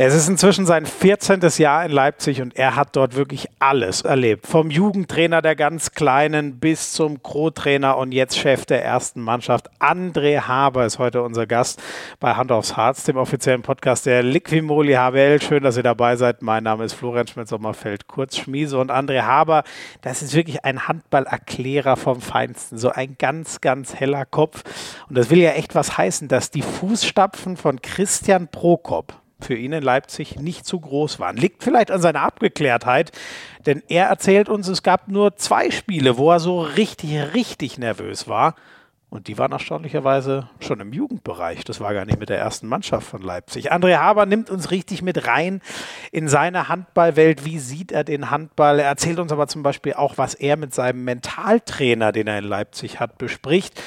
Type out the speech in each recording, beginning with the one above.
Es ist inzwischen sein 14. Jahr in Leipzig und er hat dort wirklich alles erlebt. Vom Jugendtrainer der ganz Kleinen bis zum Co-Trainer und jetzt Chef der ersten Mannschaft. André Haber ist heute unser Gast bei Hand aufs Harz, dem offiziellen Podcast der Liquimoli HBL. Schön, dass ihr dabei seid. Mein Name ist Florian Schmidt-Sommerfeld, kurz Schmiese. Und André Haber, das ist wirklich ein Handballerklärer vom Feinsten. So ein ganz, ganz heller Kopf. Und das will ja echt was heißen, dass die Fußstapfen von Christian Prokop für ihn in Leipzig nicht zu groß waren. Liegt vielleicht an seiner Abgeklärtheit, denn er erzählt uns, es gab nur zwei Spiele, wo er so richtig, richtig nervös war. Und die waren erstaunlicherweise schon im Jugendbereich. Das war gar nicht mit der ersten Mannschaft von Leipzig. André Haber nimmt uns richtig mit rein in seine Handballwelt. Wie sieht er den Handball? Er erzählt uns aber zum Beispiel auch, was er mit seinem Mentaltrainer, den er in Leipzig hat, bespricht.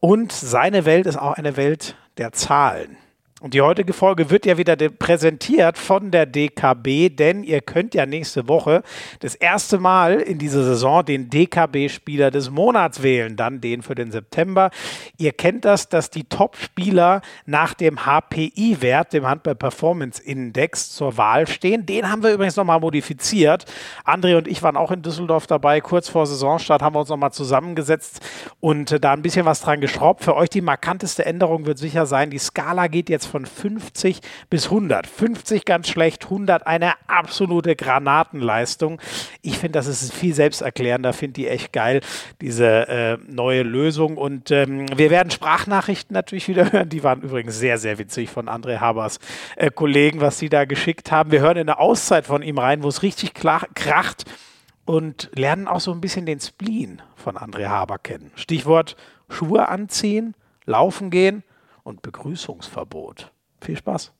Und seine Welt ist auch eine Welt der Zahlen. Und die heutige Folge wird ja wieder präsentiert von der DKB, denn ihr könnt ja nächste Woche das erste Mal in dieser Saison den DKB-Spieler des Monats wählen, dann den für den September. Ihr kennt das, dass die Top-Spieler nach dem HPI-Wert, dem Handball Performance Index, zur Wahl stehen. Den haben wir übrigens nochmal modifiziert. André und ich waren auch in Düsseldorf dabei. Kurz vor Saisonstart haben wir uns nochmal zusammengesetzt und äh, da ein bisschen was dran geschraubt. Für euch die markanteste Änderung wird sicher sein, die Skala geht jetzt von 50 bis 100. 50 ganz schlecht, 100 eine absolute Granatenleistung. Ich finde, das ist viel selbsterklärender, finde die echt geil, diese äh, neue Lösung. Und ähm, wir werden Sprachnachrichten natürlich wieder hören. Die waren übrigens sehr, sehr witzig von André Habers äh, Kollegen, was sie da geschickt haben. Wir hören in der Auszeit von ihm rein, wo es richtig kracht und lernen auch so ein bisschen den Spleen von André Haber kennen. Stichwort Schuhe anziehen, laufen gehen und Begrüßungsverbot. Viel Spaß!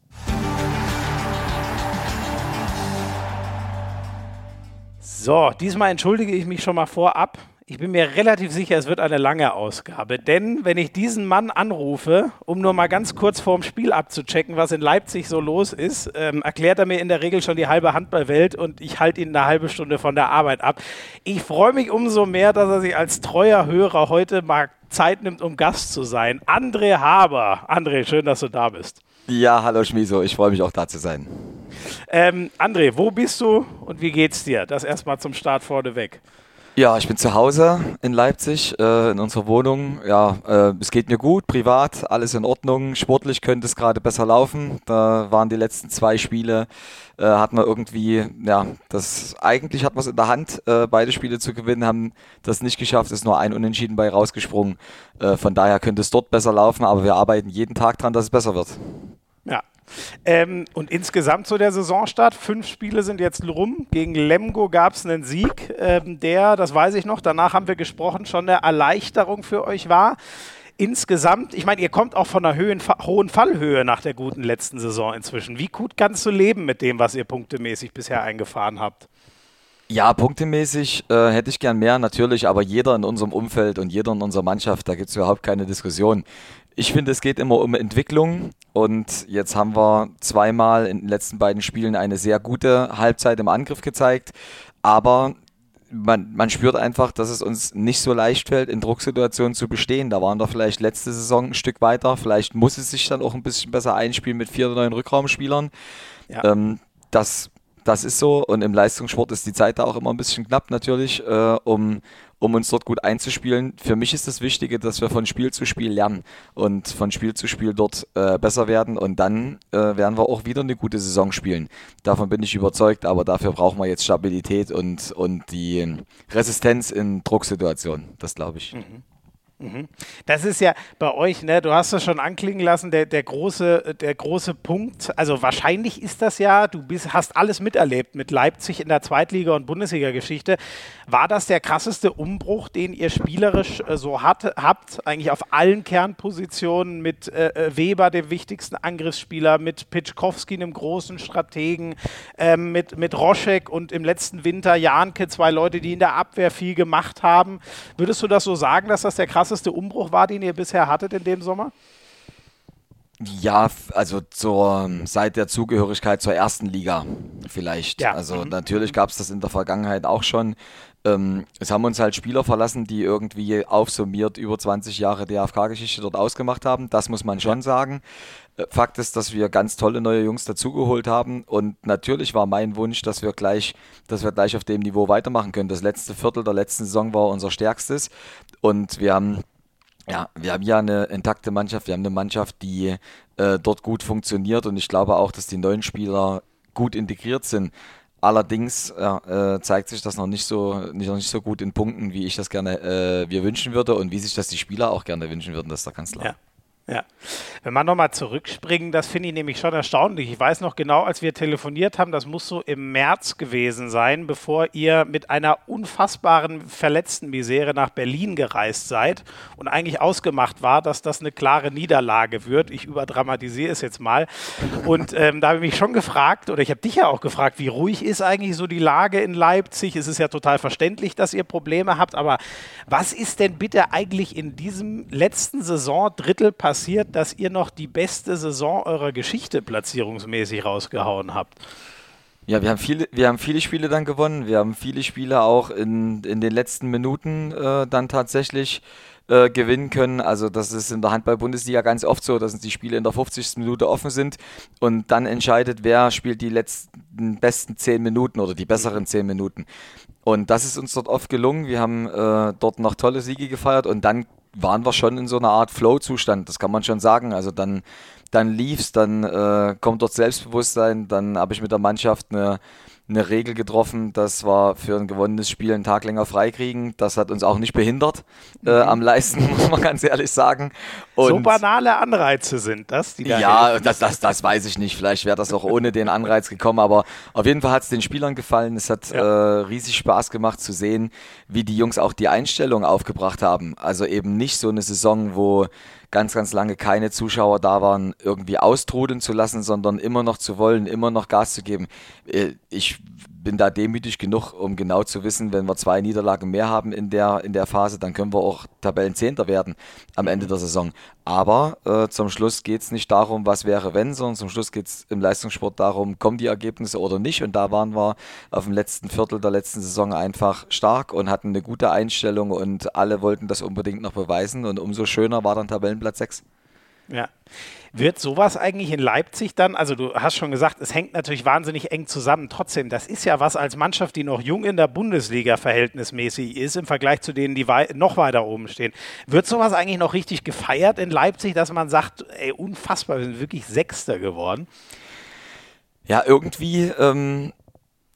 So, diesmal entschuldige ich mich schon mal vorab. Ich bin mir relativ sicher, es wird eine lange Ausgabe, denn wenn ich diesen Mann anrufe, um nur mal ganz kurz vorm Spiel abzuchecken, was in Leipzig so los ist, ähm, erklärt er mir in der Regel schon die halbe Handballwelt und ich halte ihn eine halbe Stunde von der Arbeit ab. Ich freue mich umso mehr, dass er sich als treuer Hörer heute mal Zeit nimmt, um Gast zu sein. André Haber. André, schön, dass du da bist. Ja, hallo Schmiso, ich freue mich auch da zu sein. Ähm, André, wo bist du und wie geht's dir? Das erstmal zum Start vorneweg. Ja, ich bin zu Hause in Leipzig, äh, in unserer Wohnung. Ja, äh, es geht mir gut, privat, alles in Ordnung. Sportlich könnte es gerade besser laufen. Da waren die letzten zwei Spiele, äh, hatten wir irgendwie, ja, das eigentlich hat man es in der Hand, äh, beide Spiele zu gewinnen, haben das nicht geschafft, ist nur ein Unentschieden bei rausgesprungen. Äh, von daher könnte es dort besser laufen, aber wir arbeiten jeden Tag dran, dass es besser wird. Ja, ähm, und insgesamt zu der Saisonstart, fünf Spiele sind jetzt rum. Gegen Lemgo gab es einen Sieg, ähm, der, das weiß ich noch, danach haben wir gesprochen, schon eine Erleichterung für euch war. Insgesamt, ich meine, ihr kommt auch von einer Höhen, hohen Fallhöhe nach der guten letzten Saison inzwischen. Wie gut kannst du leben mit dem, was ihr punktemäßig bisher eingefahren habt? Ja, punktemäßig äh, hätte ich gern mehr, natürlich, aber jeder in unserem Umfeld und jeder in unserer Mannschaft, da gibt es überhaupt keine Diskussion. Ich finde, es geht immer um Entwicklung und jetzt haben wir zweimal in den letzten beiden Spielen eine sehr gute Halbzeit im Angriff gezeigt, aber man, man spürt einfach, dass es uns nicht so leicht fällt, in Drucksituationen zu bestehen. Da waren wir vielleicht letzte Saison ein Stück weiter. Vielleicht muss es sich dann auch ein bisschen besser einspielen mit vier neuen Rückraumspielern. Ja. Ähm, das, das ist so. Und im Leistungssport ist die Zeit da auch immer ein bisschen knapp natürlich, äh, um um uns dort gut einzuspielen. Für mich ist das Wichtige, dass wir von Spiel zu Spiel lernen und von Spiel zu Spiel dort äh, besser werden und dann äh, werden wir auch wieder eine gute Saison spielen. Davon bin ich überzeugt, aber dafür brauchen wir jetzt Stabilität und, und die Resistenz in Drucksituationen. Das glaube ich. Mhm. Mhm. Das ist ja bei euch, ne, du hast es schon anklingen lassen, der, der, große, der große Punkt. Also wahrscheinlich ist das ja, du bist, hast alles miterlebt mit Leipzig in der Zweitliga- und Bundesliga-Geschichte. War das der krasseste Umbruch, den ihr spielerisch äh, so hat, habt? Eigentlich auf allen Kernpositionen mit äh, äh Weber, dem wichtigsten Angriffsspieler, mit Pitschkowski, einem großen Strategen, äh, mit, mit Roschek und im letzten Winter Janke, zwei Leute, die in der Abwehr viel gemacht haben. Würdest du das so sagen, dass das der krasseste krasseste Umbruch war, den ihr bisher hattet in dem Sommer? Ja, also zur, seit der Zugehörigkeit zur ersten Liga vielleicht. Ja. Also mhm. natürlich gab es das in der Vergangenheit auch schon. ähm, es haben uns halt Spieler verlassen, die irgendwie aufsummiert über 20 Jahre DFK-Geschichte dort ausgemacht haben. Das muss man schon sagen. Äh, Fakt ist, dass wir ganz tolle neue Jungs dazugeholt haben und natürlich war mein Wunsch, dass wir gleich, dass wir gleich auf dem Niveau weitermachen können. Das letzte Viertel der letzten Saison war unser stärkstes und wir haben ja, wir haben ja eine intakte Mannschaft, wir haben eine Mannschaft, die äh, dort gut funktioniert und ich glaube auch, dass die neuen Spieler gut integriert sind. Allerdings äh, zeigt sich das noch nicht so nicht, noch nicht so gut in Punkten, wie ich das gerne äh, wir wünschen würde und wie sich das die Spieler auch gerne wünschen würden, das ist da ganz klar. Ja. Ja. Wenn wir nochmal zurückspringen, das finde ich nämlich schon erstaunlich. Ich weiß noch genau, als wir telefoniert haben, das muss so im März gewesen sein, bevor ihr mit einer unfassbaren verletzten Misere nach Berlin gereist seid und eigentlich ausgemacht war, dass das eine klare Niederlage wird. Ich überdramatisiere es jetzt mal. Und ähm, da habe ich mich schon gefragt, oder ich habe dich ja auch gefragt, wie ruhig ist eigentlich so die Lage in Leipzig? Es ist ja total verständlich, dass ihr Probleme habt, aber was ist denn bitte eigentlich in diesem letzten Saison-Drittel passiert? Passiert, dass ihr noch die beste Saison eurer Geschichte platzierungsmäßig rausgehauen habt? Ja, wir haben viele, wir haben viele Spiele dann gewonnen. Wir haben viele Spiele auch in, in den letzten Minuten äh, dann tatsächlich äh, gewinnen können. Also das ist in der Handball-Bundesliga ganz oft so, dass die Spiele in der 50. Minute offen sind und dann entscheidet, wer spielt die letzten besten 10 Minuten oder die besseren 10 Minuten. Und das ist uns dort oft gelungen. Wir haben äh, dort noch tolle Siege gefeiert und dann waren wir schon in so einer Art Flow-Zustand, das kann man schon sagen. Also dann, dann lief es, dann äh, kommt dort Selbstbewusstsein, dann habe ich mit der Mannschaft eine eine Regel getroffen, dass wir für ein gewonnenes Spiel einen Tag länger freikriegen. Das hat uns auch nicht behindert äh, mhm. am Leisten, muss man ganz ehrlich sagen. Und so banale Anreize sind das, die da Ja, das, das, das weiß ich nicht. Vielleicht wäre das auch ohne den Anreiz gekommen, aber auf jeden Fall hat es den Spielern gefallen. Es hat ja. äh, riesig Spaß gemacht zu sehen, wie die Jungs auch die Einstellung aufgebracht haben. Also eben nicht so eine Saison, wo ganz, ganz lange keine Zuschauer da waren, irgendwie austrudeln zu lassen, sondern immer noch zu wollen, immer noch Gas zu geben. Äh, ich bin da demütig genug, um genau zu wissen, wenn wir zwei Niederlagen mehr haben in der, in der Phase, dann können wir auch Tabellenzehnter werden am Ende der Saison. Aber äh, zum Schluss geht es nicht darum, was wäre wenn, sondern zum Schluss geht es im Leistungssport darum, kommen die Ergebnisse oder nicht. Und da waren wir auf dem letzten Viertel der letzten Saison einfach stark und hatten eine gute Einstellung und alle wollten das unbedingt noch beweisen. Und umso schöner war dann Tabellenplatz 6. Ja. Wird sowas eigentlich in Leipzig dann, also du hast schon gesagt, es hängt natürlich wahnsinnig eng zusammen. Trotzdem, das ist ja was als Mannschaft, die noch jung in der Bundesliga verhältnismäßig ist, im Vergleich zu denen, die wei noch weiter oben stehen. Wird sowas eigentlich noch richtig gefeiert in Leipzig, dass man sagt, ey, unfassbar, wir sind wirklich Sechster geworden? Ja, irgendwie, ähm,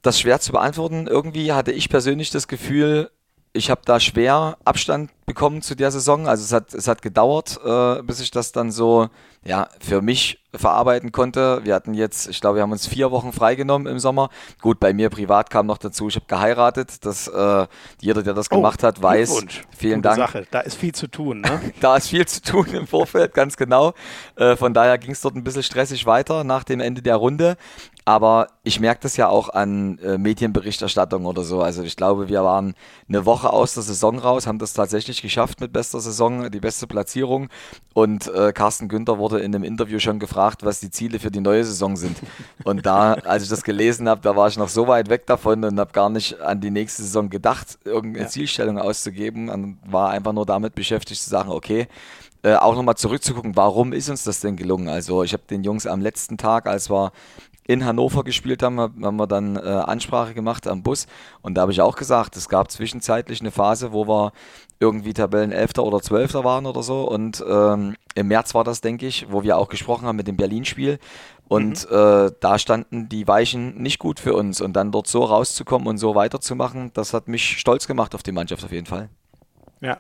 das schwer zu beantworten. Irgendwie hatte ich persönlich das Gefühl, ich habe da schwer Abstand bekommen zu der Saison. Also es hat, es hat gedauert, äh, bis ich das dann so ja, für mich verarbeiten konnte. Wir hatten jetzt, ich glaube, wir haben uns vier Wochen freigenommen im Sommer. Gut, bei mir privat kam noch dazu, ich habe geheiratet. Das, äh, jeder, der das oh, gemacht hat, weiß. Vielen Gute Dank. Sache. Da ist viel zu tun. Ne? da ist viel zu tun im Vorfeld, ganz genau. Äh, von daher ging es dort ein bisschen stressig weiter nach dem Ende der Runde. Aber ich merke das ja auch an äh, Medienberichterstattung oder so. Also ich glaube, wir waren eine Woche aus der Saison raus, haben das tatsächlich geschafft mit bester Saison, die beste Platzierung. Und äh, Carsten Günther wurde in einem Interview schon gefragt, was die Ziele für die neue Saison sind. Und da, als ich das gelesen habe, da war ich noch so weit weg davon und habe gar nicht an die nächste Saison gedacht, irgendeine ja. Zielstellung auszugeben. Und war einfach nur damit beschäftigt zu sagen, okay, äh, auch nochmal zurückzugucken, warum ist uns das denn gelungen? Also ich habe den Jungs am letzten Tag, als wir in Hannover gespielt haben, haben wir dann äh, Ansprache gemacht am Bus. Und da habe ich auch gesagt, es gab zwischenzeitlich eine Phase, wo wir irgendwie Tabellen 11. oder 12. waren oder so. Und ähm, im März war das, denke ich, wo wir auch gesprochen haben mit dem Berlin-Spiel. Und mhm. äh, da standen die Weichen nicht gut für uns. Und dann dort so rauszukommen und so weiterzumachen, das hat mich stolz gemacht auf die Mannschaft auf jeden Fall. Ja,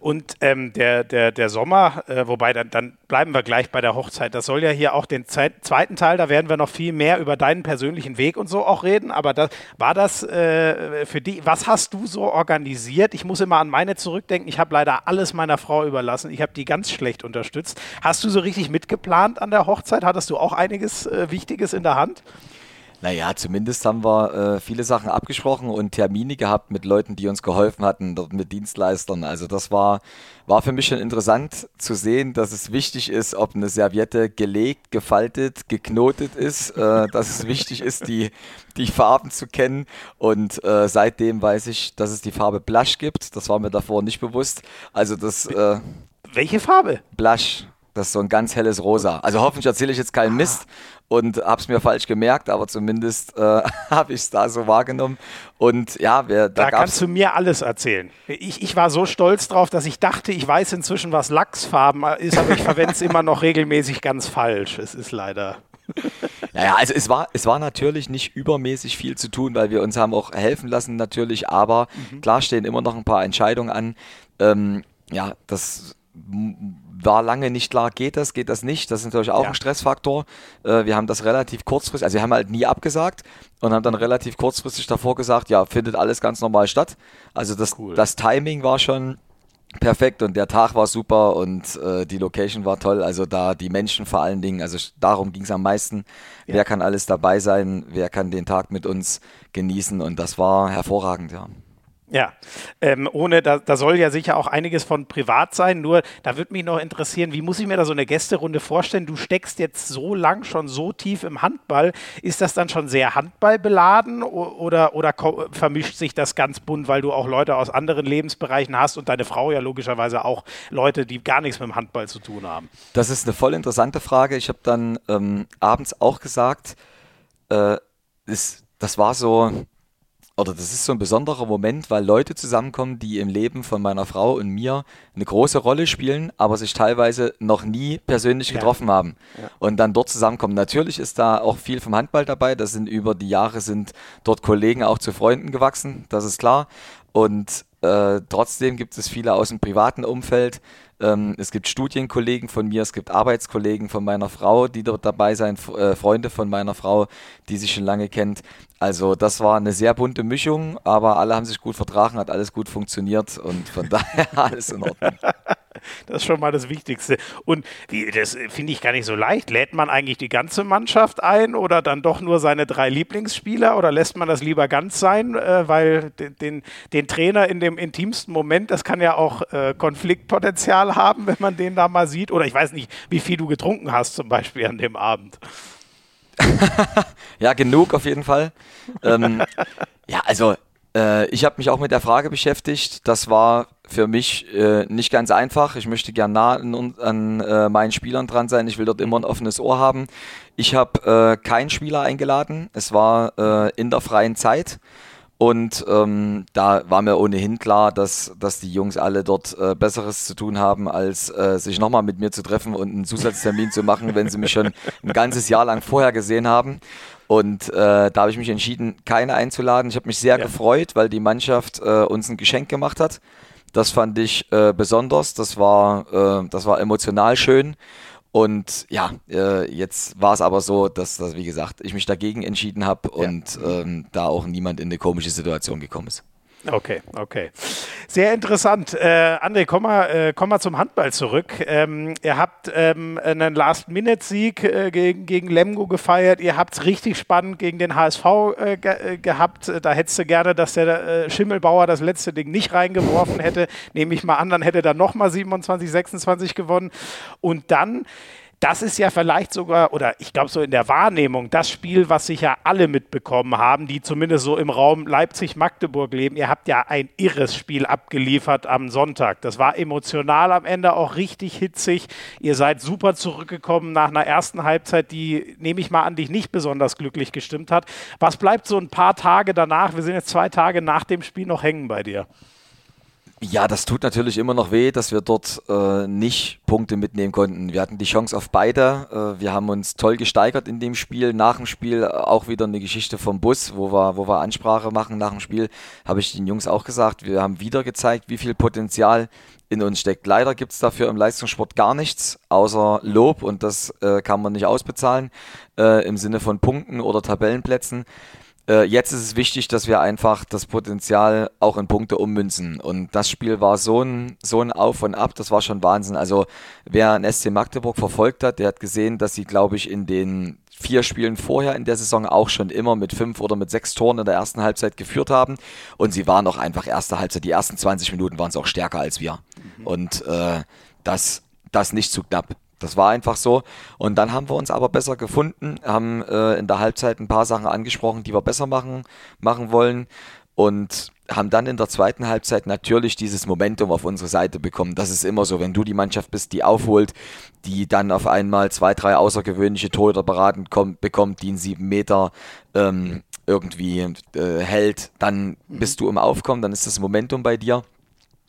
und ähm, der, der, der Sommer, äh, wobei dann, dann bleiben wir gleich bei der Hochzeit. Das soll ja hier auch den zweiten Teil, da werden wir noch viel mehr über deinen persönlichen Weg und so auch reden. Aber das, war das äh, für die, was hast du so organisiert? Ich muss immer an meine zurückdenken. Ich habe leider alles meiner Frau überlassen. Ich habe die ganz schlecht unterstützt. Hast du so richtig mitgeplant an der Hochzeit? Hattest du auch einiges äh, Wichtiges in der Hand? Naja, zumindest haben wir äh, viele Sachen abgesprochen und Termine gehabt mit Leuten, die uns geholfen hatten, dort mit Dienstleistern. Also das war, war für mich schon interessant zu sehen, dass es wichtig ist, ob eine Serviette gelegt, gefaltet, geknotet ist, äh, dass es wichtig ist, die, die Farben zu kennen. Und äh, seitdem weiß ich, dass es die Farbe Blush gibt. Das war mir davor nicht bewusst. Also das... Äh, Welche Farbe? Blush. Das ist so ein ganz helles Rosa. Also hoffentlich erzähle ich jetzt keinen ah. Mist und habe es mir falsch gemerkt, aber zumindest äh, habe ich es da so wahrgenommen. Und ja, wer, da, da kannst du mir alles erzählen. Ich, ich war so stolz drauf, dass ich dachte, ich weiß inzwischen, was Lachsfarben ist, aber ich verwende es immer noch regelmäßig ganz falsch. Es ist leider. Naja, also es war, es war natürlich nicht übermäßig viel zu tun, weil wir uns haben auch helfen lassen natürlich, aber mhm. klar stehen immer noch ein paar Entscheidungen an. Ähm, ja, das war lange nicht klar, geht das, geht das nicht. Das ist natürlich auch ja. ein Stressfaktor. Äh, wir haben das relativ kurzfristig, also wir haben halt nie abgesagt und haben dann relativ kurzfristig davor gesagt, ja, findet alles ganz normal statt. Also das, cool. das Timing war schon perfekt und der Tag war super und äh, die Location war toll. Also da die Menschen vor allen Dingen, also darum ging es am meisten. Ja. Wer kann alles dabei sein? Wer kann den Tag mit uns genießen? Und das war hervorragend, ja. Ja, ähm, ohne, da, da soll ja sicher auch einiges von privat sein, nur da würde mich noch interessieren, wie muss ich mir da so eine Gästerunde vorstellen? Du steckst jetzt so lang schon so tief im Handball, ist das dann schon sehr handballbeladen oder, oder vermischt sich das ganz bunt, weil du auch Leute aus anderen Lebensbereichen hast und deine Frau ja logischerweise auch Leute, die gar nichts mit dem Handball zu tun haben? Das ist eine voll interessante Frage. Ich habe dann ähm, abends auch gesagt, äh, ist, das war so, oder das ist so ein besonderer Moment, weil Leute zusammenkommen, die im Leben von meiner Frau und mir eine große Rolle spielen, aber sich teilweise noch nie persönlich getroffen ja. haben ja. und dann dort zusammenkommen. Natürlich ist da auch viel vom Handball dabei. Das sind über die Jahre sind dort Kollegen auch zu Freunden gewachsen, das ist klar. Und äh, trotzdem gibt es viele aus dem privaten Umfeld, ähm, es gibt Studienkollegen von mir, es gibt Arbeitskollegen von meiner Frau, die dort dabei sind, äh, Freunde von meiner Frau, die sie schon lange kennt. Also das war eine sehr bunte Mischung, aber alle haben sich gut vertragen, hat alles gut funktioniert und von daher alles in Ordnung. Das ist schon mal das Wichtigste. Und wie, das finde ich gar nicht so leicht. Lädt man eigentlich die ganze Mannschaft ein oder dann doch nur seine drei Lieblingsspieler oder lässt man das lieber ganz sein, äh, weil den, den, den, Trainer in dem intimsten Moment, das kann ja auch äh, Konfliktpotenzial haben, wenn man den da mal sieht. Oder ich weiß nicht, wie viel du getrunken hast zum Beispiel an dem Abend. ja, genug auf jeden Fall. Ähm, ja, also äh, ich habe mich auch mit der Frage beschäftigt. Das war für mich äh, nicht ganz einfach. Ich möchte gern nah an, an äh, meinen Spielern dran sein. Ich will dort immer ein offenes Ohr haben. Ich habe äh, keinen Spieler eingeladen. Es war äh, in der freien Zeit. Und ähm, da war mir ohnehin klar, dass, dass die Jungs alle dort äh, Besseres zu tun haben, als äh, sich nochmal mit mir zu treffen und einen Zusatztermin zu machen, wenn sie mich schon ein ganzes Jahr lang vorher gesehen haben. Und äh, da habe ich mich entschieden, keine einzuladen. Ich habe mich sehr ja. gefreut, weil die Mannschaft äh, uns ein Geschenk gemacht hat. Das fand ich äh, besonders. Das war, äh, das war emotional schön. Und ja, äh, jetzt war es aber so, dass, dass, wie gesagt, ich mich dagegen entschieden habe und ja. ähm, da auch niemand in eine komische Situation gekommen ist. Okay, okay. Sehr interessant. Äh, André, komm mal, äh, komm mal zum Handball zurück. Ähm, ihr habt ähm, einen Last-Minute-Sieg äh, gegen, gegen Lemgo gefeiert. Ihr habt es richtig spannend gegen den HSV äh, ge äh, gehabt. Da hättest du gerne, dass der äh, Schimmelbauer das letzte Ding nicht reingeworfen hätte. Nehme ich mal an, dann hätte er nochmal 27, 26 gewonnen. Und dann das ist ja vielleicht sogar, oder ich glaube so in der Wahrnehmung, das Spiel, was sicher alle mitbekommen haben, die zumindest so im Raum Leipzig-Magdeburg leben. Ihr habt ja ein irres Spiel abgeliefert am Sonntag. Das war emotional am Ende auch richtig hitzig. Ihr seid super zurückgekommen nach einer ersten Halbzeit, die, nehme ich mal an, dich nicht besonders glücklich gestimmt hat. Was bleibt so ein paar Tage danach? Wir sind jetzt zwei Tage nach dem Spiel noch hängen bei dir. Ja, das tut natürlich immer noch weh, dass wir dort äh, nicht Punkte mitnehmen konnten. Wir hatten die Chance auf beide. Äh, wir haben uns toll gesteigert in dem Spiel. Nach dem Spiel auch wieder eine Geschichte vom Bus, wo wir, wo wir Ansprache machen. Nach dem Spiel habe ich den Jungs auch gesagt, wir haben wieder gezeigt, wie viel Potenzial in uns steckt. Leider gibt es dafür im Leistungssport gar nichts, außer Lob und das äh, kann man nicht ausbezahlen äh, im Sinne von Punkten oder Tabellenplätzen. Äh, jetzt ist es wichtig, dass wir einfach das Potenzial auch in Punkte ummünzen. Und das Spiel war so ein, so ein Auf und Ab, das war schon Wahnsinn. Also wer ein SC Magdeburg verfolgt hat, der hat gesehen, dass sie, glaube ich, in den vier Spielen vorher in der Saison auch schon immer mit fünf oder mit sechs Toren in der ersten Halbzeit geführt haben. Und sie waren auch einfach erste Halbzeit. Die ersten 20 Minuten waren es auch stärker als wir. Mhm. Und äh, das, das nicht zu knapp. Das war einfach so. Und dann haben wir uns aber besser gefunden, haben äh, in der Halbzeit ein paar Sachen angesprochen, die wir besser machen, machen wollen. Und haben dann in der zweiten Halbzeit natürlich dieses Momentum auf unsere Seite bekommen. Das ist immer so, wenn du die Mannschaft bist, die aufholt, die dann auf einmal zwei, drei außergewöhnliche Tore beraten kommt, bekommt, die einen sieben Meter ähm, irgendwie äh, hält, dann bist du im Aufkommen, dann ist das Momentum bei dir.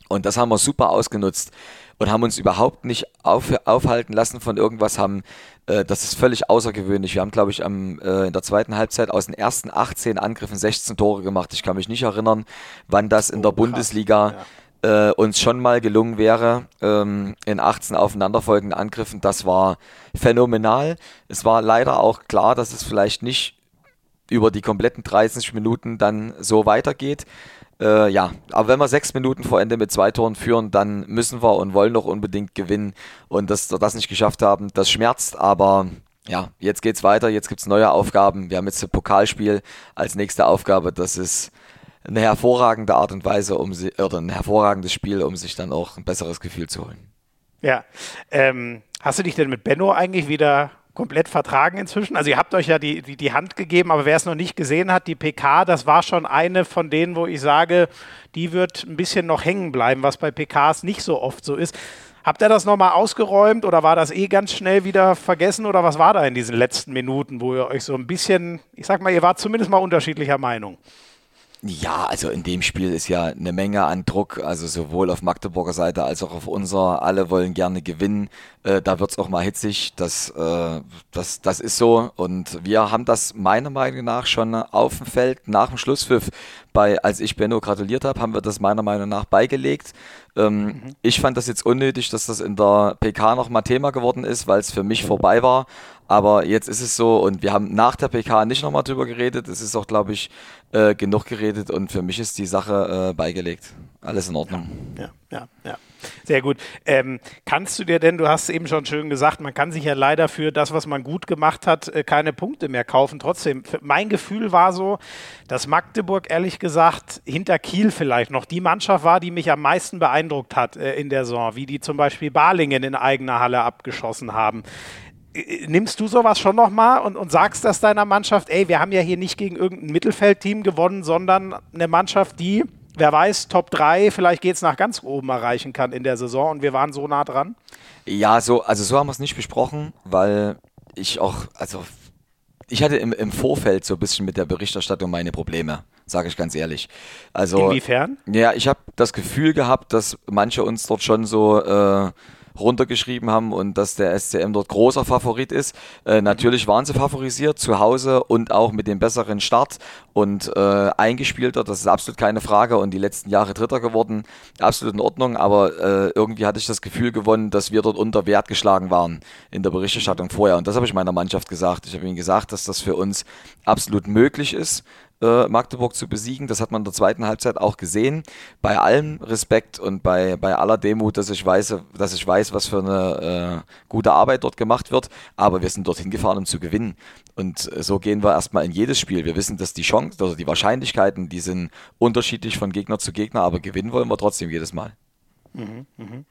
Und das haben wir super ausgenutzt und haben uns überhaupt nicht auf, aufhalten lassen von irgendwas, haben, äh, das ist völlig außergewöhnlich. Wir haben, glaube ich, am, äh, in der zweiten Halbzeit aus den ersten 18 Angriffen 16 Tore gemacht. Ich kann mich nicht erinnern, wann das in der oh, Bundesliga ja. äh, uns schon mal gelungen wäre, ähm, in 18 aufeinanderfolgenden Angriffen. Das war phänomenal. Es war leider auch klar, dass es vielleicht nicht über die kompletten 30 Minuten dann so weitergeht. Äh, ja, aber wenn wir sechs Minuten vor Ende mit zwei Toren führen, dann müssen wir und wollen noch unbedingt gewinnen. Und dass wir das nicht geschafft haben, das schmerzt, aber ja, jetzt geht's weiter, jetzt gibt's neue Aufgaben. Wir haben jetzt ein Pokalspiel als nächste Aufgabe. Das ist eine hervorragende Art und Weise, um sie, oder ein hervorragendes Spiel, um sich dann auch ein besseres Gefühl zu holen. Ja. Ähm, hast du dich denn mit Benno eigentlich wieder komplett vertragen inzwischen. Also ihr habt euch ja die, die, die Hand gegeben, aber wer es noch nicht gesehen hat, die PK, das war schon eine von denen, wo ich sage, die wird ein bisschen noch hängen bleiben, was bei PKs nicht so oft so ist. Habt ihr das nochmal ausgeräumt oder war das eh ganz schnell wieder vergessen oder was war da in diesen letzten Minuten, wo ihr euch so ein bisschen, ich sag mal, ihr wart zumindest mal unterschiedlicher Meinung? Ja, also in dem Spiel ist ja eine Menge an Druck, also sowohl auf Magdeburger Seite als auch auf unserer. Alle wollen gerne gewinnen. Äh, da wird's auch mal hitzig. Das, äh, das, das ist so. Und wir haben das meiner Meinung nach schon auf dem Feld nach dem Schlusspfiff, bei, als ich Benno gratuliert habe, haben wir das meiner Meinung nach beigelegt. Ähm, mhm. Ich fand das jetzt unnötig, dass das in der PK nochmal Thema geworden ist, weil es für mich vorbei war. Aber jetzt ist es so und wir haben nach der PK nicht nochmal drüber geredet. Es ist auch, glaube ich, äh, genug geredet und für mich ist die Sache äh, beigelegt. Alles in Ordnung. Ja, ja, ja. Sehr gut. Ähm, kannst du dir denn, du hast eben schon schön gesagt, man kann sich ja leider für das, was man gut gemacht hat, äh, keine Punkte mehr kaufen. Trotzdem, mein Gefühl war so, dass Magdeburg ehrlich gesagt hinter Kiel vielleicht noch die Mannschaft war, die mich am meisten beeindruckt hat äh, in der Saison, wie die zum Beispiel Balingen in eigener Halle abgeschossen haben nimmst du sowas schon nochmal und, und sagst das deiner Mannschaft, ey, wir haben ja hier nicht gegen irgendein Mittelfeldteam gewonnen, sondern eine Mannschaft, die, wer weiß, Top 3, vielleicht geht es nach ganz oben erreichen kann in der Saison und wir waren so nah dran? Ja, so, also so haben wir es nicht besprochen, weil ich auch, also ich hatte im, im Vorfeld so ein bisschen mit der Berichterstattung meine Probleme, sage ich ganz ehrlich. Also, Inwiefern? Ja, ich habe das Gefühl gehabt, dass manche uns dort schon so äh, runtergeschrieben haben und dass der SCM dort großer Favorit ist. Äh, natürlich waren sie favorisiert zu Hause und auch mit dem besseren Start und äh, eingespielter, das ist absolut keine Frage und die letzten Jahre Dritter geworden, absolut in Ordnung, aber äh, irgendwie hatte ich das Gefühl gewonnen, dass wir dort unter Wert geschlagen waren in der Berichterstattung vorher und das habe ich meiner Mannschaft gesagt. Ich habe ihnen gesagt, dass das für uns absolut möglich ist, äh, Magdeburg zu besiegen. Das hat man in der zweiten Halbzeit auch gesehen. Bei allem Respekt und bei, bei aller Demut, dass ich weiß, dass ich weiß, was für eine äh, gute Arbeit dort gemacht wird. Aber wir sind dorthin gefahren, um zu gewinnen. Und äh, so gehen wir erstmal in jedes Spiel. Wir wissen, dass die Chancen oder die Wahrscheinlichkeiten, die sind unterschiedlich von Gegner zu Gegner, aber gewinnen wollen wir trotzdem jedes Mal. Mhm, mhm.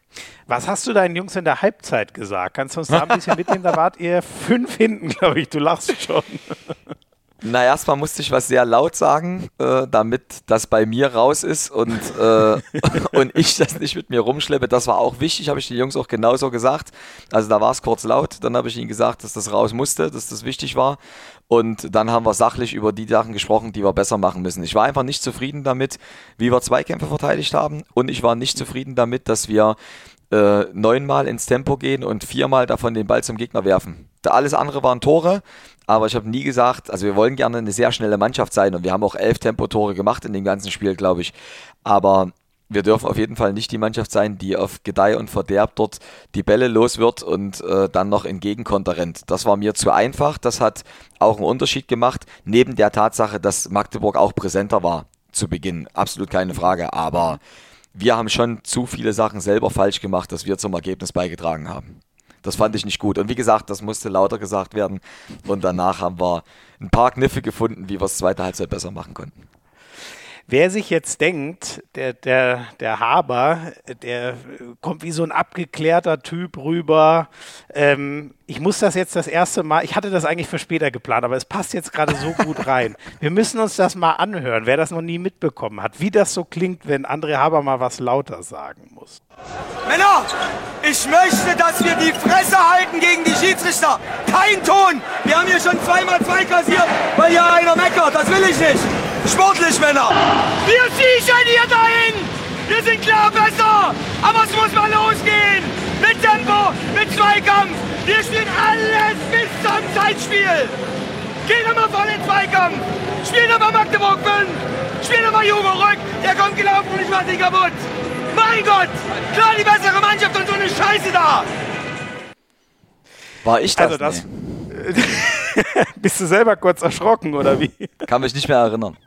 Was hast du deinen Jungs in der Halbzeit gesagt? Kannst du uns da ein bisschen mitnehmen? Da wart ihr fünf hinten, glaube ich. Du lachst schon. Na, erstmal musste ich was sehr laut sagen, äh, damit das bei mir raus ist und, äh, und ich das nicht mit mir rumschleppe. Das war auch wichtig, habe ich den Jungs auch genauso gesagt. Also da war es kurz laut, dann habe ich ihnen gesagt, dass das raus musste, dass das wichtig war. Und dann haben wir sachlich über die Sachen gesprochen, die wir besser machen müssen. Ich war einfach nicht zufrieden damit, wie wir Zweikämpfe verteidigt haben. Und ich war nicht zufrieden damit, dass wir äh, neunmal ins Tempo gehen und viermal davon den Ball zum Gegner werfen. Da alles andere waren Tore, aber ich habe nie gesagt, also wir wollen gerne eine sehr schnelle Mannschaft sein und wir haben auch elf Tempotore gemacht in dem ganzen Spiel, glaube ich. Aber wir dürfen auf jeden Fall nicht die Mannschaft sein, die auf Gedeih und Verderb dort die Bälle los wird und äh, dann noch entgegenkonter rennt. Das war mir zu einfach. Das hat auch einen Unterschied gemacht, neben der Tatsache, dass Magdeburg auch präsenter war zu Beginn. Absolut keine Frage. Aber wir haben schon zu viele Sachen selber falsch gemacht, dass wir zum Ergebnis beigetragen haben. Das fand ich nicht gut. Und wie gesagt, das musste lauter gesagt werden. Und danach haben wir ein paar Kniffe gefunden, wie wir es zweite Halbzeit besser machen konnten. Wer sich jetzt denkt, der, der, der Haber, der kommt wie so ein abgeklärter Typ rüber. Ähm, ich muss das jetzt das erste Mal, ich hatte das eigentlich für später geplant, aber es passt jetzt gerade so gut rein. Wir müssen uns das mal anhören, wer das noch nie mitbekommen hat, wie das so klingt, wenn André Haber mal was lauter sagen muss. Männer, ich möchte, dass wir die Fresse halten gegen die Schiedsrichter. Kein Ton. Wir haben hier schon zweimal zwei kassiert, weil hier einer meckert. Das will ich nicht. Sportlich, Männer! Wir siechen hier dahin! Wir sind klar besser! Aber es muss mal losgehen! Mit Tempo, mit Zweikampf! Wir spielen alles bis zum Zeitspiel! Geh nochmal voll in Zweikampf! Spiel nochmal Magdeburg 5! Spiel nochmal Jugo Rück! Der kommt gelaufen und ich mach dich kaputt! Mein Gott! Klar die bessere Mannschaft und so eine Scheiße da! War ich das? Also das nee. Bist du selber kurz erschrocken oder wie? Kann mich nicht mehr erinnern.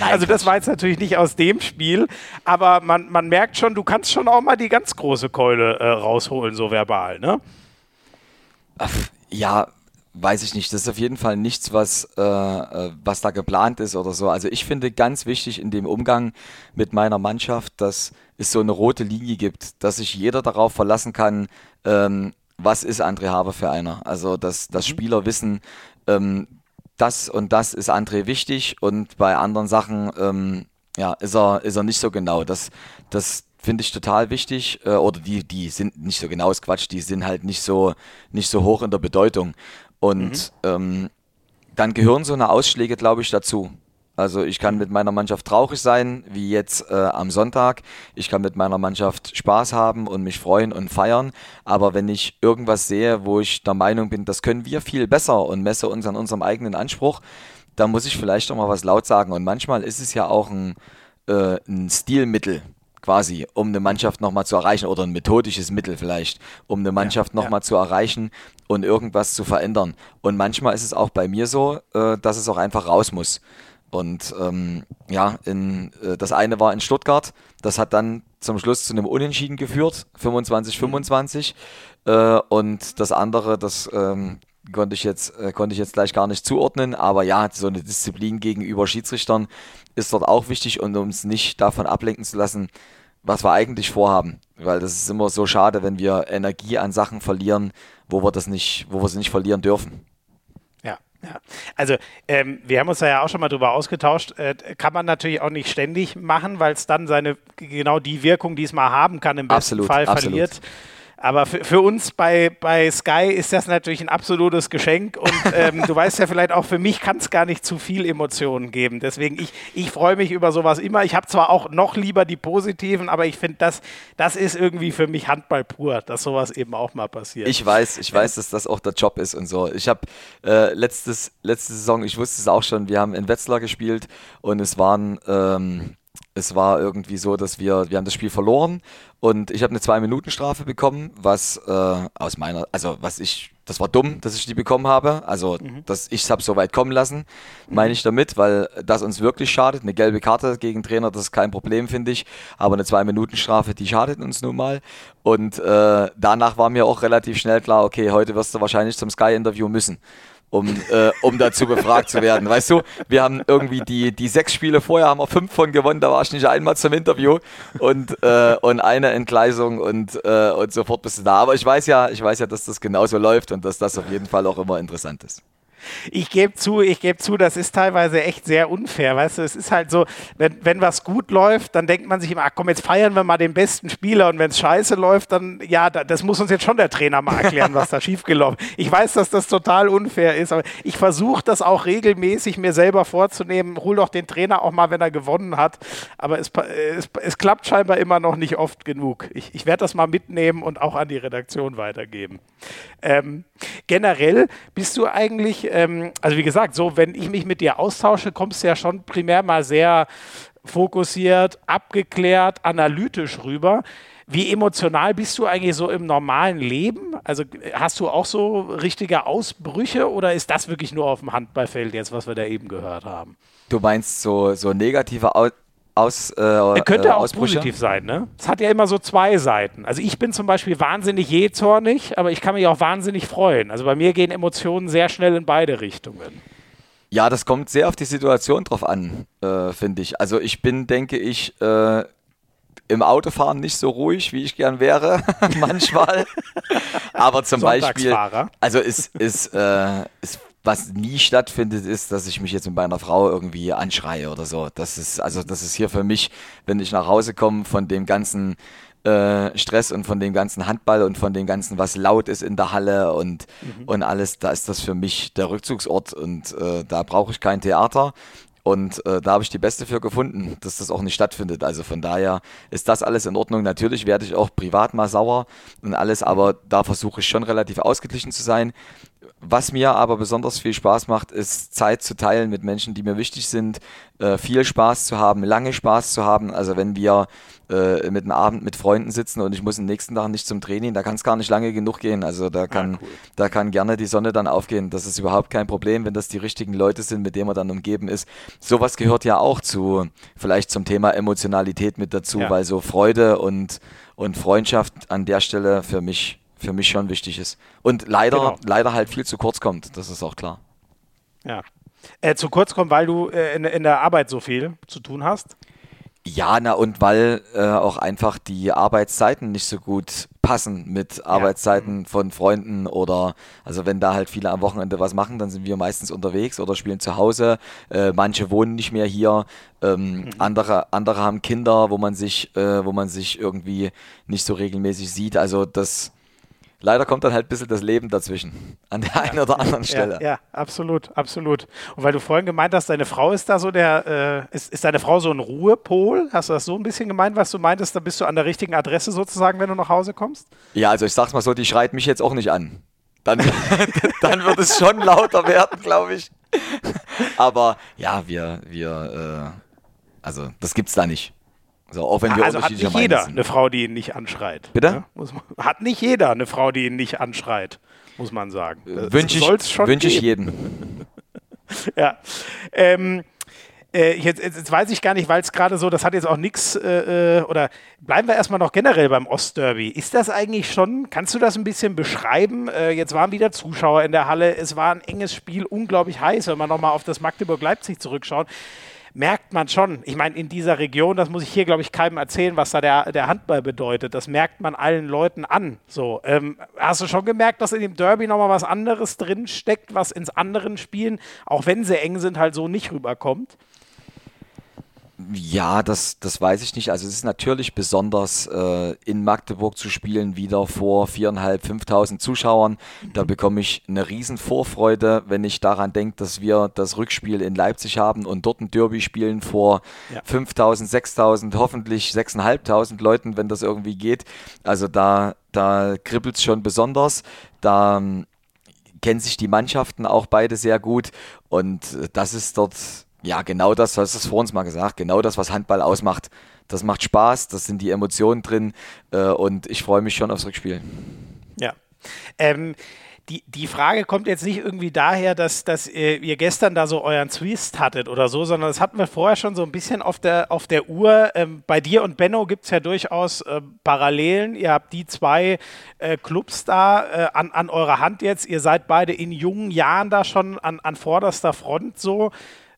Nein, also das war jetzt natürlich nicht aus dem Spiel, aber man, man merkt schon, du kannst schon auch mal die ganz große Keule äh, rausholen, so verbal, ne? Ach, ja, weiß ich nicht. Das ist auf jeden Fall nichts, was, äh, äh, was da geplant ist oder so. Also ich finde ganz wichtig in dem Umgang mit meiner Mannschaft, dass es so eine rote Linie gibt, dass sich jeder darauf verlassen kann, ähm, was ist André Haber für einer. Also dass, dass mhm. Spieler wissen, ähm, das und das ist André wichtig und bei anderen Sachen ähm, ja, ist, er, ist er nicht so genau. Das, das finde ich total wichtig. Äh, oder die, die sind nicht so genau, ist Quatsch, die sind halt nicht so, nicht so hoch in der Bedeutung. Und mhm. ähm, dann gehören so eine Ausschläge, glaube ich, dazu. Also ich kann mit meiner Mannschaft traurig sein, wie jetzt äh, am Sonntag. Ich kann mit meiner Mannschaft Spaß haben und mich freuen und feiern. Aber wenn ich irgendwas sehe, wo ich der Meinung bin, das können wir viel besser und messe uns an unserem eigenen Anspruch, dann muss ich vielleicht auch mal was laut sagen. Und manchmal ist es ja auch ein, äh, ein Stilmittel quasi, um eine Mannschaft nochmal zu erreichen oder ein methodisches Mittel vielleicht, um eine Mannschaft ja, nochmal ja. zu erreichen und irgendwas zu verändern. Und manchmal ist es auch bei mir so, äh, dass es auch einfach raus muss. Und ähm, ja, in, äh, das eine war in Stuttgart, das hat dann zum Schluss zu einem Unentschieden geführt, 25-25. Äh, und das andere, das ähm, konnte, ich jetzt, äh, konnte ich jetzt gleich gar nicht zuordnen, aber ja, so eine Disziplin gegenüber Schiedsrichtern ist dort auch wichtig und uns nicht davon ablenken zu lassen, was wir eigentlich vorhaben. Weil das ist immer so schade, wenn wir Energie an Sachen verlieren, wo wir das nicht, wo wir sie nicht verlieren dürfen. Ja, also ähm, wir haben uns da ja auch schon mal drüber ausgetauscht. Äh, kann man natürlich auch nicht ständig machen, weil es dann seine genau die Wirkung, die es mal haben kann, im besten absolut, Fall verliert. Aber für, für, uns bei, bei Sky ist das natürlich ein absolutes Geschenk und ähm, du weißt ja vielleicht auch, für mich kann es gar nicht zu viel Emotionen geben. Deswegen, ich, ich freue mich über sowas immer. Ich habe zwar auch noch lieber die positiven, aber ich finde, das, das ist irgendwie für mich Handball pur, dass sowas eben auch mal passiert. Ich weiß, ich weiß, dass das auch der Job ist und so. Ich habe äh, letztes, letzte Saison, ich wusste es auch schon, wir haben in Wetzlar gespielt und es waren... Ähm, es war irgendwie so, dass wir, wir haben das Spiel verloren und ich habe eine Zwei-Minuten-Strafe bekommen, was äh, aus meiner, also was ich, das war dumm, dass ich die bekommen habe. Also, mhm. dass ich es habe so weit kommen lassen, meine ich damit, weil das uns wirklich schadet. Eine gelbe Karte gegen Trainer, das ist kein Problem, finde ich. Aber eine Zwei-Minuten-Strafe, die schadet uns nun mal. Und äh, danach war mir auch relativ schnell klar, okay, heute wirst du wahrscheinlich zum Sky-Interview müssen um, äh, um dazu befragt zu werden. Weißt du, wir haben irgendwie die, die sechs Spiele vorher, haben wir fünf von gewonnen, da war ich nicht einmal zum Interview und, äh, und eine Entgleisung und, äh, und sofort bist du da. Aber ich weiß ja, ich weiß ja, dass das genauso läuft und dass das auf jeden Fall auch immer interessant ist ich gebe zu, ich gebe zu, das ist teilweise echt sehr unfair. Weißt du, es ist halt so, wenn, wenn was gut läuft, dann denkt man sich immer, ach komm, jetzt feiern wir mal den besten Spieler und wenn es scheiße läuft, dann, ja, das muss uns jetzt schon der Trainer mal erklären, was da schiefgelaufen ist. Ich weiß, dass das total unfair ist, aber ich versuche das auch regelmäßig mir selber vorzunehmen. Hol doch den Trainer auch mal, wenn er gewonnen hat. Aber es, es, es klappt scheinbar immer noch nicht oft genug. Ich, ich werde das mal mitnehmen und auch an die Redaktion weitergeben. Ähm, generell bist du eigentlich ähm, also wie gesagt, so, wenn ich mich mit dir austausche, kommst du ja schon primär mal sehr fokussiert, abgeklärt, analytisch rüber. Wie emotional bist du eigentlich so im normalen Leben? Also hast du auch so richtige Ausbrüche oder ist das wirklich nur auf dem Handballfeld jetzt, was wir da eben gehört haben? Du meinst so, so negative aus, äh, er könnte äh, auch positiv sein, ne? Es hat ja immer so zwei Seiten. Also ich bin zum Beispiel wahnsinnig jähzornig, aber ich kann mich auch wahnsinnig freuen. Also bei mir gehen Emotionen sehr schnell in beide Richtungen. Ja, das kommt sehr auf die Situation drauf an, äh, finde ich. Also ich bin, denke ich, äh, im Autofahren nicht so ruhig, wie ich gern wäre, manchmal. Aber zum Beispiel, also ist, ist, äh, ist was nie stattfindet, ist, dass ich mich jetzt mit meiner Frau irgendwie anschreie oder so. Das ist, also das ist hier für mich, wenn ich nach Hause komme von dem ganzen äh, Stress und von dem ganzen Handball und von dem ganzen, was laut ist in der Halle und, mhm. und alles, da ist das für mich der Rückzugsort und äh, da brauche ich kein Theater. Und äh, da habe ich die Beste für gefunden, dass das auch nicht stattfindet. Also von daher ist das alles in Ordnung. Natürlich werde ich auch privat mal sauer und alles, aber da versuche ich schon relativ ausgeglichen zu sein. Was mir aber besonders viel Spaß macht, ist Zeit zu teilen mit Menschen, die mir wichtig sind, äh, viel Spaß zu haben, lange Spaß zu haben. Also wenn wir äh, mit einem Abend mit Freunden sitzen und ich muss den nächsten Tag nicht zum Training, da kann es gar nicht lange genug gehen. Also da kann, ah, cool. da kann gerne die Sonne dann aufgehen. Das ist überhaupt kein Problem, wenn das die richtigen Leute sind, mit denen man dann umgeben ist. Sowas gehört ja auch zu, vielleicht zum Thema Emotionalität mit dazu, ja. weil so Freude und, und Freundschaft an der Stelle für mich für mich schon wichtig ist. Und leider, genau. leider halt viel zu kurz kommt, das ist auch klar. Ja. Äh, zu kurz kommt, weil du äh, in, in der Arbeit so viel zu tun hast? Ja, na und weil äh, auch einfach die Arbeitszeiten nicht so gut passen mit Arbeitszeiten ja. von Freunden oder also wenn da halt viele am Wochenende was machen, dann sind wir meistens unterwegs oder spielen zu Hause. Äh, manche wohnen nicht mehr hier, ähm, mhm. andere andere haben Kinder, wo man sich äh, wo man sich irgendwie nicht so regelmäßig sieht. Also das leider kommt dann halt ein bisschen das Leben dazwischen. An der einen oder anderen Stelle. Ja, ja, absolut, absolut. Und weil du vorhin gemeint hast, deine Frau ist da so der, äh, ist, ist deine Frau so ein Ruhepol? Hast du das so ein bisschen gemeint, was du meintest? Da bist du an der richtigen Adresse sozusagen, wenn du nach Hause kommst? Ja, also ich sag's mal so, die schreit mich jetzt auch nicht an. Dann, dann wird es schon lauter werden, glaube ich. Aber ja, wir, wir, äh, also das gibt's da nicht. So, auch wenn wir also hat nicht jeder sind. eine Frau, die ihn nicht anschreit. Bitte? Ja, man, hat nicht jeder eine Frau, die ihn nicht anschreit, muss man sagen. Wünsche ich, wünsch ich jedem. ja. Ähm, äh, jetzt, jetzt, weiß ich gar nicht, weil es gerade so, das hat jetzt auch nichts, äh, äh, oder bleiben wir erstmal noch generell beim Ostderby. Ist das eigentlich schon, kannst du das ein bisschen beschreiben? Äh, jetzt waren wieder Zuschauer in der Halle, es war ein enges Spiel, unglaublich heiß, wenn man nochmal auf das Magdeburg-Leipzig zurückschaut merkt man schon. Ich meine, in dieser Region, das muss ich hier, glaube ich, keinem erzählen, was da der, der Handball bedeutet. Das merkt man allen Leuten an. So, ähm, hast du schon gemerkt, dass in dem Derby nochmal was anderes drin steckt, was ins anderen Spielen, auch wenn sie eng sind, halt so nicht rüberkommt? Ja, das, das weiß ich nicht. Also es ist natürlich besonders, äh, in Magdeburg zu spielen, wieder vor 4.500, 5.000 Zuschauern. Da mhm. bekomme ich eine riesen Vorfreude, wenn ich daran denke, dass wir das Rückspiel in Leipzig haben und dort ein Derby spielen vor ja. 5.000, 6.000, hoffentlich 6.500 Leuten, wenn das irgendwie geht. Also da, da kribbelt es schon besonders. Da ähm, kennen sich die Mannschaften auch beide sehr gut und äh, das ist dort ja, genau das, du hast es vor uns mal gesagt, genau das, was Handball ausmacht. Das macht Spaß, das sind die Emotionen drin äh, und ich freue mich schon aufs Rückspiel. Ja. Ähm, die, die Frage kommt jetzt nicht irgendwie daher, dass, dass ihr, ihr gestern da so euren Twist hattet oder so, sondern das hatten wir vorher schon so ein bisschen auf der, auf der Uhr. Ähm, bei dir und Benno gibt es ja durchaus äh, Parallelen. Ihr habt die zwei äh, Clubs da äh, an, an eurer Hand jetzt. Ihr seid beide in jungen Jahren da schon an, an vorderster Front so.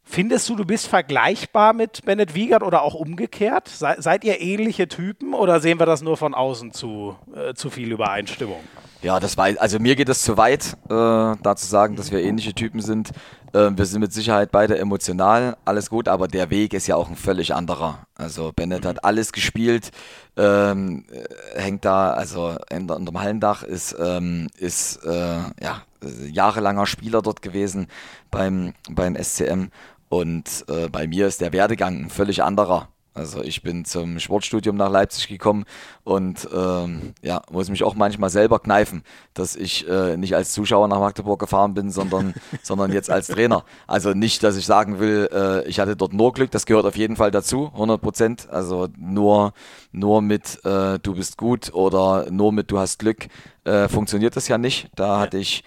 Findest du, du bist vergleichbar mit Bennett Wiegert oder auch umgekehrt? Se seid ihr ähnliche Typen oder sehen wir das nur von außen zu, äh, zu viel Übereinstimmung? Ja, das war, also mir geht es zu weit, äh, da zu sagen, dass wir ähnliche Typen sind. Äh, wir sind mit Sicherheit beide emotional, alles gut, aber der Weg ist ja auch ein völlig anderer. Also Bennett mhm. hat alles gespielt, ähm, äh, hängt da, also unter, dem Hallendach ist, ähm, ist äh, ja, jahrelanger Spieler dort gewesen beim, beim SCM und äh, bei mir ist der Werdegang ein völlig anderer. Also ich bin zum Sportstudium nach Leipzig gekommen und ähm, ja, muss mich auch manchmal selber kneifen, dass ich äh, nicht als Zuschauer nach Magdeburg gefahren bin, sondern, sondern jetzt als Trainer. Also nicht, dass ich sagen will, äh, ich hatte dort nur Glück, das gehört auf jeden Fall dazu, 100 Prozent. Also nur, nur mit äh, du bist gut oder nur mit du hast Glück äh, funktioniert das ja nicht. Da hatte ich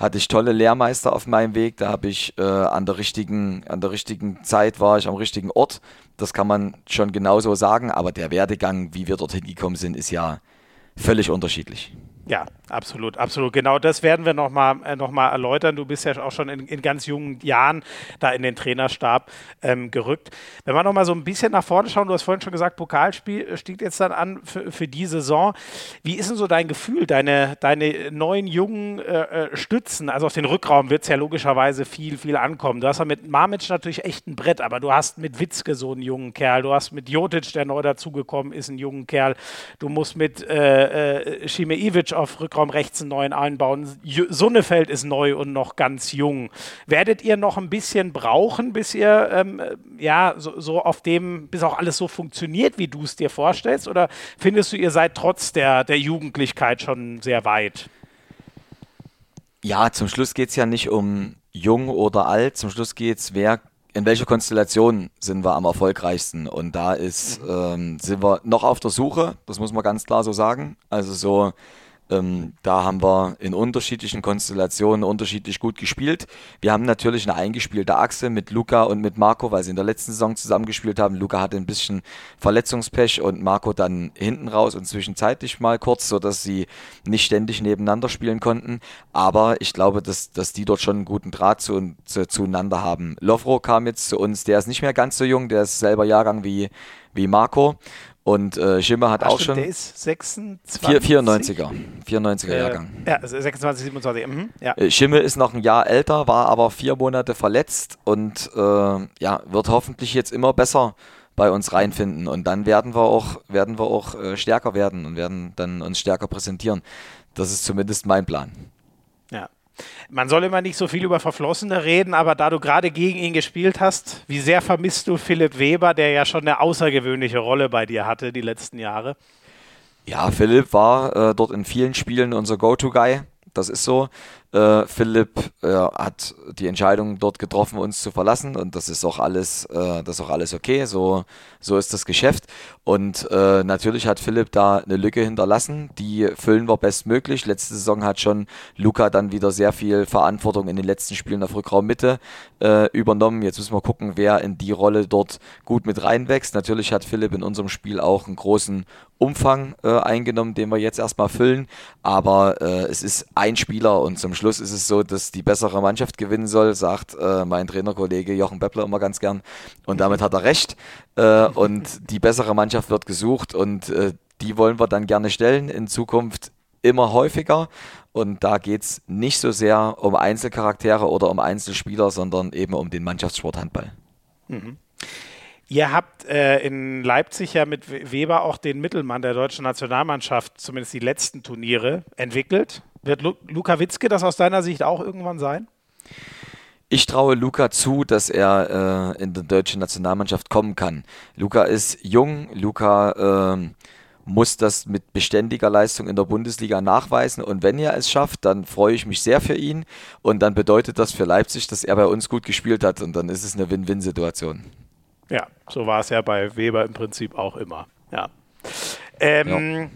hatte ich tolle Lehrmeister auf meinem Weg. Da habe ich äh, an der richtigen, an der richtigen Zeit war ich am richtigen Ort. Das kann man schon genauso sagen. Aber der Werdegang, wie wir dorthin gekommen sind, ist ja völlig unterschiedlich. Ja, absolut, absolut. Genau das werden wir nochmal äh, noch mal erläutern. Du bist ja auch schon in, in ganz jungen Jahren da in den Trainerstab ähm, gerückt. Wenn wir nochmal so ein bisschen nach vorne schauen, du hast vorhin schon gesagt, Pokalspiel steht jetzt dann an für, für die Saison. Wie ist denn so dein Gefühl, deine, deine neuen jungen äh, äh Stützen? Also auf den Rückraum wird es ja logischerweise viel, viel ankommen. Du hast ja mit Mamic natürlich echt ein Brett, aber du hast mit Witzke so einen jungen Kerl. Du hast mit Jotic, der neu dazugekommen ist, einen jungen Kerl. Du musst mit äh, äh, Schimeivic auf Rückraum rechts einen neuen einbauen. Sonnefeld ist neu und noch ganz jung. Werdet ihr noch ein bisschen brauchen, bis ihr ähm, ja so, so, auf dem, bis auch alles so funktioniert, wie du es dir vorstellst? Oder findest du, ihr seid trotz der, der Jugendlichkeit schon sehr weit? Ja, zum Schluss geht es ja nicht um jung oder alt. Zum Schluss geht es, wer in welcher Konstellation sind wir am erfolgreichsten? Und da ist, mhm. ähm, sind wir noch auf der Suche, das muss man ganz klar so sagen. Also so ähm, da haben wir in unterschiedlichen Konstellationen unterschiedlich gut gespielt. Wir haben natürlich eine eingespielte Achse mit Luca und mit Marco, weil sie in der letzten Saison zusammengespielt haben. Luca hatte ein bisschen Verletzungspech und Marco dann hinten raus und zwischenzeitlich mal kurz, sodass sie nicht ständig nebeneinander spielen konnten. Aber ich glaube, dass, dass die dort schon einen guten Draht zu, zu, zueinander haben. Lovro kam jetzt zu uns, der ist nicht mehr ganz so jung, der ist selber Jahrgang wie, wie Marco. Und äh, Schimmer hat Ach, auch schon. Der ist 26. 94er. 94er äh, Jahrgang. Ja, 26, 27. Mhm, ja. Äh, Schimmel ist noch ein Jahr älter, war aber vier Monate verletzt und äh, ja, wird hoffentlich jetzt immer besser bei uns reinfinden. Und dann werden wir auch, werden wir auch äh, stärker werden und werden dann uns stärker präsentieren. Das ist zumindest mein Plan. Man soll immer nicht so viel über Verflossene reden, aber da du gerade gegen ihn gespielt hast, wie sehr vermisst du Philipp Weber, der ja schon eine außergewöhnliche Rolle bei dir hatte die letzten Jahre? Ja, Philipp war äh, dort in vielen Spielen unser Go-To-Guy. Das ist so. Äh, Philipp äh, hat die Entscheidung dort getroffen, uns zu verlassen und das ist auch alles, äh, das ist auch alles okay. So, so ist das Geschäft. Und äh, natürlich hat Philipp da eine Lücke hinterlassen, die füllen wir bestmöglich. Letzte Saison hat schon Luca dann wieder sehr viel Verantwortung in den letzten Spielen auf Rückraummitte äh, übernommen. Jetzt müssen wir gucken, wer in die Rolle dort gut mit reinwächst. Natürlich hat Philipp in unserem Spiel auch einen großen Umfang äh, eingenommen, den wir jetzt erstmal füllen. Aber äh, es ist ein Spieler und zum Schluss ist es so, dass die bessere Mannschaft gewinnen soll, sagt äh, mein Trainerkollege Jochen Beppler immer ganz gern. Und damit hat er recht. Äh, und die bessere Mannschaft wird gesucht und äh, die wollen wir dann gerne stellen in Zukunft immer häufiger. Und da geht es nicht so sehr um Einzelcharaktere oder um Einzelspieler, sondern eben um den Mannschaftssport Handball. Mhm. Ihr habt äh, in Leipzig ja mit Weber auch den Mittelmann der deutschen Nationalmannschaft, zumindest die letzten Turniere, entwickelt. Wird Lu Luka Witzke das aus deiner Sicht auch irgendwann sein? Ich traue Luca zu, dass er äh, in die deutsche Nationalmannschaft kommen kann. Luca ist jung, Luca äh, muss das mit beständiger Leistung in der Bundesliga nachweisen. Und wenn er es schafft, dann freue ich mich sehr für ihn. Und dann bedeutet das für Leipzig, dass er bei uns gut gespielt hat. Und dann ist es eine Win-Win-Situation. Ja, so war es ja bei Weber im Prinzip auch immer. Ja. Ähm, ja.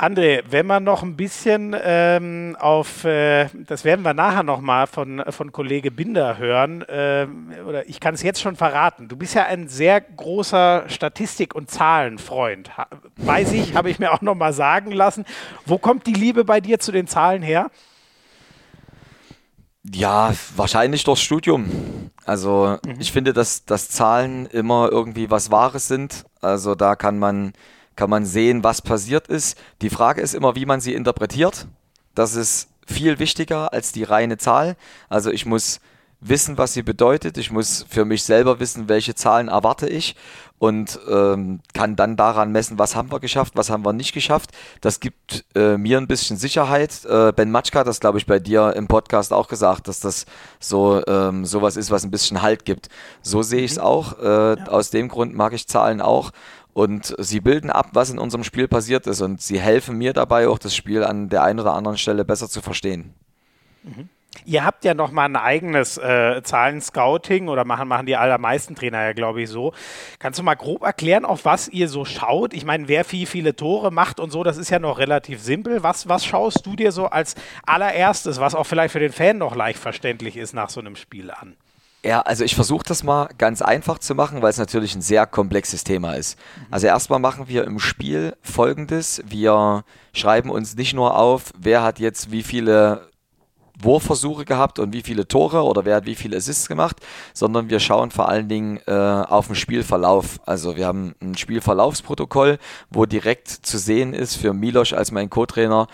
André, wenn man noch ein bisschen ähm, auf, äh, das werden wir nachher nochmal von, von Kollege Binder hören, äh, oder ich kann es jetzt schon verraten. Du bist ja ein sehr großer Statistik- und Zahlenfreund. Ha, weiß ich, habe ich mir auch nochmal sagen lassen. Wo kommt die Liebe bei dir zu den Zahlen her? Ja, wahrscheinlich durchs Studium. Also mhm. ich finde, dass, dass Zahlen immer irgendwie was Wahres sind. Also da kann man, kann man sehen, was passiert ist. Die Frage ist immer, wie man sie interpretiert. Das ist viel wichtiger als die reine Zahl. Also ich muss wissen, was sie bedeutet. Ich muss für mich selber wissen, welche Zahlen erwarte ich und ähm, kann dann daran messen, was haben wir geschafft, was haben wir nicht geschafft. Das gibt äh, mir ein bisschen Sicherheit. Äh, ben Matschka hat das, glaube ich, bei dir im Podcast auch gesagt, dass das so ähm, sowas ist, was ein bisschen Halt gibt. So sehe ich es mhm. auch. Äh, ja. Aus dem Grund mag ich Zahlen auch. und sie bilden ab, was in unserem Spiel passiert ist und sie helfen mir dabei auch das Spiel an der einen oder anderen Stelle besser zu verstehen. Mhm. Ihr habt ja noch mal ein eigenes äh, Zahlen-Scouting oder machen, machen die allermeisten Trainer ja, glaube ich, so. Kannst du mal grob erklären, auf was ihr so schaut? Ich meine, wer viel, viele Tore macht und so, das ist ja noch relativ simpel. Was, was schaust du dir so als allererstes, was auch vielleicht für den Fan noch leicht verständlich ist, nach so einem Spiel an? Ja, also ich versuche das mal ganz einfach zu machen, weil es natürlich ein sehr komplexes Thema ist. Also erstmal machen wir im Spiel folgendes. Wir schreiben uns nicht nur auf, wer hat jetzt wie viele Wurfversuche gehabt und wie viele Tore oder wer hat wie viele Assists gemacht, sondern wir schauen vor allen Dingen äh, auf den Spielverlauf. Also wir haben ein Spielverlaufsprotokoll, wo direkt zu sehen ist für Milosch als mein Co-Trainer,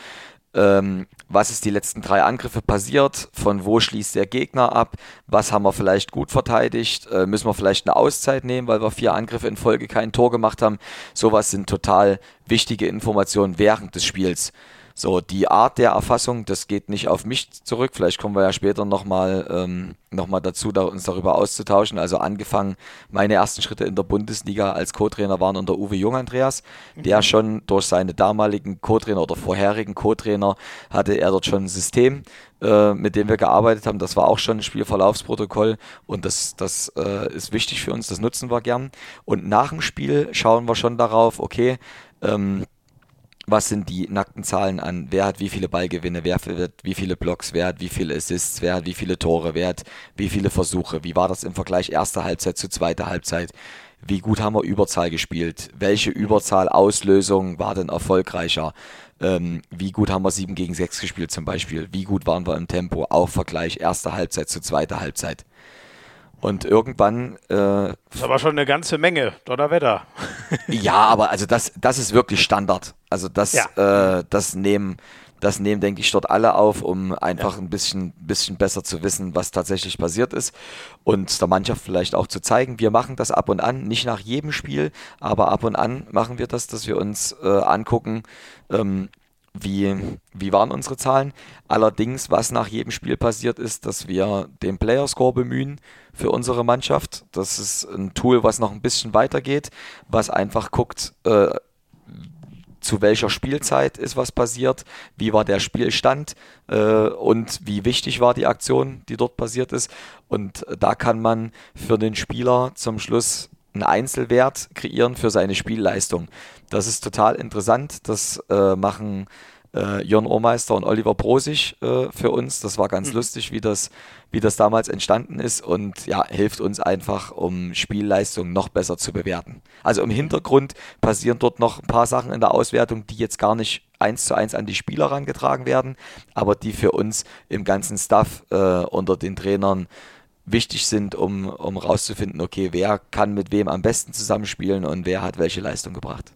ähm, was ist die letzten drei Angriffe passiert, von wo schließt der Gegner ab, was haben wir vielleicht gut verteidigt, äh, müssen wir vielleicht eine Auszeit nehmen, weil wir vier Angriffe in Folge kein Tor gemacht haben. Sowas sind total wichtige Informationen während des Spiels. So, die Art der Erfassung, das geht nicht auf mich zurück. Vielleicht kommen wir ja später nochmal ähm, noch dazu, da, uns darüber auszutauschen. Also angefangen, meine ersten Schritte in der Bundesliga als Co-Trainer waren unter Uwe Jung Andreas, der mhm. schon durch seine damaligen Co-Trainer oder vorherigen Co-Trainer hatte er dort schon ein System, äh, mit dem wir gearbeitet haben. Das war auch schon ein Spielverlaufsprotokoll und das, das äh, ist wichtig für uns, das nutzen wir gern. Und nach dem Spiel schauen wir schon darauf, okay, ähm, was sind die nackten Zahlen an, wer hat wie viele Ballgewinne, wer hat wie viele Blocks, wer hat wie viele Assists, wer hat wie viele Tore, wer hat wie viele Versuche, wie war das im Vergleich erster Halbzeit zu zweiter Halbzeit, wie gut haben wir Überzahl gespielt, welche Überzahlauslösung war denn erfolgreicher, ähm, wie gut haben wir 7 gegen 6 gespielt zum Beispiel, wie gut waren wir im Tempo, auch Vergleich erster Halbzeit zu zweiter Halbzeit. Und irgendwann. Äh, das ist aber schon eine ganze Menge, Donnerwetter. ja, aber also das, das ist wirklich Standard. Also das, ja. äh, das nehmen, das nehmen, denke ich, dort alle auf, um einfach ja. ein bisschen, bisschen besser zu wissen, was tatsächlich passiert ist. Und der Mannschaft vielleicht auch zu zeigen, wir machen das ab und an, nicht nach jedem Spiel, aber ab und an machen wir das, dass wir uns äh, angucken, ähm, wie, wie waren unsere Zahlen. Allerdings, was nach jedem Spiel passiert ist, dass wir den Playerscore bemühen für unsere Mannschaft. Das ist ein Tool, was noch ein bisschen weitergeht, was einfach guckt, äh, zu welcher Spielzeit ist was passiert, wie war der Spielstand äh, und wie wichtig war die Aktion, die dort passiert ist. Und da kann man für den Spieler zum Schluss einen Einzelwert kreieren für seine Spielleistung. Das ist total interessant. Das äh, machen äh, Jörn Ohrmeister und Oliver Brosig äh, für uns. Das war ganz mhm. lustig, wie das, wie das damals entstanden ist und ja, hilft uns einfach, um Spielleistung noch besser zu bewerten. Also im Hintergrund passieren dort noch ein paar Sachen in der Auswertung, die jetzt gar nicht eins zu eins an die Spieler herangetragen werden, aber die für uns im ganzen Staff äh, unter den Trainern wichtig sind, um, um rauszufinden, okay, wer kann mit wem am besten zusammenspielen und wer hat welche Leistung gebracht.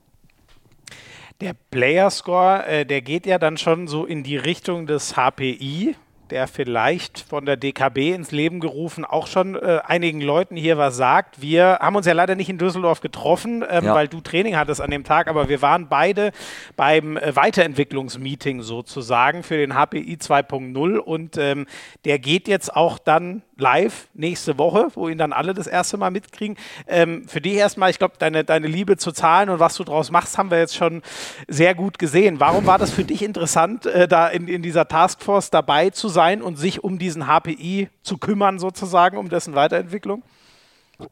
Der Player Score, äh, der geht ja dann schon so in die Richtung des HPI, der vielleicht von der DKB ins Leben gerufen auch schon äh, einigen Leuten hier was sagt. Wir haben uns ja leider nicht in Düsseldorf getroffen, ähm, ja. weil du Training hattest an dem Tag, aber wir waren beide beim äh, Weiterentwicklungsmeeting sozusagen für den HPI 2.0 und ähm, der geht jetzt auch dann live nächste Woche, wo ihn dann alle das erste Mal mitkriegen. Ähm, für dich erstmal, ich glaube, deine, deine Liebe zu Zahlen und was du draus machst, haben wir jetzt schon sehr gut gesehen. Warum war das für dich interessant, äh, da in, in dieser Taskforce dabei zu sein? und sich um diesen HPI zu kümmern, sozusagen, um dessen Weiterentwicklung?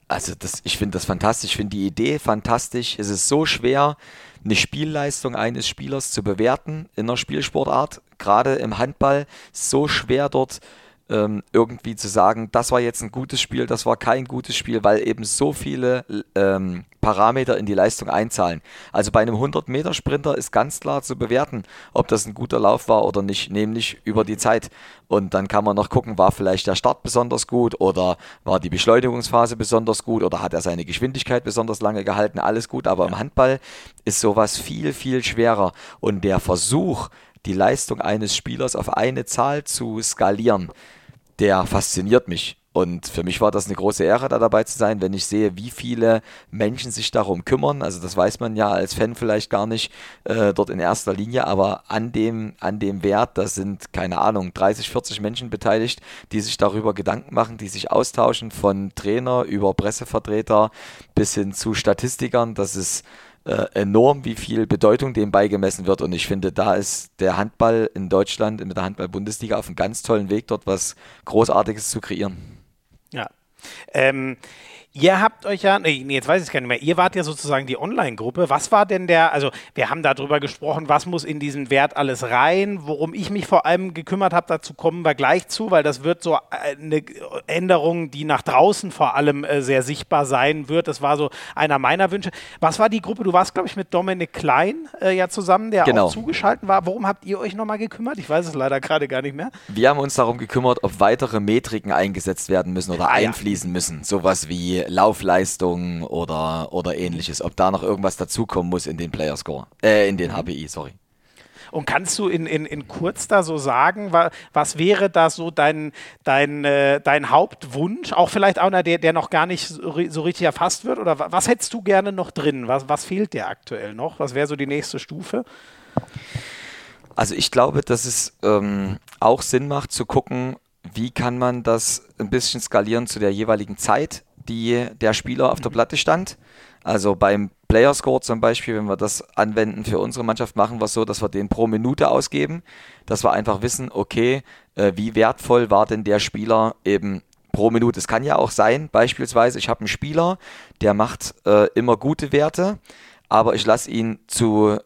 Also das, ich finde das fantastisch, ich finde die Idee fantastisch. Es ist so schwer, eine Spielleistung eines Spielers zu bewerten in einer Spielsportart. Gerade im Handball so schwer dort ähm, irgendwie zu sagen, das war jetzt ein gutes Spiel, das war kein gutes Spiel, weil eben so viele ähm, Parameter in die Leistung einzahlen. Also bei einem 100-Meter-Sprinter ist ganz klar zu bewerten, ob das ein guter Lauf war oder nicht, nämlich über die Zeit. Und dann kann man noch gucken, war vielleicht der Start besonders gut oder war die Beschleunigungsphase besonders gut oder hat er seine Geschwindigkeit besonders lange gehalten, alles gut. Aber im Handball ist sowas viel, viel schwerer. Und der Versuch, die Leistung eines Spielers auf eine Zahl zu skalieren, der fasziniert mich. Und für mich war das eine große Ehre, da dabei zu sein, wenn ich sehe, wie viele Menschen sich darum kümmern. Also das weiß man ja als Fan vielleicht gar nicht äh, dort in erster Linie, aber an dem, an dem Wert, da sind, keine Ahnung, 30, 40 Menschen beteiligt, die sich darüber Gedanken machen, die sich austauschen, von Trainer über Pressevertreter bis hin zu Statistikern. Das ist äh, enorm, wie viel Bedeutung dem beigemessen wird. Und ich finde, da ist der Handball in Deutschland mit der Handball-Bundesliga auf einem ganz tollen Weg, dort was Großartiges zu kreieren. Ja. Ähm, Ihr habt euch ja, nee, jetzt weiß ich es gar nicht mehr, ihr wart ja sozusagen die Online-Gruppe. Was war denn der, also wir haben darüber gesprochen, was muss in diesen Wert alles rein. Worum ich mich vor allem gekümmert habe, dazu kommen wir gleich zu, weil das wird so eine Änderung, die nach draußen vor allem äh, sehr sichtbar sein wird. Das war so einer meiner Wünsche. Was war die Gruppe? Du warst, glaube ich, mit Dominik Klein äh, ja zusammen, der genau. auch zugeschaltet war. Worum habt ihr euch nochmal gekümmert? Ich weiß es leider gerade gar nicht mehr. Wir haben uns darum gekümmert, ob weitere Metriken eingesetzt werden müssen oder ah, einfließen ja. müssen. Sowas wie Laufleistungen oder, oder ähnliches, ob da noch irgendwas dazukommen muss in den Player Score, äh, in den HPI, sorry. Und kannst du in, in, in kurz da so sagen, was, was wäre da so dein, dein, äh, dein Hauptwunsch? Auch vielleicht einer, der, der noch gar nicht so, so richtig erfasst wird? Oder was hättest du gerne noch drin? Was, was fehlt dir aktuell noch? Was wäre so die nächste Stufe? Also ich glaube, dass es ähm, auch Sinn macht zu gucken, wie kann man das ein bisschen skalieren zu der jeweiligen Zeit, die der Spieler auf der Platte stand. Also beim Player Score zum Beispiel, wenn wir das anwenden für unsere Mannschaft, machen wir es so, dass wir den pro Minute ausgeben, dass wir einfach wissen, okay, äh, wie wertvoll war denn der Spieler eben pro Minute. Es kann ja auch sein, beispielsweise, ich habe einen Spieler, der macht äh, immer gute Werte, aber ich lasse ihn zu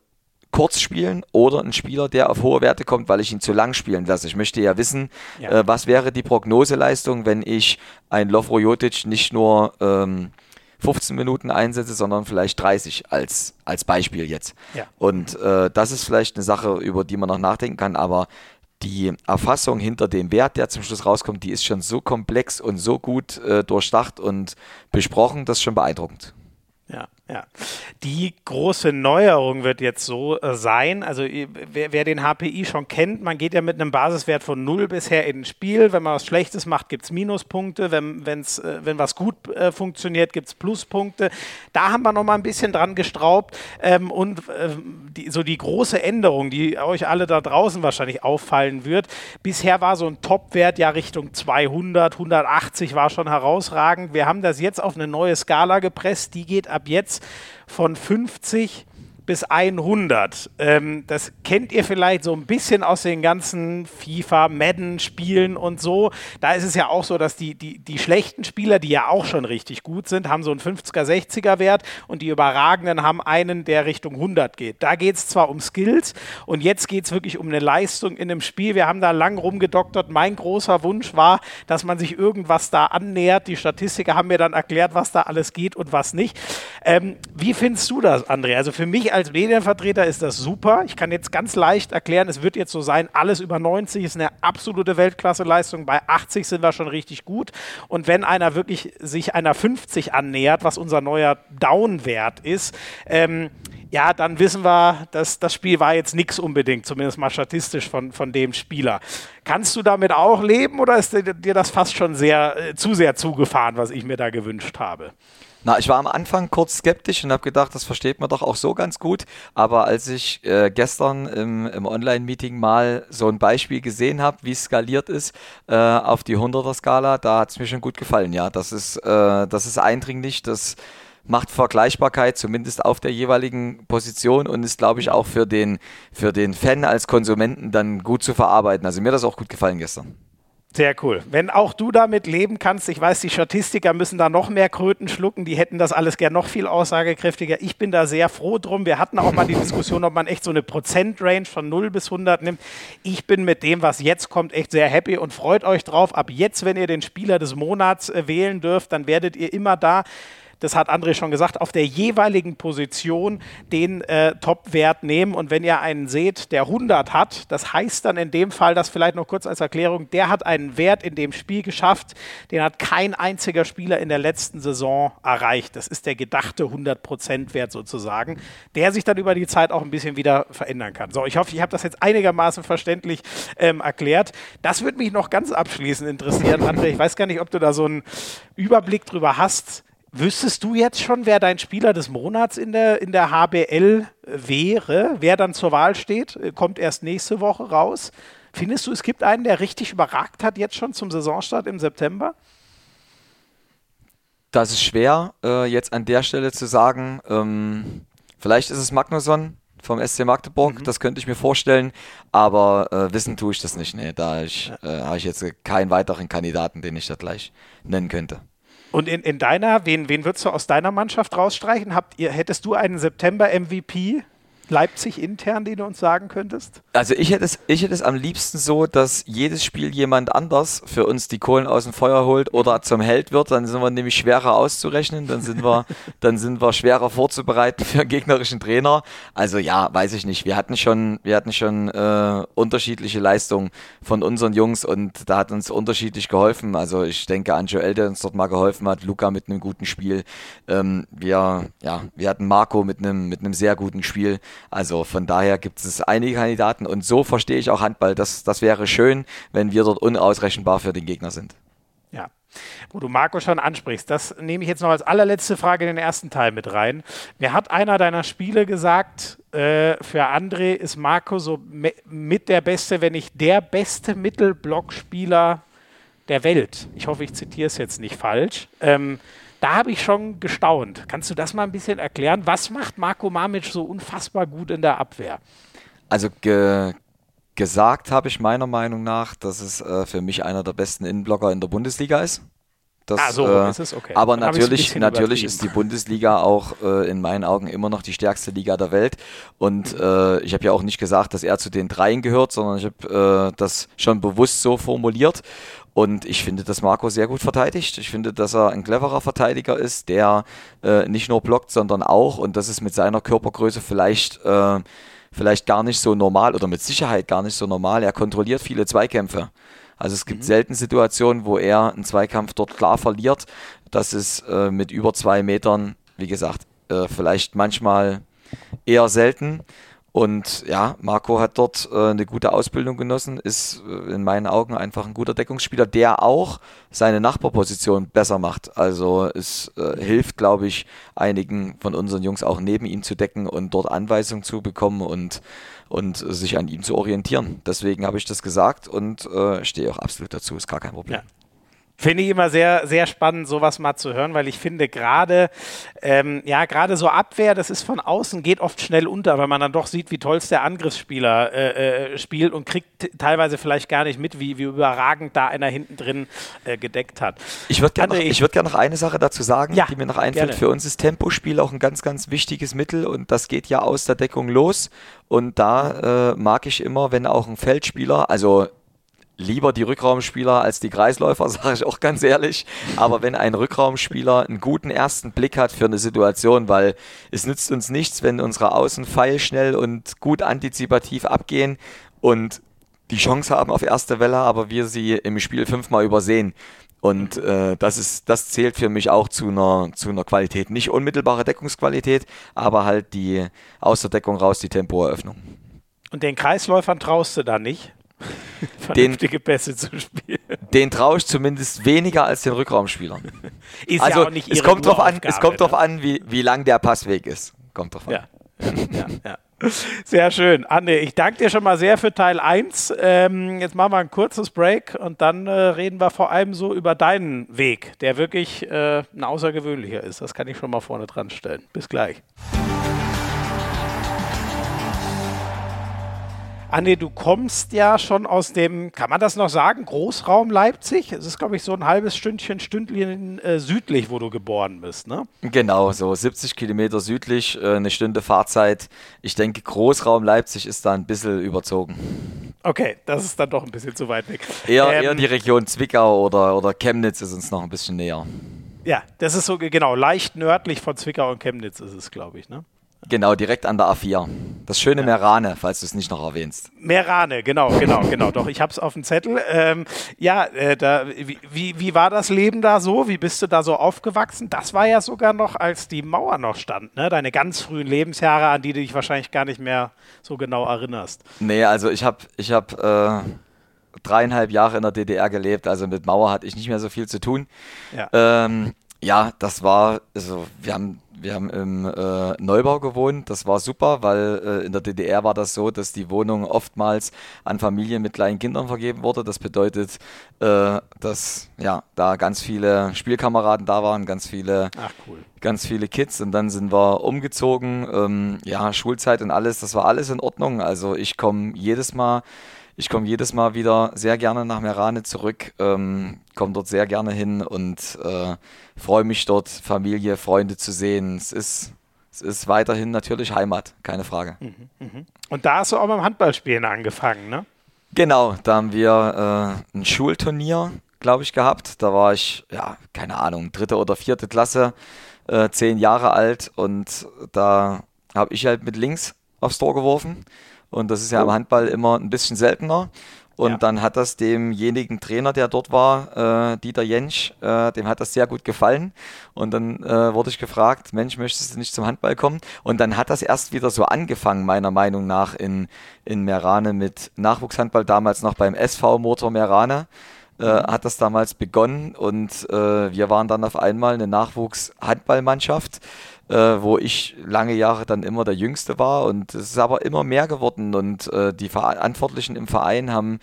kurz spielen oder ein Spieler, der auf hohe Werte kommt, weil ich ihn zu lang spielen lasse. Ich möchte ja wissen, ja. Äh, was wäre die Prognoseleistung, wenn ich ein Lovro Jotic nicht nur ähm, 15 Minuten einsetze, sondern vielleicht 30 als, als Beispiel jetzt. Ja. Und äh, das ist vielleicht eine Sache, über die man noch nachdenken kann, aber die Erfassung hinter dem Wert, der zum Schluss rauskommt, die ist schon so komplex und so gut äh, durchdacht und besprochen, das ist schon beeindruckend. Ja, ja. Die große Neuerung wird jetzt so äh, sein, also wer, wer, den HPI schon kennt, man geht ja mit einem Basiswert von 0 bisher in ein Spiel. Wenn man was Schlechtes macht, gibt es Minuspunkte. Wenn, wenn's, äh, wenn was gut äh, funktioniert, gibt es Pluspunkte. Da haben wir noch mal ein bisschen dran gestraubt. Ähm, und äh, die, so die große Änderung, die euch alle da draußen wahrscheinlich auffallen wird, bisher war so ein Topwert ja Richtung 200, 180 war schon herausragend. Wir haben das jetzt auf eine neue Skala gepresst, die geht ab jetzt von 50 bis 100. Ähm, das kennt ihr vielleicht so ein bisschen aus den ganzen FIFA, Madden-Spielen und so. Da ist es ja auch so, dass die, die, die schlechten Spieler, die ja auch schon richtig gut sind, haben so einen 50er, 60er Wert und die überragenden haben einen, der Richtung 100 geht. Da geht es zwar um Skills und jetzt geht es wirklich um eine Leistung in einem Spiel. Wir haben da lang rumgedoktert. Mein großer Wunsch war, dass man sich irgendwas da annähert. Die Statistiker haben mir dann erklärt, was da alles geht und was nicht. Ähm, wie findest du das, André? Also für mich als als Medienvertreter ist das super. Ich kann jetzt ganz leicht erklären, es wird jetzt so sein, alles über 90 ist eine absolute Weltklasseleistung. Bei 80 sind wir schon richtig gut. Und wenn einer wirklich sich einer 50 annähert, was unser neuer Downwert ist, ähm, ja, dann wissen wir, dass das Spiel war jetzt nichts unbedingt, zumindest mal statistisch von, von dem Spieler. Kannst du damit auch leben oder ist dir das fast schon sehr äh, zu sehr zugefahren, was ich mir da gewünscht habe? Na, ich war am Anfang kurz skeptisch und habe gedacht, das versteht man doch auch so ganz gut. Aber als ich äh, gestern im, im Online-Meeting mal so ein Beispiel gesehen habe, wie es skaliert ist äh, auf die 100er-Skala, da hat es mir schon gut gefallen. Ja, das ist, äh, das ist eindringlich, das macht Vergleichbarkeit zumindest auf der jeweiligen Position und ist, glaube ich, auch für den, für den Fan als Konsumenten dann gut zu verarbeiten. Also mir hat das auch gut gefallen gestern. Sehr cool. Wenn auch du damit leben kannst, ich weiß, die Statistiker müssen da noch mehr Kröten schlucken, die hätten das alles gern noch viel aussagekräftiger. Ich bin da sehr froh drum. Wir hatten auch mal die Diskussion, ob man echt so eine Prozentrange von 0 bis 100 nimmt. Ich bin mit dem, was jetzt kommt, echt sehr happy und freut euch drauf. Ab jetzt, wenn ihr den Spieler des Monats äh, wählen dürft, dann werdet ihr immer da das hat André schon gesagt, auf der jeweiligen Position den äh, Top-Wert nehmen. Und wenn ihr einen seht, der 100 hat, das heißt dann in dem Fall, das vielleicht noch kurz als Erklärung, der hat einen Wert in dem Spiel geschafft, den hat kein einziger Spieler in der letzten Saison erreicht. Das ist der gedachte 100%-Wert sozusagen, der sich dann über die Zeit auch ein bisschen wieder verändern kann. So, ich hoffe, ich habe das jetzt einigermaßen verständlich ähm, erklärt. Das würde mich noch ganz abschließend interessieren, André. Ich weiß gar nicht, ob du da so einen Überblick drüber hast. Wüsstest du jetzt schon, wer dein Spieler des Monats in der, in der HBL wäre? Wer dann zur Wahl steht? Kommt erst nächste Woche raus. Findest du, es gibt einen, der richtig überragt hat jetzt schon zum Saisonstart im September? Das ist schwer, äh, jetzt an der Stelle zu sagen. Ähm, vielleicht ist es Magnusson vom SC Magdeburg, mhm. das könnte ich mir vorstellen, aber äh, wissen tue ich das nicht. Nee, da ich, äh, habe ich jetzt keinen weiteren Kandidaten, den ich da gleich nennen könnte. Und in, in deiner, wen, wen würdest du aus deiner Mannschaft rausstreichen? Habt ihr, hättest du einen September-MVP Leipzig intern, den du uns sagen könntest? Also ich hätte, es, ich hätte es am liebsten so, dass jedes Spiel jemand anders für uns die Kohlen aus dem Feuer holt oder zum Held wird. Dann sind wir nämlich schwerer auszurechnen, dann sind wir, dann sind wir schwerer vorzubereiten für einen gegnerischen Trainer. Also ja, weiß ich nicht. Wir hatten schon, wir hatten schon äh, unterschiedliche Leistungen von unseren Jungs und da hat uns unterschiedlich geholfen. Also ich denke an Joel, der uns dort mal geholfen hat, Luca mit einem guten Spiel. Ähm, wir, ja, wir hatten Marco mit einem, mit einem sehr guten Spiel. Also von daher gibt es einige Kandidaten und so verstehe ich auch Handball. Das, das wäre schön, wenn wir dort unausrechenbar für den Gegner sind. Ja. Wo du Marco schon ansprichst, das nehme ich jetzt noch als allerletzte Frage in den ersten Teil mit rein. Mir hat einer deiner Spiele gesagt, äh, für André ist Marco so mit der beste, wenn nicht der beste Mittelblockspieler der Welt. Ich hoffe, ich zitiere es jetzt nicht falsch. Ähm, da habe ich schon gestaunt. Kannst du das mal ein bisschen erklären? Was macht Marco Mamic so unfassbar gut in der Abwehr? Also ge gesagt habe ich meiner Meinung nach, dass es äh, für mich einer der besten Innenblocker in der Bundesliga ist. Das, ah, so äh, ist es, okay. Aber Dann natürlich, natürlich ist die Bundesliga auch äh, in meinen Augen immer noch die stärkste Liga der Welt. Und äh, ich habe ja auch nicht gesagt, dass er zu den dreien gehört, sondern ich habe äh, das schon bewusst so formuliert. Und ich finde, dass Marco sehr gut verteidigt. Ich finde, dass er ein cleverer Verteidiger ist, der äh, nicht nur blockt, sondern auch, und das ist mit seiner Körpergröße vielleicht, äh, vielleicht gar nicht so normal oder mit Sicherheit gar nicht so normal. Er kontrolliert viele Zweikämpfe. Also es gibt mhm. selten Situationen, wo er einen Zweikampf dort klar verliert. Das ist äh, mit über zwei Metern, wie gesagt, äh, vielleicht manchmal eher selten. Und ja, Marco hat dort äh, eine gute Ausbildung genossen, ist äh, in meinen Augen einfach ein guter Deckungsspieler, der auch seine Nachbarposition besser macht. Also es äh, hilft, glaube ich, einigen von unseren Jungs auch neben ihm zu decken und dort Anweisungen zu bekommen und, und sich an ihm zu orientieren. Deswegen habe ich das gesagt und äh, stehe auch absolut dazu, ist gar kein Problem. Ja. Finde ich immer sehr, sehr spannend, sowas mal zu hören, weil ich finde gerade, ähm, ja, gerade so Abwehr, das ist von außen, geht oft schnell unter, weil man dann doch sieht, wie toll es der Angriffsspieler äh, äh, spielt und kriegt teilweise vielleicht gar nicht mit, wie, wie überragend da einer hinten drin äh, gedeckt hat. Ich würde gerne noch, würd gern noch eine Sache dazu sagen, ja, die mir noch einfällt. Gerne. Für uns ist Tempospiel auch ein ganz, ganz wichtiges Mittel und das geht ja aus der Deckung los. Und da äh, mag ich immer, wenn auch ein Feldspieler, also lieber die Rückraumspieler als die Kreisläufer, sage ich auch ganz ehrlich. Aber wenn ein Rückraumspieler einen guten ersten Blick hat für eine Situation, weil es nützt uns nichts, wenn unsere Außen feilschnell und gut antizipativ abgehen und die Chance haben auf erste Welle, aber wir sie im Spiel fünfmal übersehen. Und äh, das ist, das zählt für mich auch zu einer, zu einer Qualität. Nicht unmittelbare Deckungsqualität, aber halt die aus der Deckung raus die Tempoeröffnung. Und den Kreisläufern traust du da nicht? Vernünftige den, Pässe zu spielen. Den traue ich zumindest weniger als den Rückraumspielern. ist also ja auch nicht es kommt drauf an, es kommt drauf ne? an, wie, wie lang der Passweg ist. Kommt drauf an. Ja, ja, ja. Sehr schön. Anne, ich danke dir schon mal sehr für Teil 1. Ähm, jetzt machen wir ein kurzes Break und dann äh, reden wir vor allem so über deinen Weg, der wirklich äh, ein außergewöhnlicher ist. Das kann ich schon mal vorne dran stellen. Bis gleich. Anne, du kommst ja schon aus dem, kann man das noch sagen, Großraum Leipzig? Es ist, glaube ich, so ein halbes Stündchen, Stündchen äh, südlich, wo du geboren bist, ne? Genau, so 70 Kilometer südlich, äh, eine Stunde Fahrzeit. Ich denke, Großraum Leipzig ist da ein bisschen überzogen. Okay, das ist dann doch ein bisschen zu weit weg. Eher, ähm, eher die Region Zwickau oder, oder Chemnitz ist uns noch ein bisschen näher. Ja, das ist so, genau, leicht nördlich von Zwickau und Chemnitz ist es, glaube ich, ne? Genau, direkt an der A4. Das schöne ja. Merane, falls du es nicht noch erwähnst. Merane, genau, genau, genau. Doch, ich habe es auf dem Zettel. Ähm, ja, äh, da, wie, wie war das Leben da so? Wie bist du da so aufgewachsen? Das war ja sogar noch, als die Mauer noch stand, ne? Deine ganz frühen Lebensjahre, an die du dich wahrscheinlich gar nicht mehr so genau erinnerst. Nee, also ich habe ich hab, äh, dreieinhalb Jahre in der DDR gelebt, also mit Mauer hatte ich nicht mehr so viel zu tun. Ja, ähm, ja das war, also wir haben wir haben im äh, Neubau gewohnt. Das war super, weil äh, in der DDR war das so, dass die Wohnung oftmals an Familien mit kleinen Kindern vergeben wurde. Das bedeutet, äh, dass ja da ganz viele Spielkameraden da waren, ganz viele, cool. ganz viele Kids. Und dann sind wir umgezogen. Ähm, ja, Schulzeit und alles, das war alles in Ordnung. Also ich komme jedes Mal ich komme jedes Mal wieder sehr gerne nach Merane zurück, ähm, komme dort sehr gerne hin und äh, freue mich dort, Familie, Freunde zu sehen. Es ist, es ist weiterhin natürlich Heimat, keine Frage. Mhm, mh. Und da hast du auch beim Handballspielen angefangen, ne? Genau, da haben wir äh, ein Schulturnier, glaube ich, gehabt. Da war ich, ja, keine Ahnung, dritte oder vierte Klasse, äh, zehn Jahre alt und da habe ich halt mit links aufs Tor geworfen. Und das ist ja oh. im Handball immer ein bisschen seltener. Und ja. dann hat das demjenigen Trainer, der dort war, äh, Dieter Jentsch, äh, dem hat das sehr gut gefallen. Und dann äh, wurde ich gefragt, Mensch, möchtest du nicht zum Handball kommen? Und dann hat das erst wieder so angefangen, meiner Meinung nach, in, in Merane mit Nachwuchshandball, damals noch beim SV Motor Merane. Äh, mhm. hat das damals begonnen und äh, wir waren dann auf einmal eine Nachwuchshandballmannschaft äh, wo ich lange Jahre dann immer der Jüngste war. Und es ist aber immer mehr geworden und äh, die Verantwortlichen im Verein haben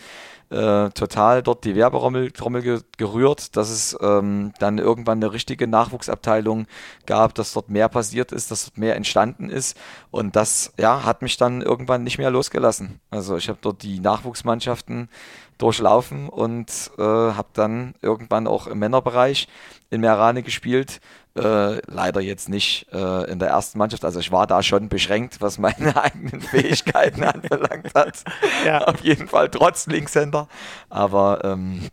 äh, total dort die Werbetrommel ge gerührt, dass es ähm, dann irgendwann eine richtige Nachwuchsabteilung gab, dass dort mehr passiert ist, dass dort mehr entstanden ist. Und das ja, hat mich dann irgendwann nicht mehr losgelassen. Also ich habe dort die Nachwuchsmannschaften durchlaufen und äh, habe dann irgendwann auch im Männerbereich in Merane gespielt äh, leider jetzt nicht äh, in der ersten Mannschaft. Also ich war da schon beschränkt, was meine eigenen Fähigkeiten anbelangt hat. Ja. Auf jeden Fall trotz Linkshänder. Aber ähm,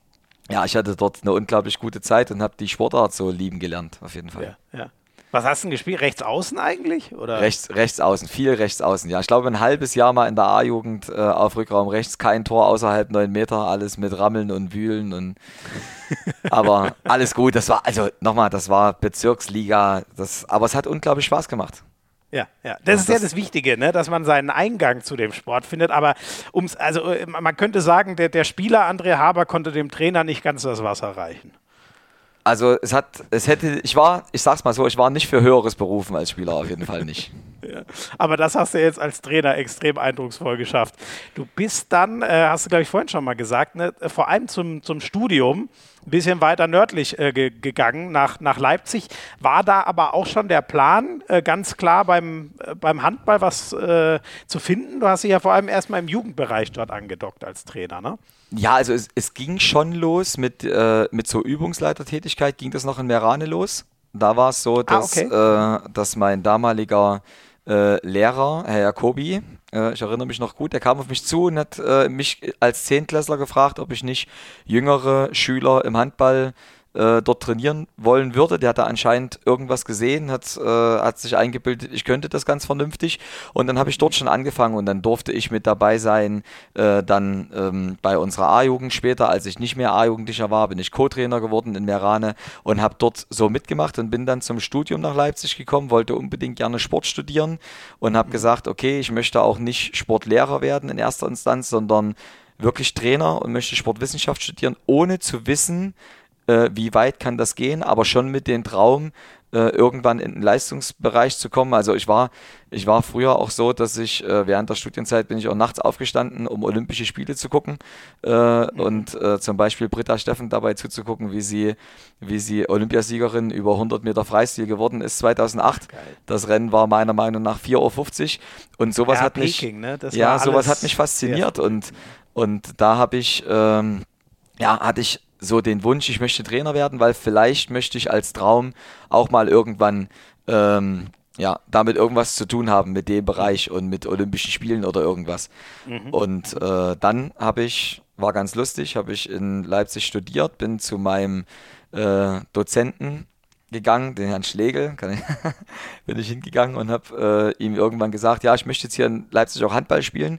ja, ich hatte dort eine unglaublich gute Zeit und habe die Sportart so lieben gelernt, auf jeden Fall. Ja, ja. Was hast du denn gespielt? Rechts außen eigentlich? Oder? Rechts, rechts außen, viel rechts außen. Ja, ich glaube ein halbes Jahr mal in der A-Jugend äh, auf Rückraum rechts, kein Tor außerhalb 9 Meter, alles mit Rammeln und Wühlen und aber alles gut. Das war, also nochmal, das war Bezirksliga, das, aber es hat unglaublich Spaß gemacht. Ja, ja. Das ist ja das Wichtige, ne? dass man seinen Eingang zu dem Sport findet. Aber ums, also äh, man könnte sagen, der, der Spieler André Haber konnte dem Trainer nicht ganz das Wasser reichen. Also es hat, es hätte, ich war, ich sag's mal so, ich war nicht für höheres berufen als Spieler, auf jeden Fall nicht. ja. Aber das hast du jetzt als Trainer extrem eindrucksvoll geschafft. Du bist dann, äh, hast du glaube ich vorhin schon mal gesagt, ne, vor allem zum, zum Studium ein bisschen weiter nördlich äh, ge gegangen, nach, nach Leipzig. War da aber auch schon der Plan, äh, ganz klar beim, äh, beim Handball was äh, zu finden? Du hast dich ja vor allem erstmal im Jugendbereich dort angedockt als Trainer, ne? Ja, also es, es ging schon los mit, äh, mit so Übungsleitertätigkeit, ging das noch in Merane los. Da war es so, ah, dass, ah, okay. äh, dass mein damaliger Lehrer, Herr Jacobi, ich erinnere mich noch gut, der kam auf mich zu und hat äh, mich als Zehntklässler gefragt, ob ich nicht jüngere Schüler im Handball äh, dort trainieren wollen würde. Der hat da anscheinend irgendwas gesehen, hat, äh, hat sich eingebildet, ich könnte das ganz vernünftig. Und dann habe ich dort schon angefangen und dann durfte ich mit dabei sein. Äh, dann ähm, bei unserer A-Jugend später, als ich nicht mehr A-Jugendlicher war, bin ich Co-Trainer geworden in Merane und habe dort so mitgemacht und bin dann zum Studium nach Leipzig gekommen, wollte unbedingt gerne Sport studieren und habe gesagt, okay, ich möchte auch nicht Sportlehrer werden in erster Instanz, sondern wirklich Trainer und möchte Sportwissenschaft studieren, ohne zu wissen, äh, wie weit kann das gehen, aber schon mit dem Traum, äh, irgendwann in den Leistungsbereich zu kommen. Also ich war, ich war früher auch so, dass ich äh, während der Studienzeit bin ich auch nachts aufgestanden, um Olympische Spiele zu gucken äh, mhm. und äh, zum Beispiel Britta Steffen dabei zuzugucken, wie sie, wie sie Olympiasiegerin über 100 Meter Freistil geworden ist 2008. Geil. Das Rennen war meiner Meinung nach 4.50 Uhr und sowas ja, hat Peking, mich, ne? ja, sowas hat mich fasziniert und, und da habe ich, ähm, ja, hatte ich so den Wunsch, ich möchte Trainer werden, weil vielleicht möchte ich als Traum auch mal irgendwann ähm, ja, damit irgendwas zu tun haben mit dem Bereich und mit Olympischen Spielen oder irgendwas. Mhm. Und äh, dann habe ich, war ganz lustig, habe ich in Leipzig studiert, bin zu meinem äh, Dozenten gegangen, den Herrn Schlegel, ich, bin ich hingegangen und habe äh, ihm irgendwann gesagt, ja, ich möchte jetzt hier in Leipzig auch Handball spielen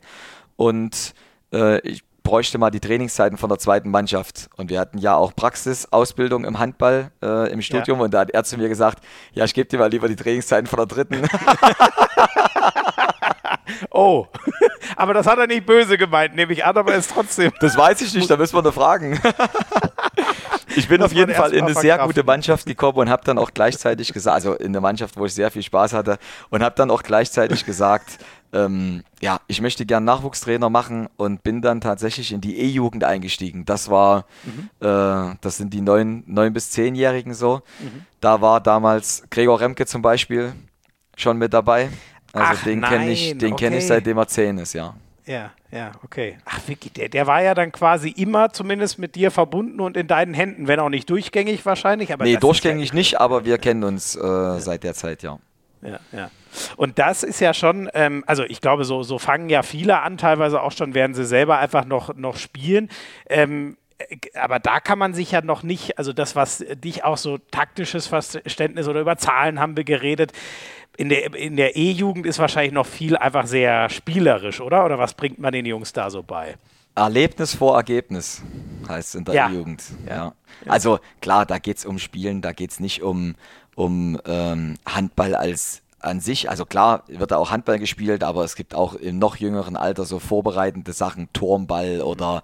und äh, ich bräuchte mal die Trainingszeiten von der zweiten Mannschaft. Und wir hatten ja auch Praxisausbildung im Handball äh, im Studium ja. und da hat er zu mir gesagt, ja, ich gebe dir mal lieber die Trainingszeiten von der dritten. oh, aber das hat er nicht böse gemeint, nehme ich an, aber ist trotzdem. Das weiß ich nicht, da müssen wir nur fragen. Ich bin auf jeden Fall in eine sehr gute Mannschaft gekommen und habe dann auch gleichzeitig gesagt, also in eine Mannschaft, wo ich sehr viel Spaß hatte und habe dann auch gleichzeitig gesagt, ähm, ja, ich möchte gern Nachwuchstrainer machen und bin dann tatsächlich in die E-Jugend eingestiegen. Das war, mhm. äh, das sind die neun, neun bis zehnjährigen so. Mhm. Da war damals Gregor Remke zum Beispiel schon mit dabei. Also Ach, den kenne ich, den okay. kenne ich seitdem er zehn ist, ja. Ja, ja, okay. Ach, Vicky, der, der war ja dann quasi immer zumindest mit dir verbunden und in deinen Händen, wenn auch nicht durchgängig wahrscheinlich. Aber nee, durchgängig ja nicht, aber wir kennen uns äh, ja. seit der Zeit, ja. Ja, ja. Und das ist ja schon, ähm, also ich glaube, so, so fangen ja viele an, teilweise auch schon, werden sie selber einfach noch, noch spielen. Ähm, äh, aber da kann man sich ja noch nicht, also das, was dich auch so taktisches Verständnis oder über Zahlen haben wir geredet, in der in der E-Jugend ist wahrscheinlich noch viel einfach sehr spielerisch, oder? Oder was bringt man den Jungs da so bei? Erlebnis vor Ergebnis heißt es in der ja. E-Jugend. Ja. ja. Also klar, da geht es um Spielen, da geht es nicht um, um ähm, Handball als an sich, also klar wird da auch Handball gespielt, aber es gibt auch im noch jüngeren Alter so vorbereitende Sachen, Turmball oder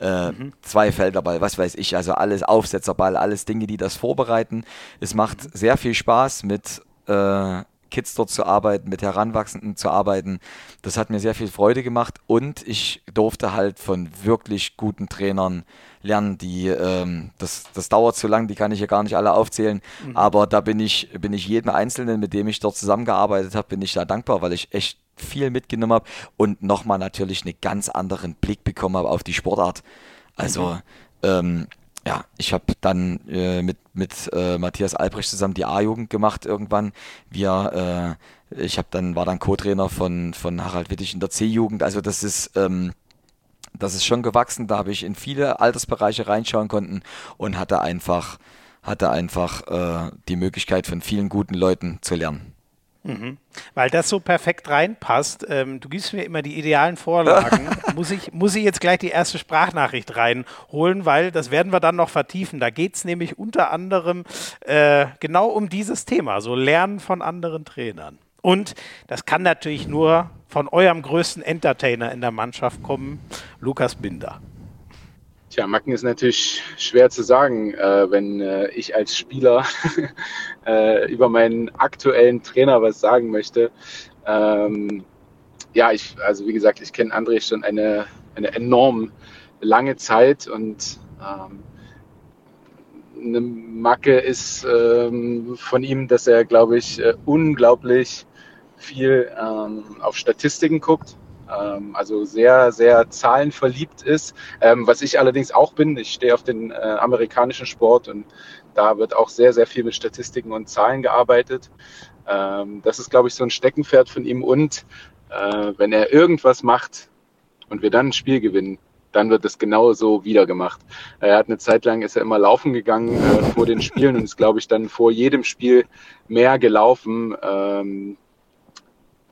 äh, mhm. Zweifelderball, was weiß ich, also alles Aufsetzerball, alles Dinge, die das vorbereiten. Es macht mhm. sehr viel Spaß mit äh, Kids dort zu arbeiten, mit Heranwachsenden zu arbeiten. Das hat mir sehr viel Freude gemacht und ich durfte halt von wirklich guten Trainern lernen, die, ähm, das, das dauert zu lang, die kann ich ja gar nicht alle aufzählen, mhm. aber da bin ich, bin ich jedem Einzelnen, mit dem ich dort zusammengearbeitet habe, bin ich da dankbar, weil ich echt viel mitgenommen habe und nochmal natürlich einen ganz anderen Blick bekommen habe auf die Sportart. Also, mhm. ähm, ja, ich habe dann äh, mit, mit äh, Matthias Albrecht zusammen die A-Jugend gemacht irgendwann. Wir, äh, ich habe dann, war dann Co-Trainer von, von Harald Wittig in der C-Jugend. Also das ist, ähm, das ist schon gewachsen. Da habe ich in viele Altersbereiche reinschauen konnten und hatte einfach, hatte einfach äh, die Möglichkeit von vielen guten Leuten zu lernen. Mhm. Weil das so perfekt reinpasst. Ähm, du gibst mir immer die idealen Vorlagen. muss, ich, muss ich jetzt gleich die erste Sprachnachricht reinholen, weil das werden wir dann noch vertiefen. Da geht es nämlich unter anderem äh, genau um dieses Thema, so Lernen von anderen Trainern. Und das kann natürlich nur von eurem größten Entertainer in der Mannschaft kommen, Lukas Binder. Tja, Macken ist natürlich schwer zu sagen, äh, wenn äh, ich als Spieler äh, über meinen aktuellen Trainer was sagen möchte. Ähm, ja, ich, also wie gesagt, ich kenne André schon eine, eine enorm lange Zeit und ähm, eine Macke ist ähm, von ihm, dass er, glaube ich, äh, unglaublich viel ähm, auf Statistiken guckt also sehr, sehr zahlenverliebt ist, ähm, was ich allerdings auch bin. Ich stehe auf den äh, amerikanischen Sport und da wird auch sehr, sehr viel mit Statistiken und Zahlen gearbeitet. Ähm, das ist, glaube ich, so ein Steckenpferd von ihm und äh, wenn er irgendwas macht und wir dann ein Spiel gewinnen, dann wird es genau so wieder gemacht. Er hat eine Zeit lang ist er immer laufen gegangen äh, vor den Spielen und ist, glaube ich, dann vor jedem Spiel mehr gelaufen. Ähm,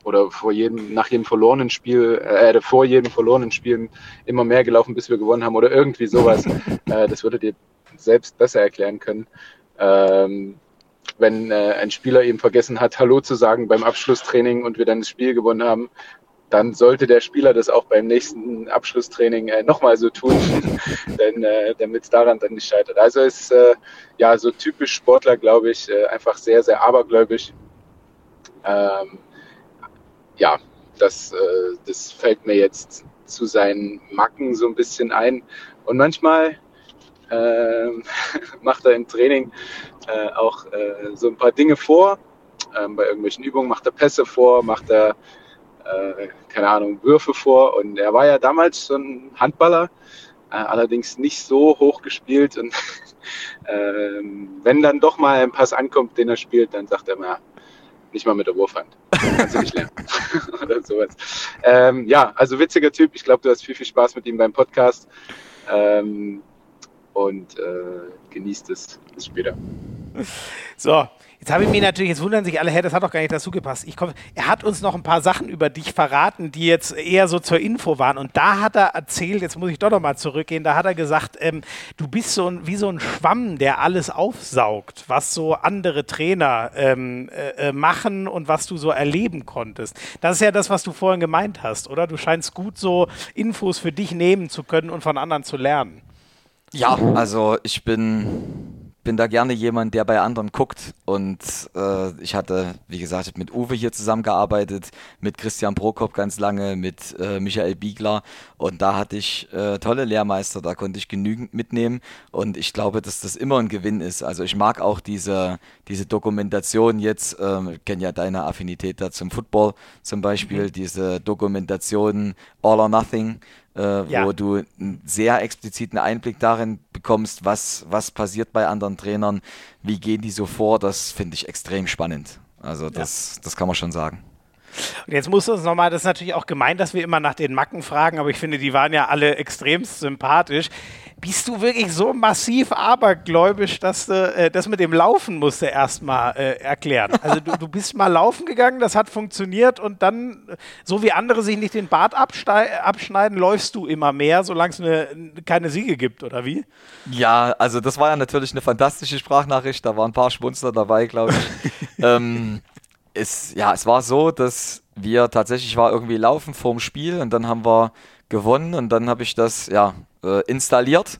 oder vor jedem, nach jedem verlorenen Spiel, äh, vor jedem verlorenen Spiel immer mehr gelaufen, bis wir gewonnen haben oder irgendwie sowas. äh, das würdet ihr selbst besser erklären können. Ähm, wenn äh, ein Spieler eben vergessen hat, Hallo zu sagen beim Abschlusstraining und wir dann das Spiel gewonnen haben, dann sollte der Spieler das auch beim nächsten Abschlusstraining äh, nochmal so tun, denn äh, damit es daran dann nicht scheitert. Also ist äh, ja so typisch Sportler, glaube ich, äh, einfach sehr, sehr abergläubisch. Ähm, ja, das, äh, das fällt mir jetzt zu seinen Macken so ein bisschen ein. Und manchmal äh, macht er im Training äh, auch äh, so ein paar Dinge vor. Ähm, bei irgendwelchen Übungen macht er Pässe vor, macht er, äh, keine Ahnung, Würfe vor. Und er war ja damals so ein Handballer, äh, allerdings nicht so hoch gespielt. Und ähm, wenn dann doch mal ein Pass ankommt, den er spielt, dann sagt er mal, nicht mal mit der Wurfhand. Kannst du nicht lernen. Oder sowas. Ähm, ja, also witziger Typ. Ich glaube, du hast viel, viel Spaß mit ihm beim Podcast. Ähm, und äh, genießt es bis später. So, Jetzt habe ich mir natürlich, jetzt wundern sich alle, hey, das hat doch gar nicht dazu gepasst. Ich komm, er hat uns noch ein paar Sachen über dich verraten, die jetzt eher so zur Info waren. Und da hat er erzählt, jetzt muss ich doch noch mal zurückgehen, da hat er gesagt, ähm, du bist so ein, wie so ein Schwamm, der alles aufsaugt, was so andere Trainer ähm, äh, äh, machen und was du so erleben konntest. Das ist ja das, was du vorhin gemeint hast, oder? Du scheinst gut so Infos für dich nehmen zu können und von anderen zu lernen. Ja, also ich bin bin da gerne jemand, der bei anderen guckt. Und äh, ich hatte, wie gesagt, mit Uwe hier zusammengearbeitet, mit Christian Prokop ganz lange, mit äh, Michael Biegler. Und da hatte ich äh, tolle Lehrmeister, da konnte ich genügend mitnehmen. Und ich glaube, dass das immer ein Gewinn ist. Also ich mag auch diese, diese Dokumentation jetzt, ähm, ich kenne ja deine Affinität da zum Football zum Beispiel, mhm. diese Dokumentation All or Nothing äh, ja. wo du einen sehr expliziten Einblick darin bekommst, was, was passiert bei anderen Trainern, wie gehen die so vor, das finde ich extrem spannend. Also das, ja. das kann man schon sagen. Und jetzt musst du uns nochmal, das ist natürlich auch gemeint, dass wir immer nach den Macken fragen, aber ich finde, die waren ja alle extremst sympathisch bist du wirklich so massiv abergläubisch, dass du äh, das mit dem Laufen musst du erstmal äh, erklären. Also du, du bist mal laufen gegangen, das hat funktioniert und dann, so wie andere sich nicht den Bart abschneiden, läufst du immer mehr, solange es eine, keine Siege gibt, oder wie? Ja, also das war ja natürlich eine fantastische Sprachnachricht, da waren ein paar Schmunzler dabei, glaube ich. ähm, es, ja, es war so, dass wir tatsächlich war irgendwie laufen vorm Spiel und dann haben wir gewonnen und dann habe ich das ja äh, installiert,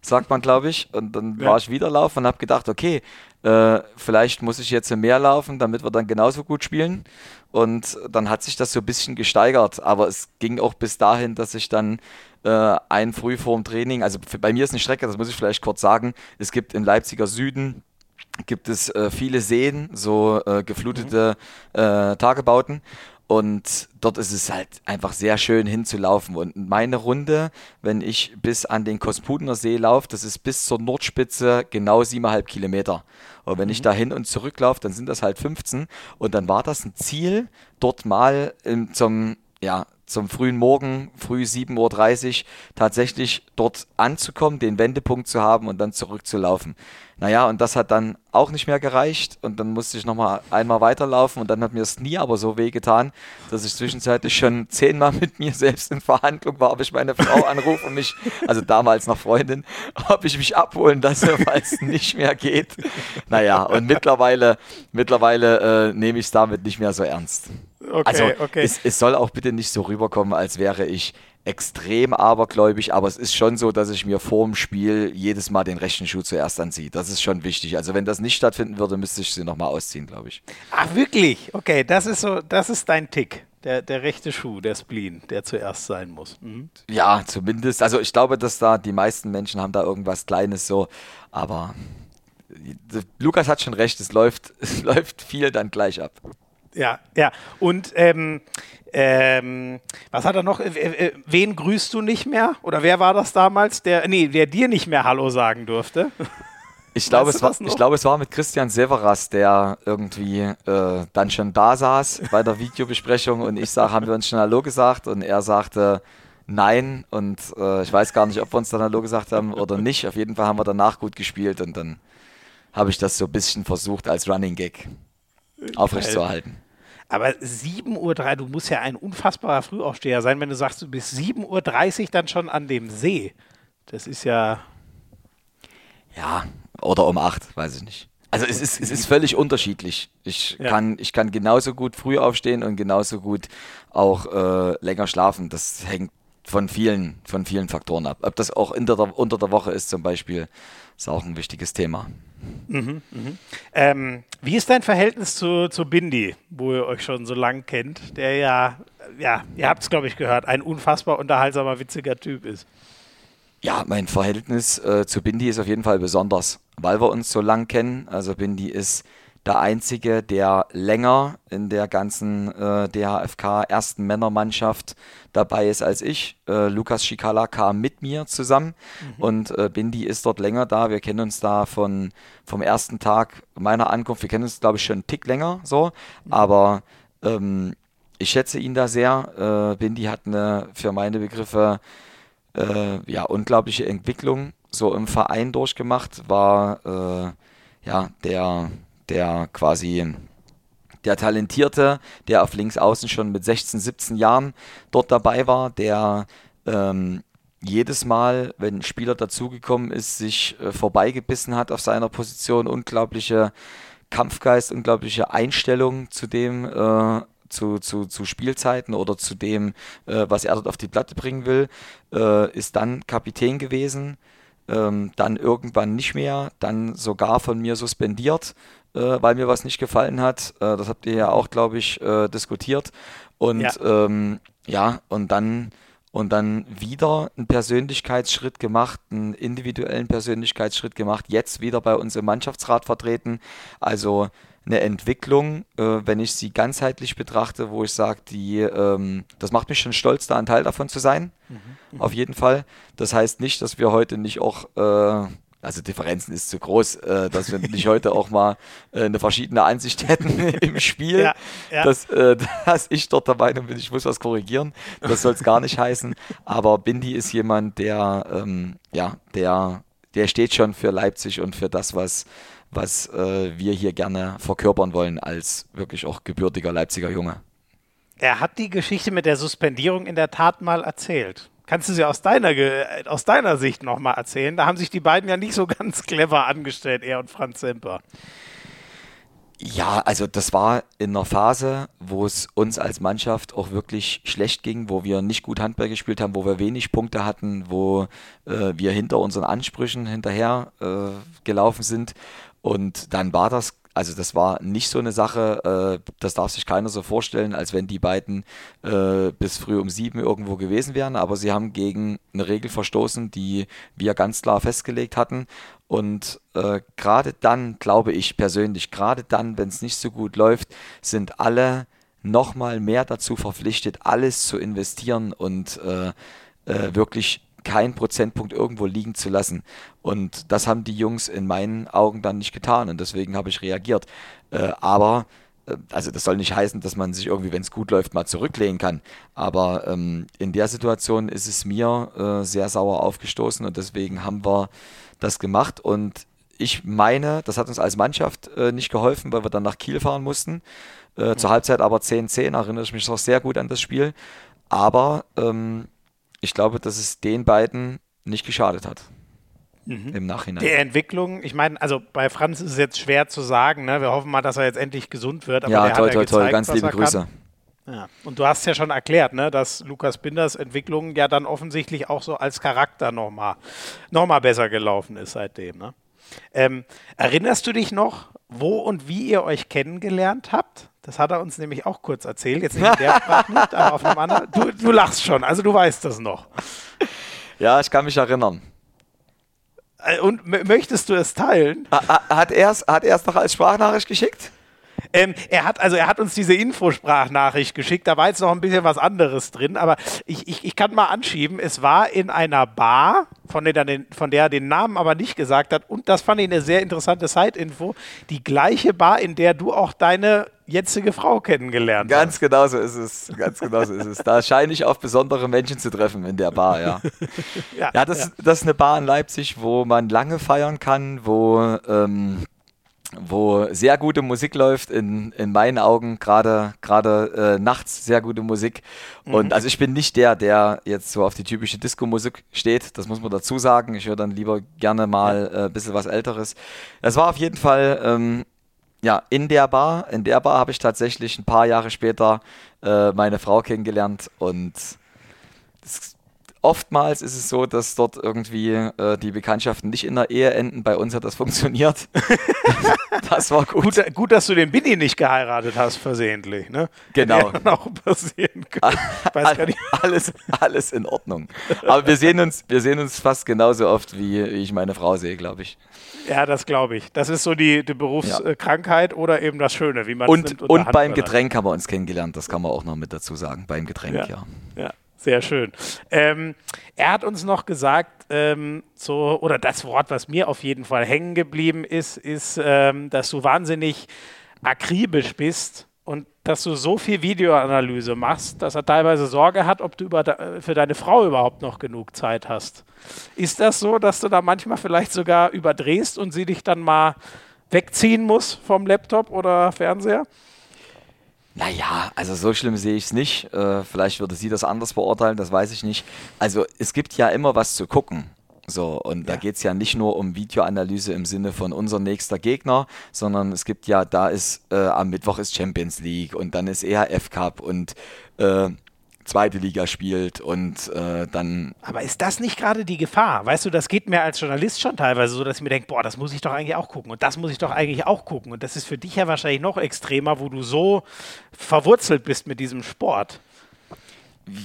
sagt man glaube ich, und dann ja. war ich wieder laufen und habe gedacht, okay, äh, vielleicht muss ich jetzt mehr laufen, damit wir dann genauso gut spielen. Und dann hat sich das so ein bisschen gesteigert, aber es ging auch bis dahin, dass ich dann äh, ein früh vorm Training, also für, bei mir ist eine Strecke, das muss ich vielleicht kurz sagen, es gibt im Leipziger Süden gibt es äh, viele Seen, so äh, geflutete mhm. äh, Tagebauten. Und dort ist es halt einfach sehr schön hinzulaufen. Und meine Runde, wenn ich bis an den Kospudener See laufe, das ist bis zur Nordspitze genau siebeneinhalb Kilometer. Und wenn mhm. ich da hin und zurück laufe, dann sind das halt 15. Und dann war das ein Ziel, dort mal im, zum, ja, zum frühen Morgen, früh 7.30 Uhr, tatsächlich dort anzukommen, den Wendepunkt zu haben und dann zurückzulaufen. Naja, und das hat dann auch nicht mehr gereicht und dann musste ich nochmal einmal weiterlaufen und dann hat mir das Knie aber so weh getan, dass ich zwischenzeitlich schon zehnmal mit mir selbst in Verhandlung war, ob ich meine Frau anrufe und mich, also damals noch Freundin, ob ich mich abholen lasse, weil es nicht mehr geht. Naja, und mittlerweile, mittlerweile äh, nehme ich es damit nicht mehr so ernst. Okay, also okay. Es, es soll auch bitte nicht so rüberkommen, als wäre ich extrem abergläubig, aber es ist schon so, dass ich mir vor dem Spiel jedes Mal den rechten Schuh zuerst anziehe. Das ist schon wichtig. Also wenn das nicht stattfinden würde, müsste ich sie nochmal ausziehen, glaube ich. Ach, wirklich? Okay, das ist so, das ist dein Tick. Der, der rechte Schuh, der Spleen, der zuerst sein muss. Mhm. Ja, zumindest. Also ich glaube, dass da die meisten Menschen haben da irgendwas Kleines so, aber Lukas hat schon recht, es läuft, es läuft viel dann gleich ab. Ja, ja. Und ähm, ähm, was hat er noch? Äh, äh, wen grüßt du nicht mehr? Oder wer war das damals, der, nee, der dir nicht mehr Hallo sagen durfte? Ich glaube, es war, ich glaube, es war mit Christian Severas, der irgendwie äh, dann schon da saß bei der Videobesprechung und ich sage, haben wir uns schon Hallo gesagt und er sagte Nein und äh, ich weiß gar nicht, ob wir uns dann Hallo gesagt haben oder nicht. Auf jeden Fall haben wir danach gut gespielt und dann habe ich das so ein bisschen versucht als Running Gag aufrechtzuerhalten. Aber 7.03 Uhr, du musst ja ein unfassbarer Frühaufsteher sein, wenn du sagst, du bist 7.30 Uhr dann schon an dem See. Das ist ja. Ja, oder um 8, weiß ich nicht. Also es ist, es ist völlig unterschiedlich. Ich, ja. kann, ich kann genauso gut früh aufstehen und genauso gut auch äh, länger schlafen. Das hängt von vielen, von vielen Faktoren ab. Ob das auch der, unter der Woche ist zum Beispiel, ist auch ein wichtiges Thema. Mhm, mhm. Ähm, wie ist dein Verhältnis zu, zu Bindi, wo ihr euch schon so lang kennt, der ja, ja, ihr habt es, glaube ich, gehört, ein unfassbar unterhaltsamer, witziger Typ ist? Ja, mein Verhältnis äh, zu Bindi ist auf jeden Fall besonders, weil wir uns so lang kennen. Also Bindi ist der Einzige, der länger in der ganzen äh, DHFK ersten Männermannschaft dabei ist als ich. Äh, Lukas Schikala kam mit mir zusammen mhm. und äh, Bindi ist dort länger da. Wir kennen uns da von, vom ersten Tag meiner Ankunft. Wir kennen uns, glaube ich, schon einen Tick länger so, mhm. aber ähm, ich schätze ihn da sehr. Äh, Bindi hat eine für meine Begriffe äh, ja, unglaubliche Entwicklung so im Verein durchgemacht, war äh, ja der, der quasi der Talentierte, der auf links außen schon mit 16, 17 Jahren dort dabei war, der ähm, jedes Mal, wenn ein Spieler dazugekommen ist, sich äh, vorbeigebissen hat auf seiner Position, unglaubliche Kampfgeist, unglaubliche Einstellung zu dem, äh, zu, zu, zu Spielzeiten oder zu dem, äh, was er dort auf die Platte bringen will, äh, ist dann Kapitän gewesen, ähm, dann irgendwann nicht mehr, dann sogar von mir suspendiert, äh, weil mir was nicht gefallen hat. Äh, das habt ihr ja auch, glaube ich, äh, diskutiert. Und ja. Ähm, ja, und dann und dann wieder einen Persönlichkeitsschritt gemacht, einen individuellen Persönlichkeitsschritt gemacht, jetzt wieder bei uns im Mannschaftsrat vertreten. Also eine Entwicklung, äh, wenn ich sie ganzheitlich betrachte, wo ich sage, die, ähm, das macht mich schon stolz, da ein Teil davon zu sein. Mhm. Auf jeden Fall. Das heißt nicht, dass wir heute nicht auch, äh, also Differenzen ist zu groß, äh, dass wir nicht heute auch mal äh, eine verschiedene Ansicht hätten im Spiel. Ja, ja. Dass, äh, dass ich dort der Meinung bin, ich muss was korrigieren. Das soll es gar nicht heißen. Aber Bindi ist jemand, der, ähm, ja, der, der steht schon für Leipzig und für das, was was äh, wir hier gerne verkörpern wollen als wirklich auch gebürtiger Leipziger Junge. Er hat die Geschichte mit der Suspendierung in der Tat mal erzählt. Kannst du sie aus deiner, aus deiner Sicht nochmal erzählen? Da haben sich die beiden ja nicht so ganz clever angestellt, er und Franz Semper. Ja, also das war in einer Phase, wo es uns als Mannschaft auch wirklich schlecht ging, wo wir nicht gut Handball gespielt haben, wo wir wenig Punkte hatten, wo äh, wir hinter unseren Ansprüchen hinterher äh, gelaufen sind. Und dann war das, also das war nicht so eine Sache, äh, das darf sich keiner so vorstellen, als wenn die beiden äh, bis früh um sieben irgendwo gewesen wären, aber sie haben gegen eine Regel verstoßen, die wir ganz klar festgelegt hatten. Und äh, gerade dann, glaube ich persönlich, gerade dann, wenn es nicht so gut läuft, sind alle nochmal mehr dazu verpflichtet, alles zu investieren und äh, äh, wirklich keinen Prozentpunkt irgendwo liegen zu lassen. Und das haben die Jungs in meinen Augen dann nicht getan und deswegen habe ich reagiert. Äh, aber äh, also das soll nicht heißen, dass man sich irgendwie, wenn es gut läuft, mal zurücklehnen kann. Aber ähm, in der Situation ist es mir äh, sehr sauer aufgestoßen und deswegen haben wir das gemacht. Und ich meine, das hat uns als Mannschaft äh, nicht geholfen, weil wir dann nach Kiel fahren mussten. Äh, zur Halbzeit aber 10-10, erinnere ich mich noch sehr gut an das Spiel. Aber ähm, ich glaube, dass es den beiden nicht geschadet hat. Mhm. Im Nachhinein. Die Entwicklung, ich meine, also bei Franz ist es jetzt schwer zu sagen, ne? Wir hoffen mal, dass er jetzt endlich gesund wird. Aber ja, toll, toll, toll, ganz liebe Grüße. Ja. Und du hast ja schon erklärt, ne, dass Lukas Binders Entwicklung ja dann offensichtlich auch so als Charakter nochmal noch mal besser gelaufen ist seitdem. Ne? Ähm, erinnerst du dich noch, wo und wie ihr euch kennengelernt habt? Das hat er uns nämlich auch kurz erzählt. Jetzt nicht in der Sprachnachricht, aber auf einem anderen. Du, du lachst schon, also du weißt das noch. Ja, ich kann mich erinnern. Äh, und möchtest du es teilen? Hat er es hat noch als Sprachnachricht geschickt? Ähm, er hat also er hat uns diese Infosprachnachricht geschickt. Da war jetzt noch ein bisschen was anderes drin, aber ich, ich, ich kann mal anschieben. Es war in einer Bar, von der, den, von der er den Namen aber nicht gesagt hat. Und das fand ich eine sehr interessante Side-Info. Die gleiche Bar, in der du auch deine jetzige Frau kennengelernt Ganz hast. genau so ist es. Ganz genau so ist es. Da scheine ich auf besondere Menschen zu treffen in der Bar, ja. ja, ja, das, ja. das ist eine Bar in Leipzig, wo man lange feiern kann, wo ähm, wo sehr gute Musik läuft, in, in meinen Augen gerade gerade äh, nachts sehr gute Musik. Und mhm. also ich bin nicht der, der jetzt so auf die typische Disco-Musik steht, das muss man dazu sagen. Ich höre dann lieber gerne mal ein äh, bisschen was Älteres. Das war auf jeden Fall ähm, ja in der Bar. In der Bar habe ich tatsächlich ein paar Jahre später äh, meine Frau kennengelernt und oftmals ist es so, dass dort irgendwie äh, die Bekanntschaften nicht in der Ehe enden. Bei uns hat das funktioniert. das war gut. gut. gut. dass du den Billy nicht geheiratet hast, versehentlich. Ne? Genau. auch passieren alles, alles in Ordnung. Aber wir sehen, uns, wir sehen uns fast genauso oft, wie ich meine Frau sehe, glaube ich. Ja, das glaube ich. Das ist so die, die Berufskrankheit ja. oder eben das Schöne, wie man Und, und beim Getränk haben wir uns kennengelernt, das kann man auch noch mit dazu sagen. Beim Getränk, ja. ja. ja. Sehr schön. Ähm, er hat uns noch gesagt, ähm, so, oder das Wort, was mir auf jeden Fall hängen geblieben ist, ist, ähm, dass du wahnsinnig akribisch bist und dass du so viel Videoanalyse machst, dass er teilweise Sorge hat, ob du über für deine Frau überhaupt noch genug Zeit hast. Ist das so, dass du da manchmal vielleicht sogar überdrehst und sie dich dann mal wegziehen muss vom Laptop oder Fernseher? Naja, also so schlimm sehe ich es nicht. Äh, vielleicht würde sie das anders beurteilen, das weiß ich nicht. Also es gibt ja immer was zu gucken. So, und ja. da geht es ja nicht nur um Videoanalyse im Sinne von unser nächster Gegner, sondern es gibt ja, da ist äh, am Mittwoch ist Champions League und dann ist EHF Cup und äh, zweite Liga spielt und äh, dann. Aber ist das nicht gerade die Gefahr? Weißt du, das geht mir als Journalist schon teilweise so, dass ich mir denke, boah, das muss ich doch eigentlich auch gucken und das muss ich doch eigentlich auch gucken. Und das ist für dich ja wahrscheinlich noch extremer, wo du so verwurzelt bist mit diesem Sport.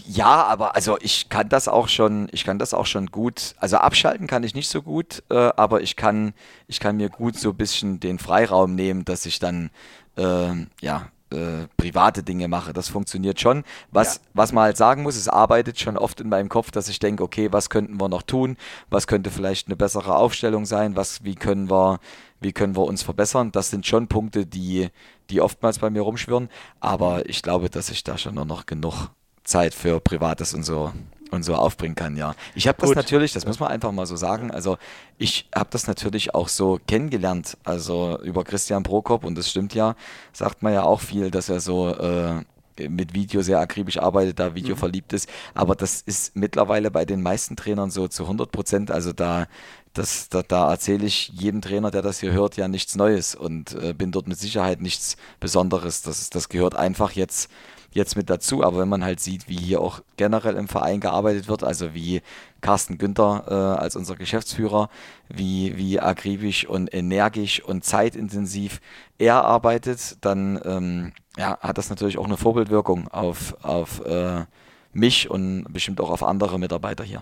Ja, aber also ich kann das auch schon, ich kann das auch schon gut, also abschalten kann ich nicht so gut, äh, aber ich kann, ich kann mir gut so ein bisschen den Freiraum nehmen, dass ich dann äh, ja äh, private Dinge mache. Das funktioniert schon. Was, ja. was man halt sagen muss, es arbeitet schon oft in meinem Kopf, dass ich denke, okay, was könnten wir noch tun? Was könnte vielleicht eine bessere Aufstellung sein? Was, wie können wir, wie können wir uns verbessern? Das sind schon Punkte, die, die oftmals bei mir rumschwirren. Aber ich glaube, dass ich da schon noch genug Zeit für Privates und so und so aufbringen kann, ja. Ich habe das natürlich, das muss man einfach mal so sagen, also ich habe das natürlich auch so kennengelernt, also über Christian Prokop und das stimmt ja, sagt man ja auch viel, dass er so äh, mit Video sehr akribisch arbeitet, da Video mhm. verliebt ist, aber das ist mittlerweile bei den meisten Trainern so zu 100 Prozent, also da das, da, da erzähle ich jedem Trainer, der das hier hört, ja nichts Neues und äh, bin dort mit Sicherheit nichts Besonderes. Das, das gehört einfach jetzt jetzt mit dazu. Aber wenn man halt sieht, wie hier auch generell im Verein gearbeitet wird, also wie Carsten Günther äh, als unser Geschäftsführer, wie, wie akribisch und energisch und zeitintensiv er arbeitet, dann ähm, ja, hat das natürlich auch eine Vorbildwirkung auf, auf äh, mich und bestimmt auch auf andere Mitarbeiter hier.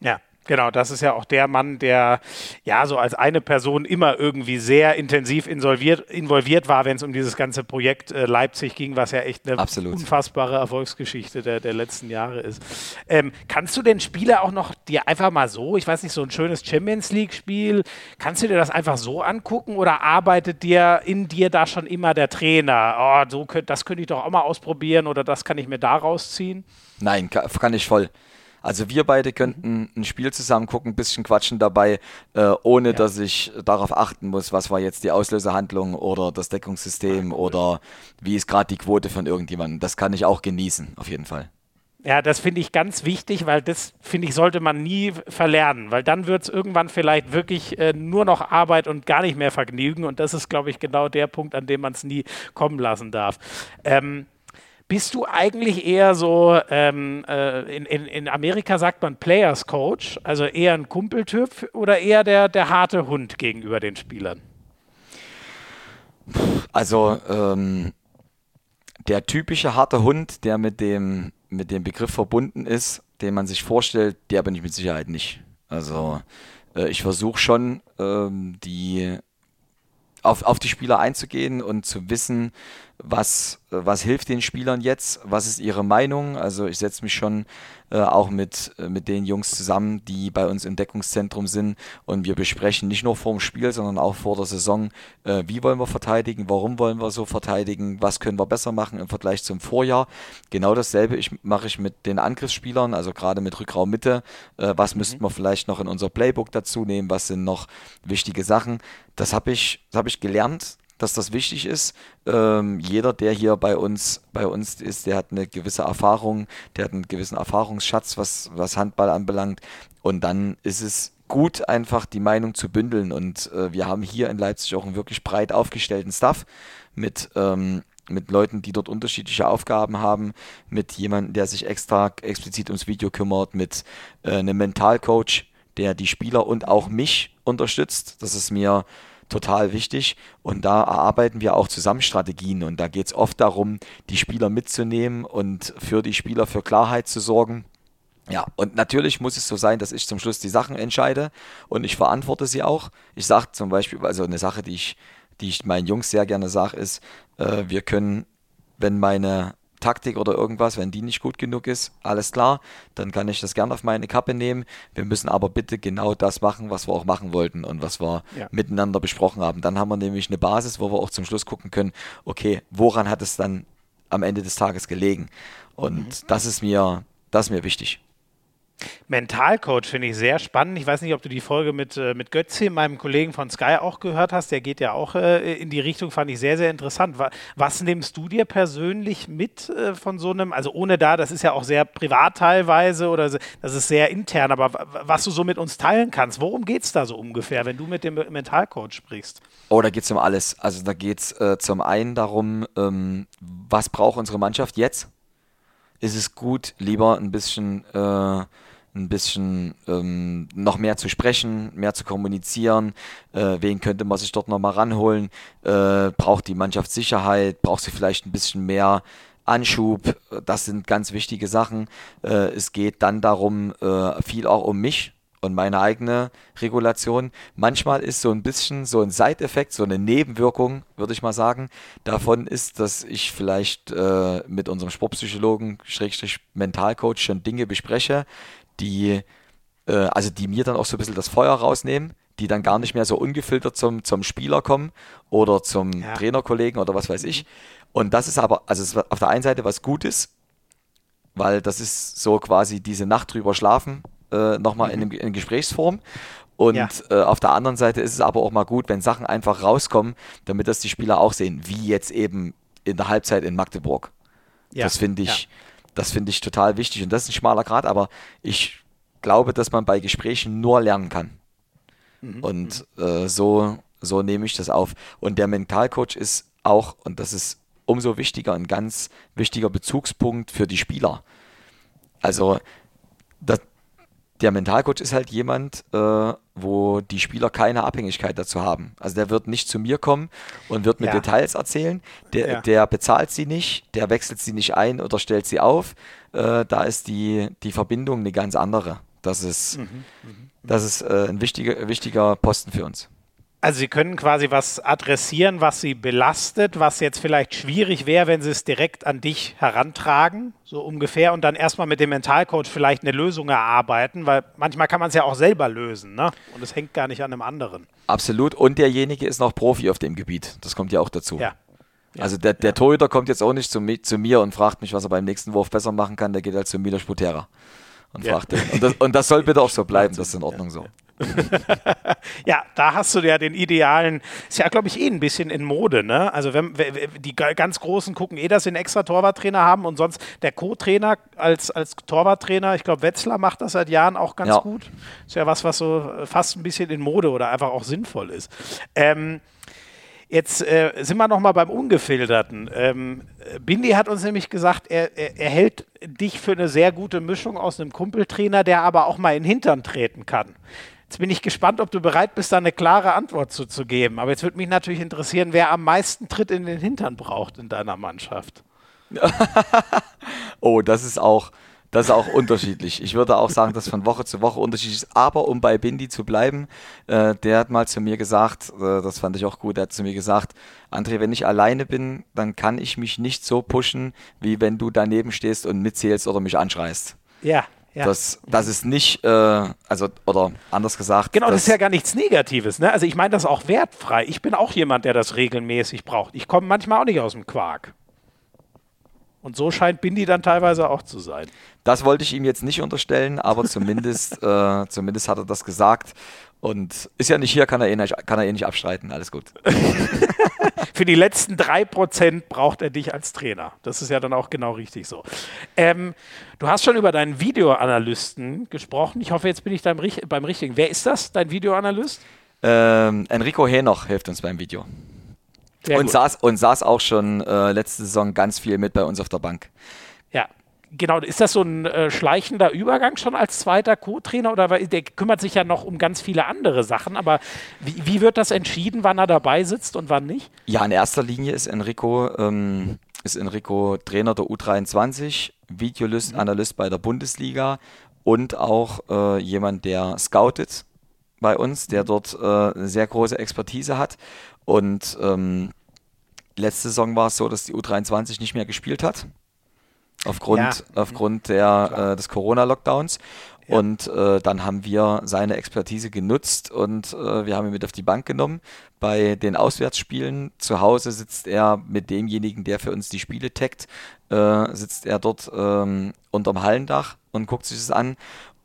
Ja, Genau, das ist ja auch der Mann, der ja so als eine Person immer irgendwie sehr intensiv involviert, war, wenn es um dieses ganze Projekt äh, Leipzig ging, was ja echt eine Absolut. unfassbare Erfolgsgeschichte der, der letzten Jahre ist. Ähm, kannst du den Spieler auch noch dir einfach mal so, ich weiß nicht, so ein schönes Champions League-Spiel, kannst du dir das einfach so angucken oder arbeitet dir in dir da schon immer der Trainer? Oh, so könnt, das könnte ich doch auch mal ausprobieren oder das kann ich mir da rausziehen? Nein, kann ich voll. Also wir beide könnten ein Spiel zusammen gucken, ein bisschen quatschen dabei, äh, ohne ja. dass ich darauf achten muss, was war jetzt die Auslösehandlung oder das Deckungssystem oder wie ist gerade die Quote von irgendjemandem. Das kann ich auch genießen, auf jeden Fall. Ja, das finde ich ganz wichtig, weil das, finde ich, sollte man nie verlernen, weil dann wird es irgendwann vielleicht wirklich äh, nur noch Arbeit und gar nicht mehr Vergnügen und das ist, glaube ich, genau der Punkt, an dem man es nie kommen lassen darf. Ähm, bist du eigentlich eher so, ähm, äh, in, in, in Amerika sagt man Players Coach, also eher ein Kumpeltyp oder eher der, der harte Hund gegenüber den Spielern? Also ähm, der typische harte Hund, der mit dem, mit dem Begriff verbunden ist, den man sich vorstellt, der bin ich mit Sicherheit nicht. Also äh, ich versuche schon, ähm, die auf, auf die Spieler einzugehen und zu wissen, was, was hilft den Spielern jetzt, was ist ihre Meinung. Also ich setze mich schon äh, auch mit, äh, mit den Jungs zusammen, die bei uns im Deckungszentrum sind und wir besprechen nicht nur vor dem Spiel, sondern auch vor der Saison, äh, wie wollen wir verteidigen, warum wollen wir so verteidigen, was können wir besser machen im Vergleich zum Vorjahr. Genau dasselbe ich, mache ich mit den Angriffsspielern, also gerade mit Rückraum Mitte, äh, was mhm. müssten wir vielleicht noch in unser Playbook dazu nehmen, was sind noch wichtige Sachen. Das habe ich, das hab ich gelernt dass das wichtig ist. Ähm, jeder, der hier bei uns, bei uns ist, der hat eine gewisse Erfahrung, der hat einen gewissen Erfahrungsschatz, was, was Handball anbelangt. Und dann ist es gut, einfach die Meinung zu bündeln. Und äh, wir haben hier in Leipzig auch einen wirklich breit aufgestellten Staff mit ähm, mit Leuten, die dort unterschiedliche Aufgaben haben, mit jemandem, der sich extra explizit ums Video kümmert, mit äh, einem Mentalcoach, der die Spieler und auch mich unterstützt. Das ist mir total wichtig. Und da erarbeiten wir auch zusammen Strategien. Und da geht es oft darum, die Spieler mitzunehmen und für die Spieler für Klarheit zu sorgen. Ja, und natürlich muss es so sein, dass ich zum Schluss die Sachen entscheide und ich verantworte sie auch. Ich sage zum Beispiel, also eine Sache, die ich, die ich meinen Jungs sehr gerne sage, ist, äh, wir können, wenn meine Taktik oder irgendwas, wenn die nicht gut genug ist, alles klar, dann kann ich das gerne auf meine Kappe nehmen. Wir müssen aber bitte genau das machen, was wir auch machen wollten und was wir ja. miteinander besprochen haben. Dann haben wir nämlich eine Basis, wo wir auch zum Schluss gucken können, okay, woran hat es dann am Ende des Tages gelegen. Und mhm. das ist mir, das ist mir wichtig. Mentalcoach finde ich sehr spannend. Ich weiß nicht, ob du die Folge mit, äh, mit Götze, meinem Kollegen von Sky, auch gehört hast. Der geht ja auch äh, in die Richtung, fand ich sehr, sehr interessant. Was nimmst du dir persönlich mit äh, von so einem, also ohne da, das ist ja auch sehr privat teilweise oder das ist sehr intern, aber was du so mit uns teilen kannst, worum geht es da so ungefähr, wenn du mit dem Mentalcoach sprichst? Oh, da geht es um alles. Also da geht es äh, zum einen darum, ähm, was braucht unsere Mannschaft jetzt? Ist es gut, lieber ein bisschen äh, ein bisschen ähm, noch mehr zu sprechen, mehr zu kommunizieren. Äh, wen könnte man sich dort nochmal ranholen? Äh, braucht die Mannschaft Sicherheit? Braucht sie vielleicht ein bisschen mehr Anschub? Das sind ganz wichtige Sachen. Äh, es geht dann darum, äh, viel auch um mich und meine eigene Regulation. Manchmal ist so ein bisschen so ein Seiteffekt, so eine Nebenwirkung, würde ich mal sagen, davon ist, dass ich vielleicht äh, mit unserem Sportpsychologen, Schrägstrich Mentalcoach schon Dinge bespreche, die, äh, also die mir dann auch so ein bisschen das Feuer rausnehmen, die dann gar nicht mehr so ungefiltert zum, zum Spieler kommen oder zum ja. Trainerkollegen oder was weiß ich. Und das ist aber, also ist auf der einen Seite was Gutes, weil das ist so quasi diese Nacht drüber schlafen, äh, nochmal mhm. in, in Gesprächsform. Und ja. äh, auf der anderen Seite ist es aber auch mal gut, wenn Sachen einfach rauskommen, damit das die Spieler auch sehen, wie jetzt eben in der Halbzeit in Magdeburg. Ja. Das finde ich, ja. Das finde ich total wichtig und das ist ein schmaler Grad, aber ich glaube, dass man bei Gesprächen nur lernen kann. Mhm. Und äh, so, so nehme ich das auf. Und der Mentalcoach ist auch, und das ist umso wichtiger, ein ganz wichtiger Bezugspunkt für die Spieler. Also, das, der Mentalcoach ist halt jemand, äh, wo die Spieler keine Abhängigkeit dazu haben. Also der wird nicht zu mir kommen und wird mir ja. Details erzählen. Der, ja. der bezahlt sie nicht, der wechselt sie nicht ein oder stellt sie auf. Äh, da ist die, die Verbindung eine ganz andere. Das ist, mhm. Mhm. Das ist äh, ein wichtiger, wichtiger Posten für uns. Also Sie können quasi was adressieren, was Sie belastet, was jetzt vielleicht schwierig wäre, wenn Sie es direkt an dich herantragen, so ungefähr, und dann erstmal mit dem Mentalcoach vielleicht eine Lösung erarbeiten, weil manchmal kann man es ja auch selber lösen, ne? Und es hängt gar nicht an einem anderen. Absolut. Und derjenige ist noch Profi auf dem Gebiet. Das kommt ja auch dazu. Ja. Also der, der Torhüter kommt jetzt auch nicht zu, zu, mir und fragt mich, was er beim nächsten Wurf besser machen kann. Der geht halt zu Milos Sputera und ja. fragt den. Und das, und das soll bitte auch so bleiben. Das ist in Ordnung so. ja, da hast du ja den idealen, ist ja, glaube ich, eh ein bisschen in Mode, ne? Also wenn, die ganz Großen gucken eh, dass sie einen extra Torwarttrainer haben und sonst der Co-Trainer als, als Torwarttrainer, ich glaube, Wetzlar macht das seit Jahren auch ganz ja. gut. Ist ja was, was so fast ein bisschen in Mode oder einfach auch sinnvoll ist. Ähm, Jetzt äh, sind wir nochmal beim Ungefilterten. Ähm, Bindi hat uns nämlich gesagt, er, er, er, hält dich für eine sehr gute Mischung aus einem Kumpeltrainer, der aber auch mal in den Hintern treten kann. Jetzt bin ich gespannt, ob du bereit bist, da eine klare Antwort zu, zu geben. Aber jetzt würde mich natürlich interessieren, wer am meisten Tritt in den Hintern braucht in deiner Mannschaft. oh, das ist auch, das ist auch unterschiedlich. Ich würde auch sagen, dass von Woche zu Woche unterschiedlich ist. Aber um bei Bindi zu bleiben, äh, der hat mal zu mir gesagt, äh, das fand ich auch gut, der hat zu mir gesagt, André, wenn ich alleine bin, dann kann ich mich nicht so pushen, wie wenn du daneben stehst und mitzählst oder mich anschreist. Ja. Ja. Das, das ist nicht, äh, also, oder anders gesagt. Genau, das ist ja gar nichts Negatives. Ne? Also ich meine das auch wertfrei. Ich bin auch jemand, der das regelmäßig braucht. Ich komme manchmal auch nicht aus dem Quark. Und so scheint Bindi dann teilweise auch zu sein. Das wollte ich ihm jetzt nicht unterstellen, aber zumindest, äh, zumindest hat er das gesagt. Und ist ja nicht hier, kann er eh nicht, kann er eh nicht abstreiten. Alles gut. Für die letzten drei Prozent braucht er dich als Trainer. Das ist ja dann auch genau richtig so. Ähm, du hast schon über deinen Videoanalysten gesprochen. Ich hoffe, jetzt bin ich beim, beim richtigen. Wer ist das, dein Videoanalyst? Ähm, Enrico Henoch hilft uns beim Video. und saß, und saß auch schon äh, letzte Saison ganz viel mit bei uns auf der Bank. Genau, ist das so ein äh, schleichender Übergang schon als zweiter Co-Trainer oder der kümmert sich ja noch um ganz viele andere Sachen, aber wie, wie, wird das entschieden, wann er dabei sitzt und wann nicht? Ja, in erster Linie ist Enrico, ähm, ist Enrico Trainer der U23, Videoanalyst mhm. bei der Bundesliga und auch äh, jemand, der scoutet bei uns, der mhm. dort äh, eine sehr große Expertise hat und ähm, letzte Saison war es so, dass die U23 nicht mehr gespielt hat aufgrund, ja. aufgrund der, äh, des Corona-Lockdowns. Ja. Und äh, dann haben wir seine Expertise genutzt und äh, wir haben ihn mit auf die Bank genommen. Bei den Auswärtsspielen zu Hause sitzt er mit demjenigen, der für uns die Spiele taggt, äh, sitzt er dort ähm, unterm Hallendach und guckt sich das an.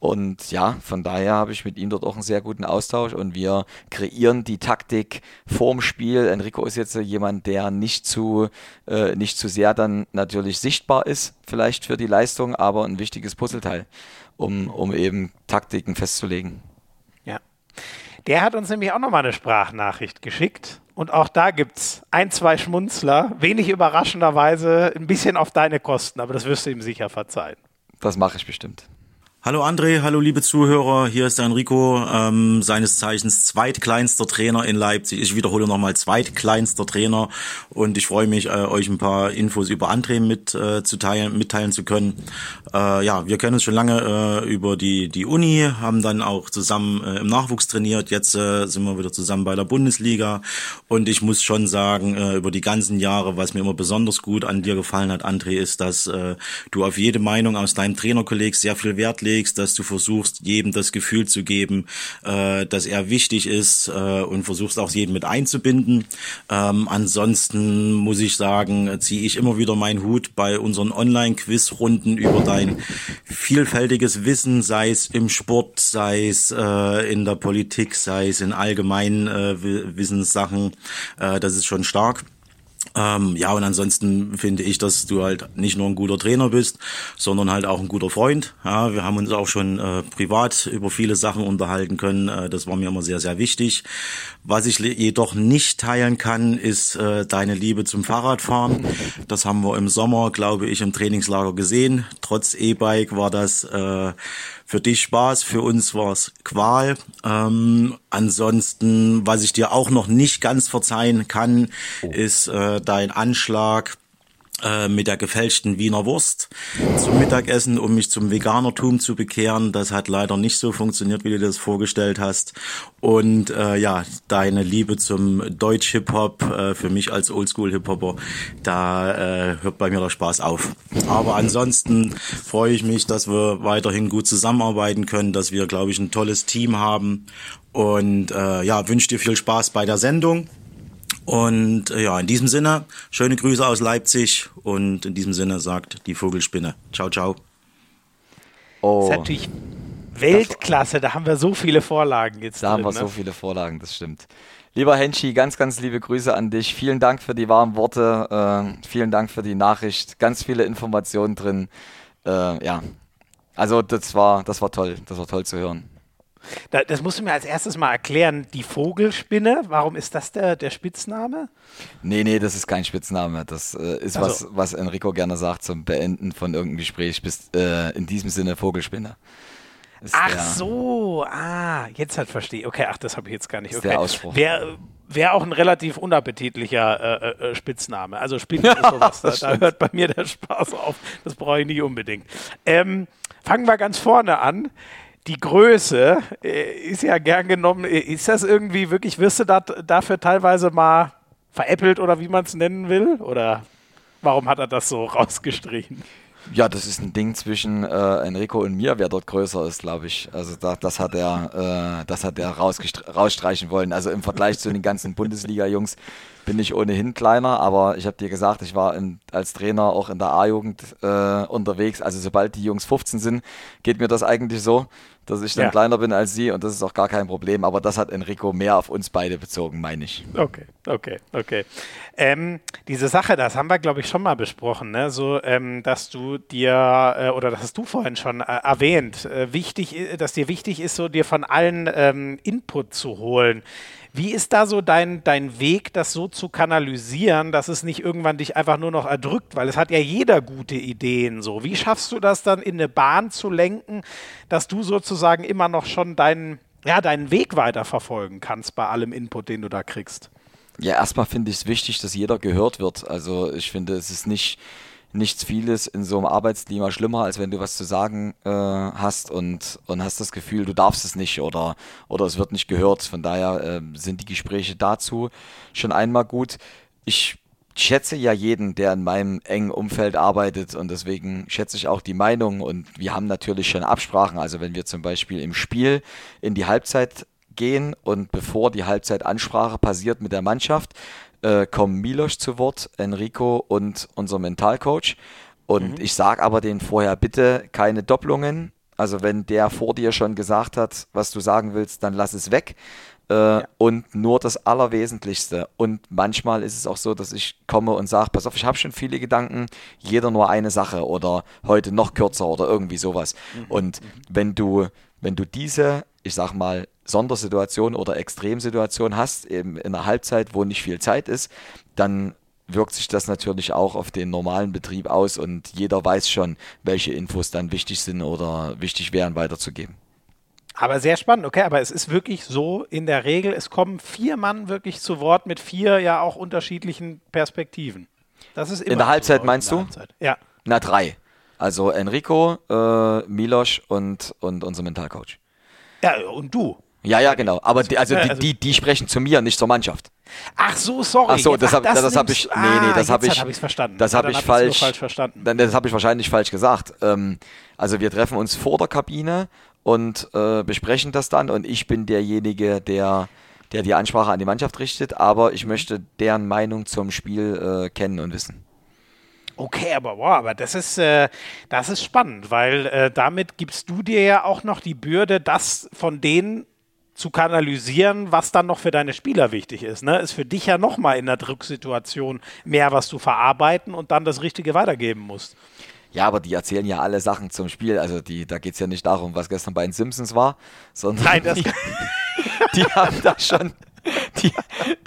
Und ja, von daher habe ich mit ihm dort auch einen sehr guten Austausch und wir kreieren die Taktik vorm Spiel. Enrico ist jetzt jemand, der nicht zu, äh, nicht zu sehr dann natürlich sichtbar ist, vielleicht für die Leistung, aber ein wichtiges Puzzleteil, um, um eben Taktiken festzulegen. Ja. Der hat uns nämlich auch nochmal eine Sprachnachricht geschickt. Und auch da gibt es ein, zwei Schmunzler, wenig überraschenderweise ein bisschen auf deine Kosten, aber das wirst du ihm sicher verzeihen. Das mache ich bestimmt. Hallo André, hallo liebe Zuhörer, hier ist der Enrico, ähm, seines Zeichens zweitkleinster Trainer in Leipzig. Ich wiederhole nochmal, zweitkleinster Trainer und ich freue mich, äh, euch ein paar Infos über André mit, äh, zu teilen, mitteilen zu können. Äh, ja, wir kennen uns schon lange äh, über die, die Uni, haben dann auch zusammen äh, im Nachwuchs trainiert, jetzt äh, sind wir wieder zusammen bei der Bundesliga und ich muss schon sagen, äh, über die ganzen Jahre, was mir immer besonders gut an dir gefallen hat, André, ist, dass äh, du auf jede Meinung aus deinem Trainerkolleg sehr viel Wert legst legst, dass du versuchst, jedem das Gefühl zu geben, äh, dass er wichtig ist äh, und versuchst auch jeden mit einzubinden. Ähm, ansonsten muss ich sagen, ziehe ich immer wieder meinen Hut bei unseren Online-Quiz-Runden über dein vielfältiges Wissen, sei es im Sport, sei es äh, in der Politik, sei es in allgemeinen äh, Wissenssachen. Äh, das ist schon stark. Ähm, ja, und ansonsten finde ich, dass du halt nicht nur ein guter Trainer bist, sondern halt auch ein guter Freund. Ja, wir haben uns auch schon äh, privat über viele Sachen unterhalten können. Äh, das war mir immer sehr, sehr wichtig. Was ich jedoch nicht teilen kann, ist äh, deine Liebe zum Fahrradfahren. Das haben wir im Sommer, glaube ich, im Trainingslager gesehen. Trotz E-Bike war das äh, für dich Spaß, für uns war es Qual. Ähm, ansonsten, was ich dir auch noch nicht ganz verzeihen kann, oh. ist äh, dein Anschlag mit der gefälschten Wiener Wurst zum Mittagessen, um mich zum Veganertum zu bekehren. Das hat leider nicht so funktioniert, wie du das vorgestellt hast. Und äh, ja, deine Liebe zum Deutsch-Hip-Hop, äh, für mich als Oldschool-Hip-Hopper, da äh, hört bei mir der Spaß auf. Aber ansonsten freue ich mich, dass wir weiterhin gut zusammenarbeiten können, dass wir, glaube ich, ein tolles Team haben. Und äh, ja, wünsche dir viel Spaß bei der Sendung. Und äh, ja, in diesem Sinne, schöne Grüße aus Leipzig und in diesem Sinne sagt die Vogelspinne. Ciao, ciao. Oh. Das ist natürlich Weltklasse, da haben wir so viele Vorlagen jetzt. Da drin, haben wir ne? so viele Vorlagen, das stimmt. Lieber Henschi, ganz, ganz liebe Grüße an dich. Vielen Dank für die warmen Worte. Äh, vielen Dank für die Nachricht. Ganz viele Informationen drin. Äh, ja, also das war, das war toll. Das war toll zu hören. Da, das musst du mir als erstes mal erklären. Die Vogelspinne, warum ist das der, der Spitzname? Nee, nee, das ist kein Spitzname. Das äh, ist also. was, was Enrico gerne sagt zum Beenden von irgendeinem Gespräch. Bist äh, in diesem Sinne Vogelspinne. ach so, ah, jetzt halt verstehe. Okay, ach, das habe ich jetzt gar nicht. Okay. der Ausspruch. Wäre wär auch ein relativ unappetitlicher äh, äh, äh Spitzname. Also Spinne ist sowas. da, da, hört bei mir der Spaß auf. Das brauche ich nicht unbedingt. Ähm, fangen wir ganz vorne an die Größe äh, ist ja gern genommen. Ist das irgendwie wirklich, wirst du dat, dafür teilweise mal veräppelt oder wie man es nennen will? Oder warum hat er das so rausgestrichen? Ja, das ist ein Ding zwischen äh, Enrico und mir, wer dort größer ist, glaube ich. Also da, das hat er, äh, das hat er rausstreichen wollen. Also im Vergleich zu den ganzen Bundesliga-Jungs bin ich ohnehin kleiner, aber ich habe dir gesagt, ich war in, als Trainer auch in der A-Jugend äh, unterwegs. Also sobald die Jungs 15 sind, geht mir das eigentlich so dass ich dann ja. kleiner bin als sie und das ist auch gar kein Problem. Aber das hat Enrico mehr auf uns beide bezogen, meine ich. Okay, okay, okay. Ähm, diese Sache, das haben wir, glaube ich, schon mal besprochen, ne? so, ähm, dass du dir, äh, oder das hast du vorhin schon äh, erwähnt, äh, wichtig, dass dir wichtig ist, so dir von allen ähm, Input zu holen. Wie ist da so dein, dein Weg, das so zu kanalisieren, dass es nicht irgendwann dich einfach nur noch erdrückt? Weil es hat ja jeder gute Ideen so. Wie schaffst du das dann in eine Bahn zu lenken, dass du sozusagen immer noch schon deinen, ja, deinen Weg weiterverfolgen kannst bei allem Input, den du da kriegst? Ja, erstmal finde ich es wichtig, dass jeder gehört wird. Also ich finde, es ist nicht nichts vieles in so einem Arbeitsklima schlimmer, als wenn du was zu sagen äh, hast und, und hast das Gefühl, du darfst es nicht oder, oder es wird nicht gehört. Von daher äh, sind die Gespräche dazu schon einmal gut. Ich schätze ja jeden, der in meinem engen Umfeld arbeitet und deswegen schätze ich auch die Meinung und wir haben natürlich schon Absprachen. Also wenn wir zum Beispiel im Spiel in die Halbzeit gehen und bevor die Halbzeitansprache passiert mit der Mannschaft, äh, kommen Milos zu Wort, Enrico und unser Mentalcoach. Und mhm. ich sage aber denen vorher bitte keine Doppelungen. Also wenn der vor dir schon gesagt hat, was du sagen willst, dann lass es weg. Äh, ja. Und nur das Allerwesentlichste. Und manchmal ist es auch so, dass ich komme und sage, pass auf, ich habe schon viele Gedanken, jeder nur eine Sache oder heute noch kürzer oder irgendwie sowas. Mhm. Und wenn du, wenn du diese, ich sag mal, Sondersituation oder Extremsituation hast, eben in einer Halbzeit, wo nicht viel Zeit ist, dann wirkt sich das natürlich auch auf den normalen Betrieb aus und jeder weiß schon, welche Infos dann wichtig sind oder wichtig wären weiterzugeben. Aber sehr spannend, okay, aber es ist wirklich so in der Regel, es kommen vier Mann wirklich zu Wort mit vier ja auch unterschiedlichen Perspektiven. Das ist immer in der Halbzeit so meinst der du? Halbzeit. Ja. Na, drei. Also Enrico, äh, Milos und, und unser Mentalcoach. Ja, und du. Ja, ja, genau. Aber die, also, die, die, die sprechen zu mir, nicht zur Mannschaft. Ach so, sorry. Ach so, das habe das, das hab ich, nee, nee, das ah, habe ich, hab verstanden. Das habe ich falsch, falsch verstanden. Das habe ich wahrscheinlich falsch gesagt. Ähm, also wir treffen uns vor der Kabine und äh, besprechen das dann und ich bin derjenige, der, der die Ansprache an die Mannschaft richtet, aber ich möchte deren Meinung zum Spiel äh, kennen und wissen. Okay, aber wow, aber das ist, äh, das ist spannend, weil äh, damit gibst du dir ja auch noch die Bürde, das von denen zu kanalisieren, was dann noch für deine Spieler wichtig ist. Ne? Ist für dich ja nochmal in der Drucksituation mehr, was du verarbeiten und dann das Richtige weitergeben musst. Ja, aber die erzählen ja alle Sachen zum Spiel. Also die, da geht es ja nicht darum, was gestern bei den Simpsons war, sondern Nein, das die, die haben da schon, die,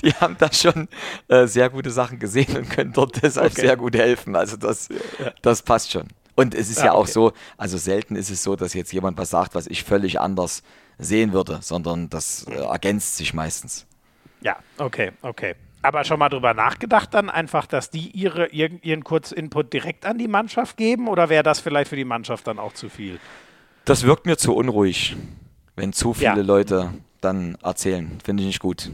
die haben da schon äh, sehr gute Sachen gesehen und können dort deshalb okay. sehr gut helfen. Also das, das passt schon. Und es ist ja, ja auch okay. so, also selten ist es so, dass jetzt jemand was sagt, was ich völlig anders sehen würde, sondern das äh, ergänzt sich meistens. Ja, okay, okay. Aber schon mal drüber nachgedacht dann einfach, dass die ihre, ihren, ihren Kurzinput direkt an die Mannschaft geben oder wäre das vielleicht für die Mannschaft dann auch zu viel? Das wirkt mir zu unruhig, wenn zu viele ja. Leute dann erzählen. Finde ich nicht gut.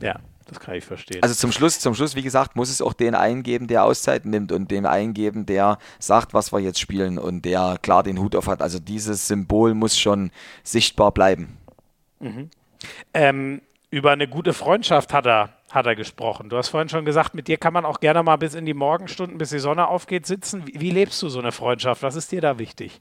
Ja, das kann ich verstehen. Also zum Schluss, zum Schluss, wie gesagt, muss es auch den eingeben, der Auszeit nimmt und dem eingeben, der sagt, was wir jetzt spielen und der klar den Hut auf hat. Also dieses Symbol muss schon sichtbar bleiben. Mhm. Ähm, über eine gute Freundschaft hat er, hat er gesprochen. Du hast vorhin schon gesagt, mit dir kann man auch gerne mal bis in die Morgenstunden, bis die Sonne aufgeht, sitzen. Wie, wie lebst du so eine Freundschaft? Was ist dir da wichtig?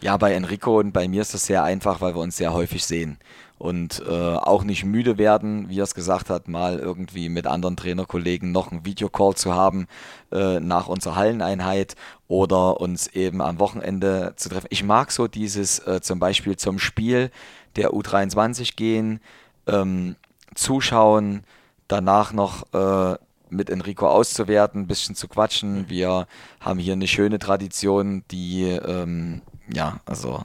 Ja, bei Enrico und bei mir ist das sehr einfach, weil wir uns sehr häufig sehen und äh, auch nicht müde werden, wie er es gesagt hat, mal irgendwie mit anderen Trainerkollegen noch einen Videocall zu haben äh, nach unserer Halleneinheit oder uns eben am Wochenende zu treffen. Ich mag so dieses äh, zum Beispiel zum Spiel der U23 gehen, ähm, zuschauen, danach noch äh, mit Enrico auszuwerten, ein bisschen zu quatschen. Wir haben hier eine schöne Tradition, die, ähm, ja, also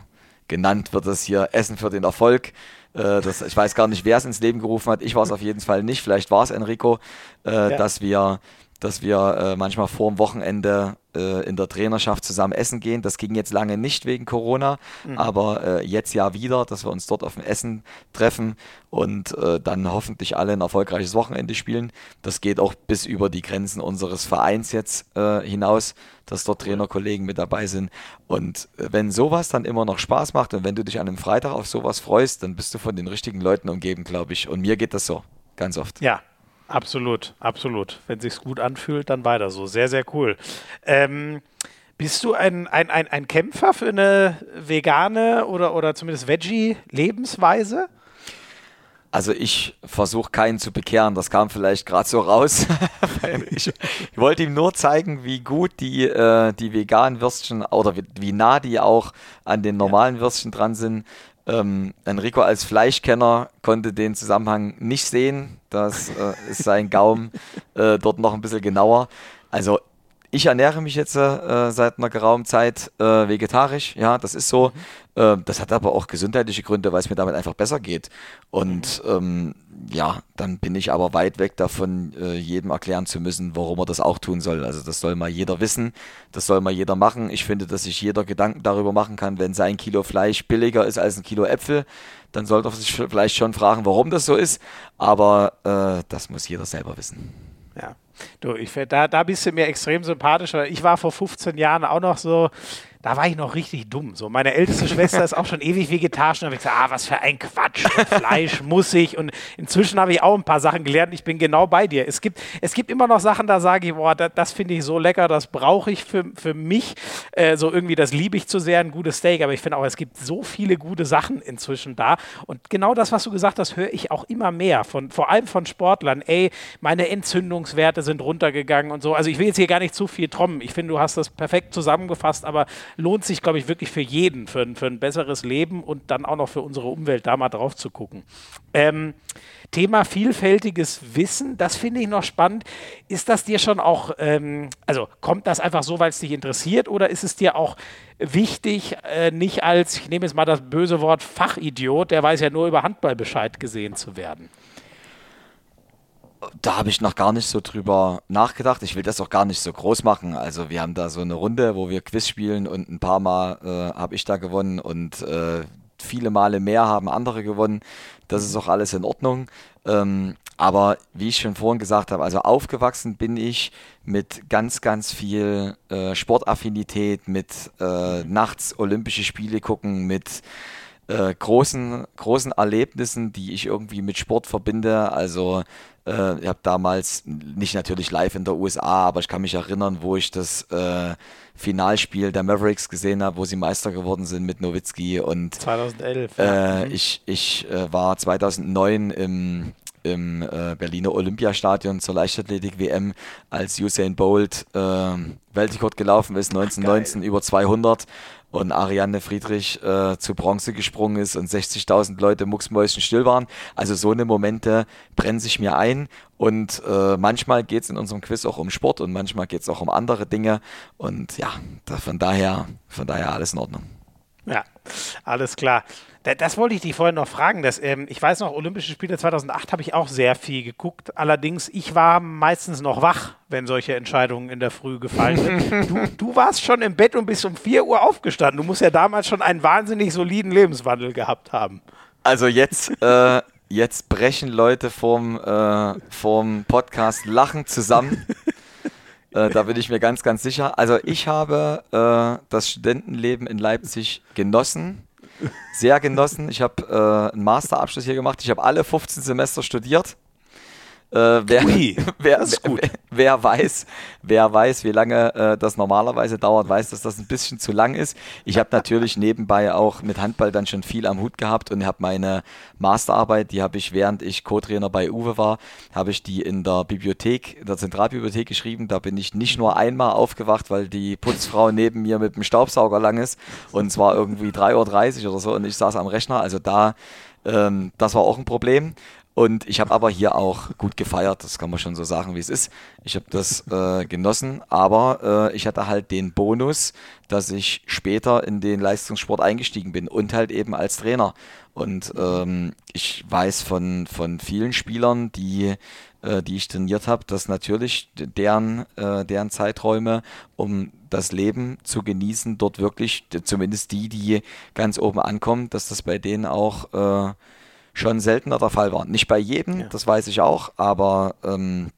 genannt wird es hier Essen für den Erfolg. Äh, das, ich weiß gar nicht, wer es ins Leben gerufen hat. Ich war es auf jeden Fall nicht. Vielleicht war es Enrico, äh, ja. dass wir, dass wir äh, manchmal vor dem Wochenende äh, in der Trainerschaft zusammen essen gehen. Das ging jetzt lange nicht wegen Corona, mhm. aber äh, jetzt ja wieder, dass wir uns dort auf dem Essen treffen und äh, dann hoffentlich alle ein erfolgreiches Wochenende spielen. Das geht auch bis über die Grenzen unseres Vereins jetzt hinaus dass dort Trainerkollegen mit dabei sind. Und wenn sowas dann immer noch Spaß macht und wenn du dich an einem Freitag auf sowas freust, dann bist du von den richtigen Leuten umgeben, glaube ich. Und mir geht das so, ganz oft. Ja, absolut, absolut. Wenn sich's gut anfühlt, dann weiter so. Sehr, sehr cool. Ähm, bist du ein, ein, ein, ein Kämpfer für eine vegane oder, oder zumindest Veggie-Lebensweise? Also ich versuche keinen zu bekehren, das kam vielleicht gerade so raus. ich, ich, wollte ihm nur zeigen, wie gut die, äh, die veganen Würstchen oder wie, wie, nah die auch an den normalen Würstchen dran sind. Ähm, Enrico als Fleischkenner konnte den Zusammenhang nicht sehen. Das äh, ist sein Gaumen äh, dort noch ein bisschen genauer. Also ich ernähre mich jetzt äh, seit einer geraumen Zeit äh, vegetarisch, ja, das ist so. Mhm. Äh, das hat aber auch gesundheitliche Gründe, weil es mir damit einfach besser geht. Und mhm. ähm, ja, dann bin ich aber weit weg davon, äh, jedem erklären zu müssen, warum er das auch tun soll. Also das soll mal jeder wissen, das soll mal jeder machen. Ich finde, dass sich jeder Gedanken darüber machen kann, wenn sein Kilo Fleisch billiger ist als ein Kilo Äpfel, dann sollte er sich vielleicht schon fragen, warum das so ist. Aber äh, das muss jeder selber wissen. Ja. Du, ich, da, da bist du mir extrem sympathisch. Ich war vor 15 Jahren auch noch so, da war ich noch richtig dumm. So, meine älteste Schwester ist auch schon ewig vegetarisch und habe ich gesagt, ah, was für ein Quatsch, Fleisch muss ich. Und inzwischen habe ich auch ein paar Sachen gelernt. Ich bin genau bei dir. Es gibt, es gibt immer noch Sachen, da sage ich, boah, das, das finde ich so lecker, das brauche ich für, für mich. Äh, so irgendwie, das liebe ich zu sehr, ein gutes Steak. Aber ich finde auch, es gibt so viele gute Sachen inzwischen da. Und genau das, was du gesagt hast, höre ich auch immer mehr. Von, vor allem von Sportlern. Ey, meine Entzündungswerte sind runtergegangen und so. Also ich will jetzt hier gar nicht zu viel trommen. Ich finde, du hast das perfekt zusammengefasst, aber lohnt sich, glaube ich, wirklich für jeden, für, für ein besseres Leben und dann auch noch für unsere Umwelt da mal drauf zu gucken. Ähm, Thema vielfältiges Wissen, das finde ich noch spannend. Ist das dir schon auch, ähm, also kommt das einfach so, weil es dich interessiert oder ist es dir auch wichtig, äh, nicht als, ich nehme jetzt mal das böse Wort Fachidiot, der weiß ja nur über Handball Bescheid gesehen zu werden? Da habe ich noch gar nicht so drüber nachgedacht. Ich will das auch gar nicht so groß machen. Also wir haben da so eine Runde, wo wir Quiz spielen und ein paar Mal äh, habe ich da gewonnen und äh, viele Male mehr haben andere gewonnen. Das ist auch alles in Ordnung. Ähm, aber wie ich schon vorhin gesagt habe, also aufgewachsen bin ich mit ganz, ganz viel äh, Sportaffinität, mit äh, nachts Olympische Spiele gucken, mit äh, großen, großen Erlebnissen, die ich irgendwie mit Sport verbinde. Also äh, ich habe damals, nicht natürlich live in der USA, aber ich kann mich erinnern, wo ich das äh, Finalspiel der Mavericks gesehen habe, wo sie Meister geworden sind mit Nowitzki. Und 2011. Äh, mhm. Ich, ich äh, war 2009 im im äh, Berliner Olympiastadion zur Leichtathletik-WM, als Usain Bolt Weltrekord gelaufen ist, 1919 Ach, über 200 und Ariane Friedrich äh, zu Bronze gesprungen ist und 60.000 Leute mucksmäuschen still waren. Also so eine Momente brennen sich mir ein und äh, manchmal geht es in unserem Quiz auch um Sport und manchmal geht es auch um andere Dinge und ja, da, von daher, von daher alles in Ordnung. Ja, alles klar. Das wollte ich dich vorhin noch fragen. Dass, ähm, ich weiß noch, Olympische Spiele 2008 habe ich auch sehr viel geguckt. Allerdings, ich war meistens noch wach, wenn solche Entscheidungen in der Früh gefallen sind. du, du, warst schon im Bett und bist um 4 Uhr aufgestanden. Du musst ja damals schon einen wahnsinnig soliden Lebenswandel gehabt haben. Also jetzt, äh, jetzt brechen Leute vom, äh, vom Podcast Lachen zusammen. Äh, da bin ich mir ganz, ganz sicher. Also ich habe äh, das Studentenleben in Leipzig genossen sehr genossen. Ich habe äh, einen Masterabschluss hier gemacht. Ich habe alle 15 Semester studiert. Äh, wer, wer, wer, wer, weiß, wer weiß, wie lange äh, das normalerweise dauert, weiß, dass das ein bisschen zu lang ist. Ich habe natürlich nebenbei auch mit Handball dann schon viel am Hut gehabt und habe meine Masterarbeit, die habe ich während ich Co-Trainer bei Uwe war, habe ich die in der Bibliothek, in der Zentralbibliothek geschrieben. Da bin ich nicht nur einmal aufgewacht, weil die Putzfrau neben mir mit dem Staubsauger lang ist und es war irgendwie 3.30 Uhr oder so und ich saß am Rechner. Also da ähm, das war auch ein Problem. Und ich habe aber hier auch gut gefeiert, das kann man schon so sagen, wie es ist. Ich habe das äh, genossen, aber äh, ich hatte halt den Bonus, dass ich später in den Leistungssport eingestiegen bin und halt eben als Trainer. Und ähm, ich weiß von, von vielen Spielern, die, äh, die ich trainiert habe, dass natürlich deren, äh, deren Zeiträume, um das Leben zu genießen, dort wirklich, zumindest die, die ganz oben ankommen, dass das bei denen auch äh, schon seltener der Fall war. Nicht bei jedem, ja. das weiß ich auch, aber ähm,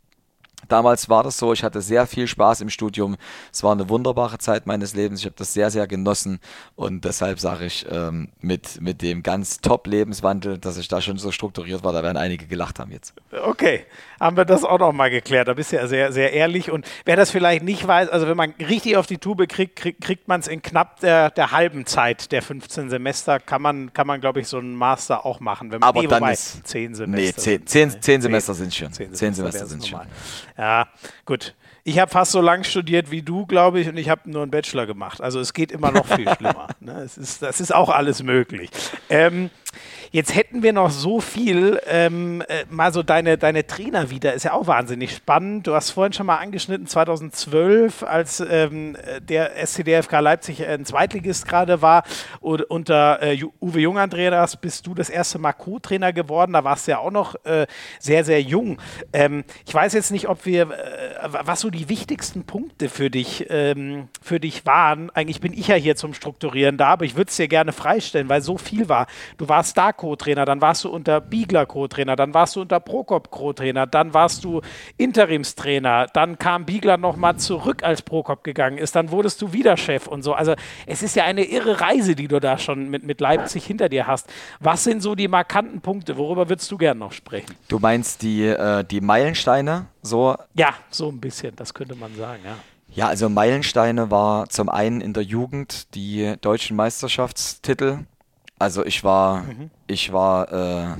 Damals war das so, ich hatte sehr viel Spaß im Studium. Es war eine wunderbare Zeit meines Lebens. Ich habe das sehr, sehr genossen. Und deshalb sage ich, ähm, mit, mit dem ganz Top-Lebenswandel, dass ich da schon so strukturiert war, da werden einige gelacht haben jetzt. Okay, haben wir das auch noch mal geklärt. Da bist du ja sehr, sehr ehrlich. Und wer das vielleicht nicht weiß, also wenn man richtig auf die Tube kriegt, kriegt, kriegt man es in knapp der, der, halben Zeit der 15 Semester. Kann man, kann man glaube ich, so einen Master auch machen. Wenn man, Aber nee, dann ist 10 Semester. Nee, 10, 10, 10 Semester sind schon. 10 Semester, Semester sind schon. Ja, gut. Ich habe fast so lang studiert wie du, glaube ich, und ich habe nur einen Bachelor gemacht. Also es geht immer noch viel schlimmer. Ne? Es ist, das ist auch alles möglich. Ähm, Jetzt hätten wir noch so viel, ähm, äh, mal so deine, deine Trainer wieder, ist ja auch wahnsinnig spannend. Du hast vorhin schon mal angeschnitten, 2012, als ähm, der SCDFK Leipzig ein Zweitligist gerade war und unter äh, Uwe Jung Andreas bist du das erste Mal Co-Trainer geworden. Da warst du ja auch noch äh, sehr, sehr jung. Ähm, ich weiß jetzt nicht, ob wir, äh, was so die wichtigsten Punkte für dich, ähm, für dich waren. Eigentlich bin ich ja hier zum Strukturieren da, aber ich würde es dir gerne freistellen, weil so viel war. Du warst da Co-Trainer, dann warst du unter Biegler Co-Trainer, dann warst du unter Prokop Co-Trainer, dann warst du Interimstrainer, dann kam Biegler nochmal zurück, als Prokop gegangen ist, dann wurdest du wieder Chef und so. Also es ist ja eine irre Reise, die du da schon mit, mit Leipzig hinter dir hast. Was sind so die markanten Punkte? Worüber würdest du gerne noch sprechen? Du meinst die, äh, die Meilensteine? So? Ja, so ein bisschen, das könnte man sagen, ja. Ja, also Meilensteine war zum einen in der Jugend die deutschen Meisterschaftstitel. Also ich war, mhm. ich war, äh,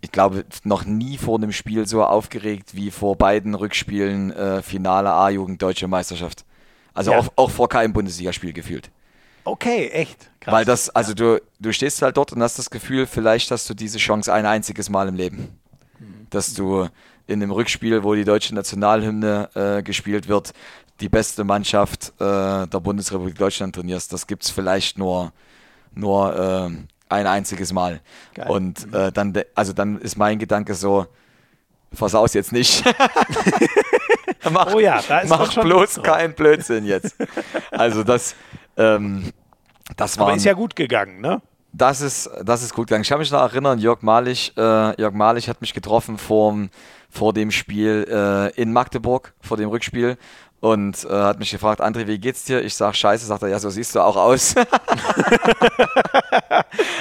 ich glaube, noch nie vor einem Spiel so aufgeregt wie vor beiden Rückspielen äh, Finale A-Jugend Deutsche Meisterschaft. Also ja. auch, auch vor keinem Bundesligaspiel gefühlt. Okay, echt. Krass. Weil das, also du, du stehst halt dort und hast das Gefühl, vielleicht hast du diese Chance ein einziges Mal im Leben. Mhm. Dass du in dem Rückspiel, wo die deutsche Nationalhymne äh, gespielt wird, die beste Mannschaft äh, der Bundesrepublik Deutschland trainierst. Das gibt es vielleicht nur, nur äh, ein einziges Mal. Geil. Und äh, dann, also dann ist mein Gedanke so, versaus jetzt nicht. mach, oh ja, da ist mach bloß keinen Blödsinn jetzt. Also das, ähm, das war. Aber ist ja gut gegangen, ne? Das ist, das ist gut gegangen. Ich kann mich noch erinnern, Jörg Malich, äh, Jörg Malich hat mich getroffen vor, vor dem Spiel äh, in Magdeburg, vor dem Rückspiel und äh, hat mich gefragt, André, wie geht's dir? Ich sag scheiße, sagt er, ja, so siehst du auch aus.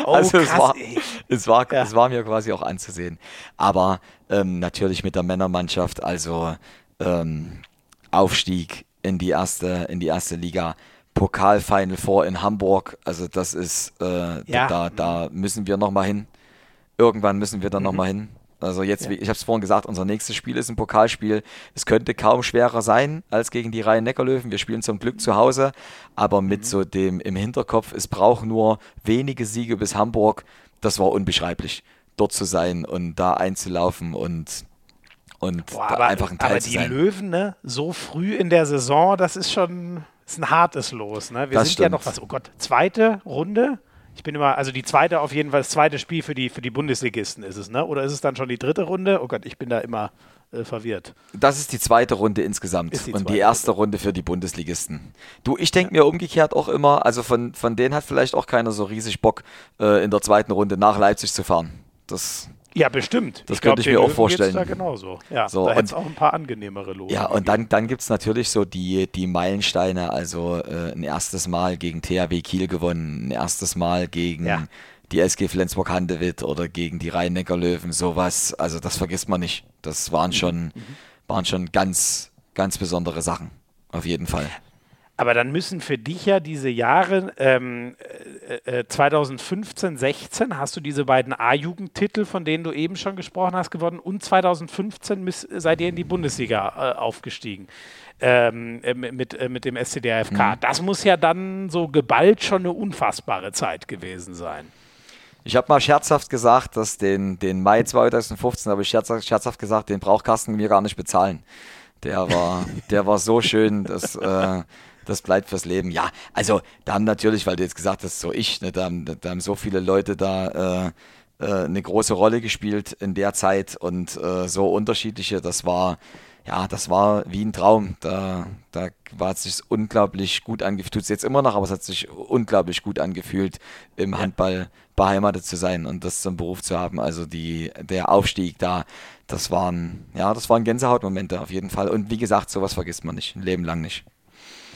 oh, also krass, es, war, es, war, ja. es war mir quasi auch anzusehen. Aber ähm, natürlich mit der Männermannschaft, also ähm, Aufstieg in die erste, in die erste Liga Pokal-Final Four in Hamburg. Also das ist, äh, ja. da, da müssen wir nochmal hin. Irgendwann müssen wir da mhm. nochmal hin. Also jetzt, ja. wie, ich habe es vorhin gesagt, unser nächstes Spiel ist ein Pokalspiel. Es könnte kaum schwerer sein als gegen die Rhein-Neckar-Löwen. Wir spielen zum Glück zu Hause, aber mit mhm. so dem im Hinterkopf, es braucht nur wenige Siege bis Hamburg. Das war unbeschreiblich, dort zu sein und da einzulaufen und und Boah, aber, einfach ein Teil aber zu sein. die Löwen, ne, so früh in der Saison, das ist schon ist ein hartes Los. Ne? Wir das sind stimmt. ja noch was, oh Gott, zweite Runde. Ich bin immer, also die zweite auf jeden Fall, das zweite Spiel für die, für die Bundesligisten ist es, ne? Oder ist es dann schon die dritte Runde? Oh Gott, ich bin da immer äh, verwirrt. Das ist die zweite Runde insgesamt die und die erste Runde. Runde für die Bundesligisten. Du, ich denke ja. mir umgekehrt auch immer, also von, von denen hat vielleicht auch keiner so riesig Bock, äh, in der zweiten Runde nach Leipzig zu fahren. Das ja, bestimmt. Das ich könnte ich mir auch vorstellen. Da genauso. Ja, so, da hätte es auch ein paar angenehmere Lose. Ja, und dann, dann gibt es natürlich so die, die Meilensteine, also äh, ein erstes Mal gegen THW Kiel gewonnen, ein erstes Mal gegen ja. die SG Flensburg-Handewitt oder gegen die Rhein-Neckar-Löwen, sowas. Also das vergisst man nicht. Das waren mhm. schon, mhm. waren schon ganz, ganz besondere Sachen. Auf jeden Fall. Aber dann müssen für dich ja diese Jahre ähm, äh, 2015, äh, 16 hast du diese beiden A-Jugendtitel, von denen du eben schon gesprochen hast, gewonnen und 2015 seid ihr in die Bundesliga äh, aufgestiegen ähm, äh, mit, äh, mit dem SCDFK. Mhm. Das muss ja dann so geballt schon eine unfassbare Zeit gewesen sein. Ich habe mal scherzhaft gesagt, dass den, den Mai 2015 habe ich scherzhaft, scherzhaft gesagt, den braucht Carsten mir gar nicht bezahlen. Der war, der war so schön, dass äh, das bleibt fürs Leben. Ja, also da haben natürlich, weil du jetzt gesagt hast, so ich, ne, da, haben, da haben so viele Leute da äh, äh, eine große Rolle gespielt in der Zeit und äh, so unterschiedliche. Das war ja, das war wie ein Traum. Da, da war es sich unglaublich gut angefühlt. Tut es jetzt immer noch, aber es hat sich unglaublich gut angefühlt, im Handball beheimatet zu sein und das zum Beruf zu haben. Also die, der Aufstieg da, das waren, ja, das waren Gänsehautmomente auf jeden Fall. Und wie gesagt, sowas vergisst man nicht, ein Leben lang nicht.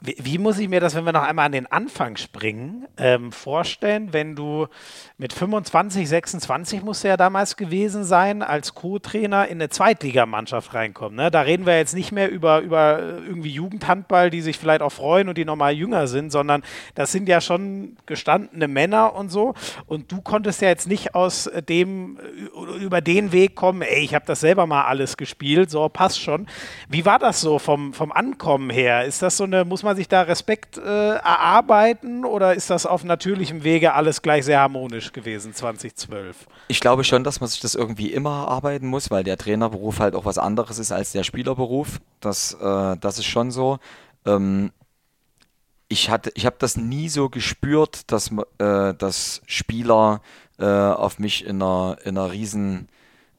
Wie, wie, muss ich mir das, wenn wir noch einmal an den Anfang springen, ähm, vorstellen, wenn du mit 25, 26 musst du ja damals gewesen sein, als Co-Trainer in eine Zweitligamannschaft reinkommen. Ne? Da reden wir jetzt nicht mehr über, über irgendwie Jugendhandball, die sich vielleicht auch freuen und die nochmal jünger sind, sondern das sind ja schon gestandene Männer und so. Und du konntest ja jetzt nicht aus dem, über den Weg kommen, ey, ich habe das selber mal alles gespielt, so passt schon. Wie war das so vom, vom Ankommen her? Ist das so eine, muss man man sich da Respekt äh, erarbeiten oder ist das auf natürlichem Wege alles gleich sehr harmonisch gewesen 2012? Ich glaube schon, dass man sich das irgendwie immer erarbeiten muss, weil der Trainerberuf halt auch was anderes ist als der Spielerberuf. Das, äh, das ist schon so. Ähm, ich ich habe das nie so gespürt, dass, äh, dass Spieler äh, auf mich in einer, in einer riesen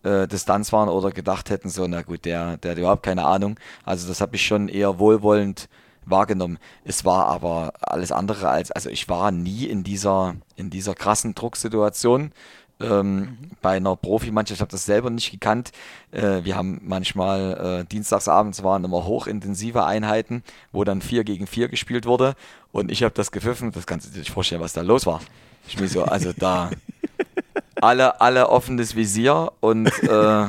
äh, Distanz waren oder gedacht hätten, so, na gut, der, der hat überhaupt keine Ahnung. Also das habe ich schon eher wohlwollend wahrgenommen. Es war aber alles andere als, also ich war nie in dieser, in dieser krassen Drucksituation. Ähm, mhm. Bei einer Profimannschaft, ich habe das selber nicht gekannt. Äh, wir haben manchmal äh, dienstagsabends waren immer hochintensive Einheiten, wo dann 4 gegen 4 gespielt wurde. Und ich habe das gepfiffen, das kannst du dir nicht vorstellen, was da los war. Ich mir so, also da alle, alle offenes Visier und äh,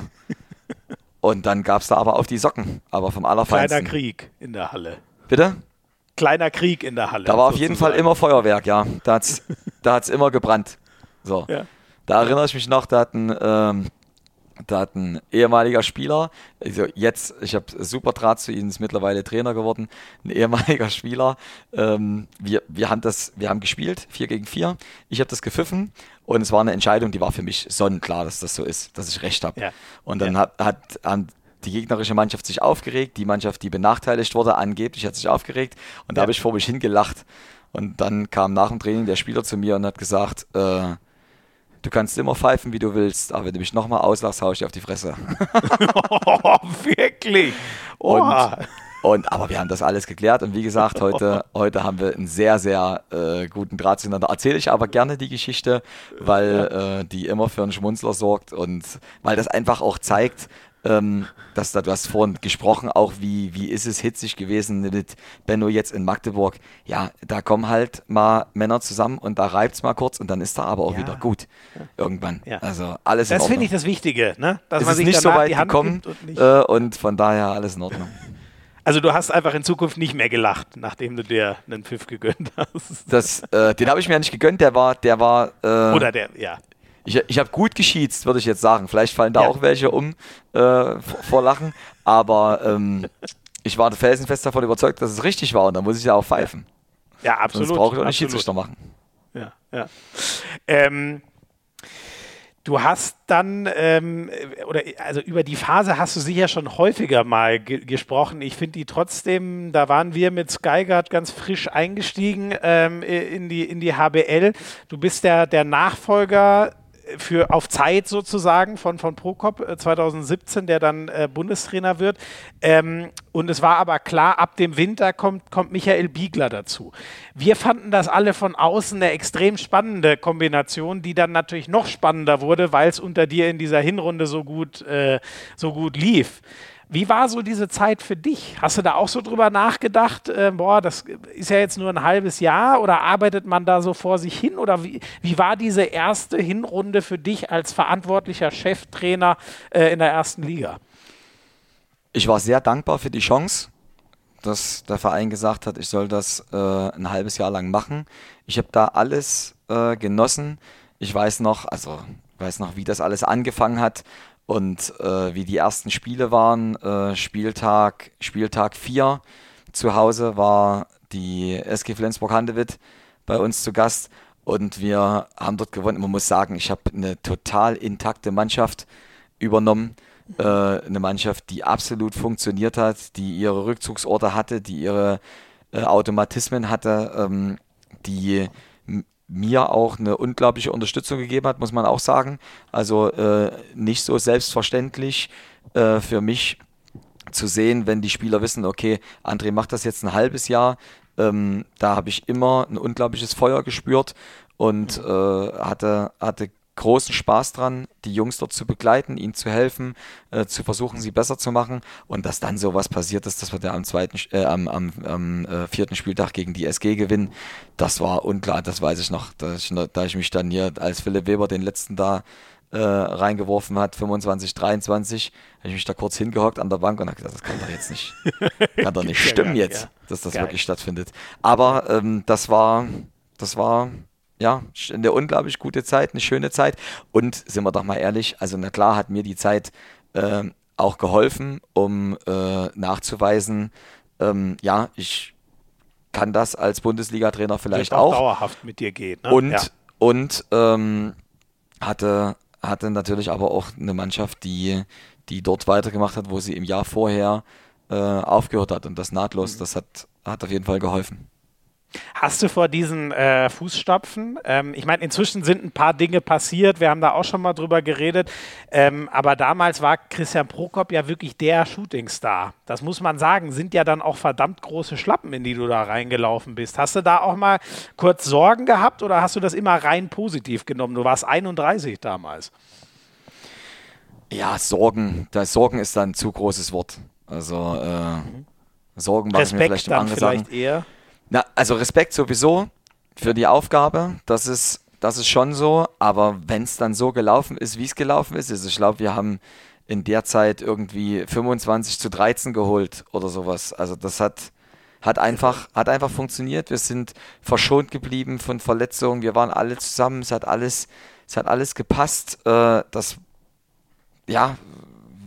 und dann gab es da aber auf die Socken, aber vom Allerfeinsten. Kleiner Krieg in der Halle. Bitte? Kleiner Krieg in der Halle. Da war auf jeden Fall immer Feuerwerk, ja. Da hat es da hat's immer gebrannt. So. Ja. Da erinnere ich mich noch, da hat ein, ähm, da hat ein ehemaliger Spieler, also jetzt, ich habe super Draht zu ihm, ist mittlerweile Trainer geworden, ein ehemaliger Spieler. Ähm, wir, wir haben das, wir haben gespielt, 4 gegen 4. Ich habe das gepfiffen und es war eine Entscheidung, die war für mich sonnenklar, dass das so ist, dass ich recht habe. Ja. Und dann ja. hat, hat, haben die gegnerische Mannschaft sich aufgeregt, die Mannschaft, die benachteiligt wurde, angeblich hat sich aufgeregt und da habe ich vor mich hingelacht. Und dann kam nach dem Training der Spieler zu mir und hat gesagt, äh, du kannst immer pfeifen, wie du willst, aber wenn du mich nochmal auslachst, hau ich dir auf die Fresse. oh, wirklich? Und, und, aber wir haben das alles geklärt und wie gesagt, heute, heute haben wir einen sehr, sehr äh, guten Draht zueinander. Erzähle ich aber gerne die Geschichte, weil äh, die immer für einen Schmunzler sorgt und weil das einfach auch zeigt, ähm, dass da, du hast vorhin gesprochen, auch wie, wie ist es hitzig gewesen mit Benno jetzt in Magdeburg. Ja, da kommen halt mal Männer zusammen und da reibt es mal kurz und dann ist da aber auch ja. wieder gut. Irgendwann. Ja. Also alles Das finde ich das Wichtige, ne? dass es man sich nicht so weit gekommen und, äh, und von daher alles in Ordnung. Also du hast einfach in Zukunft nicht mehr gelacht, nachdem du dir einen Pfiff gegönnt hast. Das, äh, den habe ich mir nicht gegönnt, der war, der war. Äh, Oder der, ja. Ich, ich habe gut geschießt, würde ich jetzt sagen. Vielleicht fallen da ja. auch welche um äh, vor Lachen, aber ähm, ich war felsenfest davon überzeugt, dass es richtig war und dann muss ich ja auch pfeifen. Ja, absolut. Sonst brauche ich auch nicht Schiedsrichter machen. Ja, ja. Ähm, Du hast dann, ähm, oder also über die Phase hast du sicher schon häufiger mal ge gesprochen. Ich finde die trotzdem, da waren wir mit Skygard ganz frisch eingestiegen ähm, in, die, in die HBL. Du bist der, der Nachfolger für auf Zeit sozusagen von, von Prokop 2017, äh, der dann äh, Bundestrainer wird. Ähm, und es war aber klar, ab dem Winter kommt, kommt Michael Biegler dazu. Wir fanden das alle von außen eine extrem spannende Kombination, die dann natürlich noch spannender wurde, weil es unter dir in dieser Hinrunde so gut, äh, so gut lief. Wie war so diese Zeit für dich? Hast du da auch so drüber nachgedacht, äh, boah, das ist ja jetzt nur ein halbes Jahr oder arbeitet man da so vor sich hin? Oder wie, wie war diese erste Hinrunde für dich als verantwortlicher Cheftrainer äh, in der ersten Liga? Ich war sehr dankbar für die Chance, dass der Verein gesagt hat, ich soll das äh, ein halbes Jahr lang machen. Ich habe da alles äh, genossen. Ich weiß noch, also weiß noch, wie das alles angefangen hat und äh, wie die ersten Spiele waren, äh, Spieltag, Spieltag 4 zu Hause war die SG Flensburg-Handewitt bei uns zu Gast und wir haben dort gewonnen. Man muss sagen, ich habe eine total intakte Mannschaft übernommen. Äh, eine Mannschaft, die absolut funktioniert hat, die ihre Rückzugsorte hatte, die ihre äh, Automatismen hatte, ähm, die mir auch eine unglaubliche Unterstützung gegeben hat, muss man auch sagen. Also äh, nicht so selbstverständlich äh, für mich zu sehen, wenn die Spieler wissen, okay, André macht das jetzt ein halbes Jahr. Ähm, da habe ich immer ein unglaubliches Feuer gespürt und äh, hatte, hatte großen Spaß dran, die Jungs dort zu begleiten, ihnen zu helfen, äh, zu versuchen, sie besser zu machen. Und dass dann sowas passiert ist, dass wir da am zweiten, äh, am, am, am äh, vierten Spieltag gegen die SG gewinnen, das war unklar, das weiß ich noch. Da ich, da ich mich dann hier als Philipp Weber den letzten da äh, reingeworfen hat, 25, 23, habe ich mich da kurz hingehockt an der Bank und habe gedacht, das kann doch jetzt nicht, kann doch nicht stimmen jetzt, dass das Geil. wirklich stattfindet. Aber ähm, das war, das war ja, eine unglaublich gute Zeit, eine schöne Zeit. Und sind wir doch mal ehrlich, also na klar hat mir die Zeit äh, auch geholfen, um äh, nachzuweisen, ähm, ja, ich kann das als Bundesliga-Trainer vielleicht auch, auch. dauerhaft mit dir geht. Ne? Und, ja. und ähm, hatte, hatte natürlich aber auch eine Mannschaft, die, die dort weitergemacht hat, wo sie im Jahr vorher äh, aufgehört hat. Und das nahtlos, mhm. das hat, hat auf jeden Fall geholfen. Hast du vor diesen äh, Fußstapfen, ähm, ich meine, inzwischen sind ein paar Dinge passiert, wir haben da auch schon mal drüber geredet, ähm, aber damals war Christian Prokop ja wirklich der Shootingstar. Das muss man sagen, sind ja dann auch verdammt große Schlappen, in die du da reingelaufen bist. Hast du da auch mal kurz Sorgen gehabt oder hast du das immer rein positiv genommen? Du warst 31 damals. Ja, Sorgen, das Sorgen ist dann ein zu großes Wort. Also äh, mhm. Sorgen mache ich mir vielleicht im anderen vielleicht eher. Na, also Respekt sowieso für die Aufgabe, das ist, das ist schon so, aber wenn es dann so gelaufen ist, wie es gelaufen ist, also ich glaube, wir haben in der Zeit irgendwie 25 zu 13 geholt oder sowas. Also das hat, hat einfach, hat einfach funktioniert. Wir sind verschont geblieben von Verletzungen. Wir waren alle zusammen. Es hat alles, es hat alles gepasst. Äh, das, ja,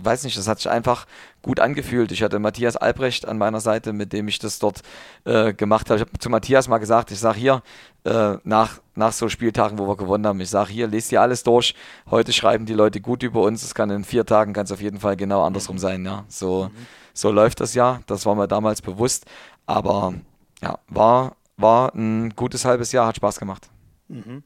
weiß nicht, das hat sich einfach gut angefühlt. Ich hatte Matthias Albrecht an meiner Seite, mit dem ich das dort äh, gemacht habe. Ich habe zu Matthias mal gesagt, ich sage hier, äh, nach, nach so Spieltagen, wo wir gewonnen haben, ich sage hier, lest dir alles durch. Heute schreiben die Leute gut über uns. Es kann in vier Tagen, es auf jeden Fall genau andersrum sein. Ja, so, mhm. so läuft das ja. Das war mir damals bewusst. Aber ja, war, war ein gutes halbes Jahr, hat Spaß gemacht. Mhm.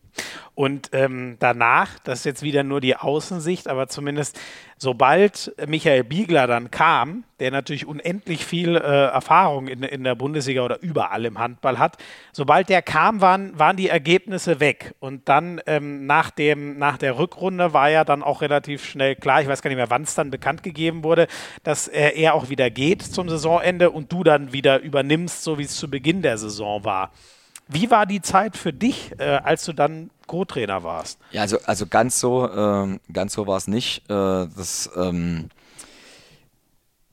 Und ähm, danach, das ist jetzt wieder nur die Außensicht, aber zumindest sobald Michael Biegler dann kam, der natürlich unendlich viel äh, Erfahrung in, in der Bundesliga oder überall im Handball hat, sobald der kam, waren, waren die Ergebnisse weg. Und dann ähm, nach, dem, nach der Rückrunde war ja dann auch relativ schnell klar, ich weiß gar nicht mehr, wann es dann bekannt gegeben wurde, dass äh, er auch wieder geht zum Saisonende und du dann wieder übernimmst, so wie es zu Beginn der Saison war. Wie war die Zeit für dich, äh, als du dann Co-Trainer warst? Ja, also, also ganz so, ähm, so war es nicht. Äh, das, ähm,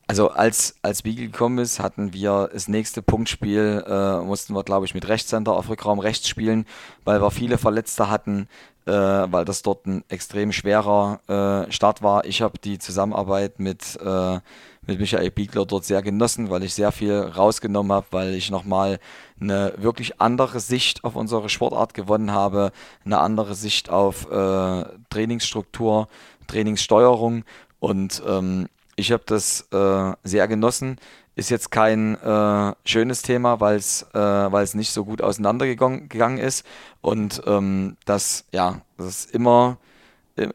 also als, als Beagle gekommen ist, hatten wir das nächste Punktspiel, äh, mussten wir, glaube ich, mit Rechtssender auf Rückraum rechts spielen, weil wir viele Verletzte hatten, äh, weil das dort ein extrem schwerer äh, Start war. Ich habe die Zusammenarbeit mit äh, mit Michael Biegler dort sehr genossen, weil ich sehr viel rausgenommen habe, weil ich nochmal eine wirklich andere Sicht auf unsere Sportart gewonnen habe, eine andere Sicht auf äh, Trainingsstruktur, Trainingssteuerung. Und ähm, ich habe das äh, sehr genossen. Ist jetzt kein äh, schönes Thema, weil es äh, nicht so gut auseinandergegangen ist. Und ähm, das ja das immer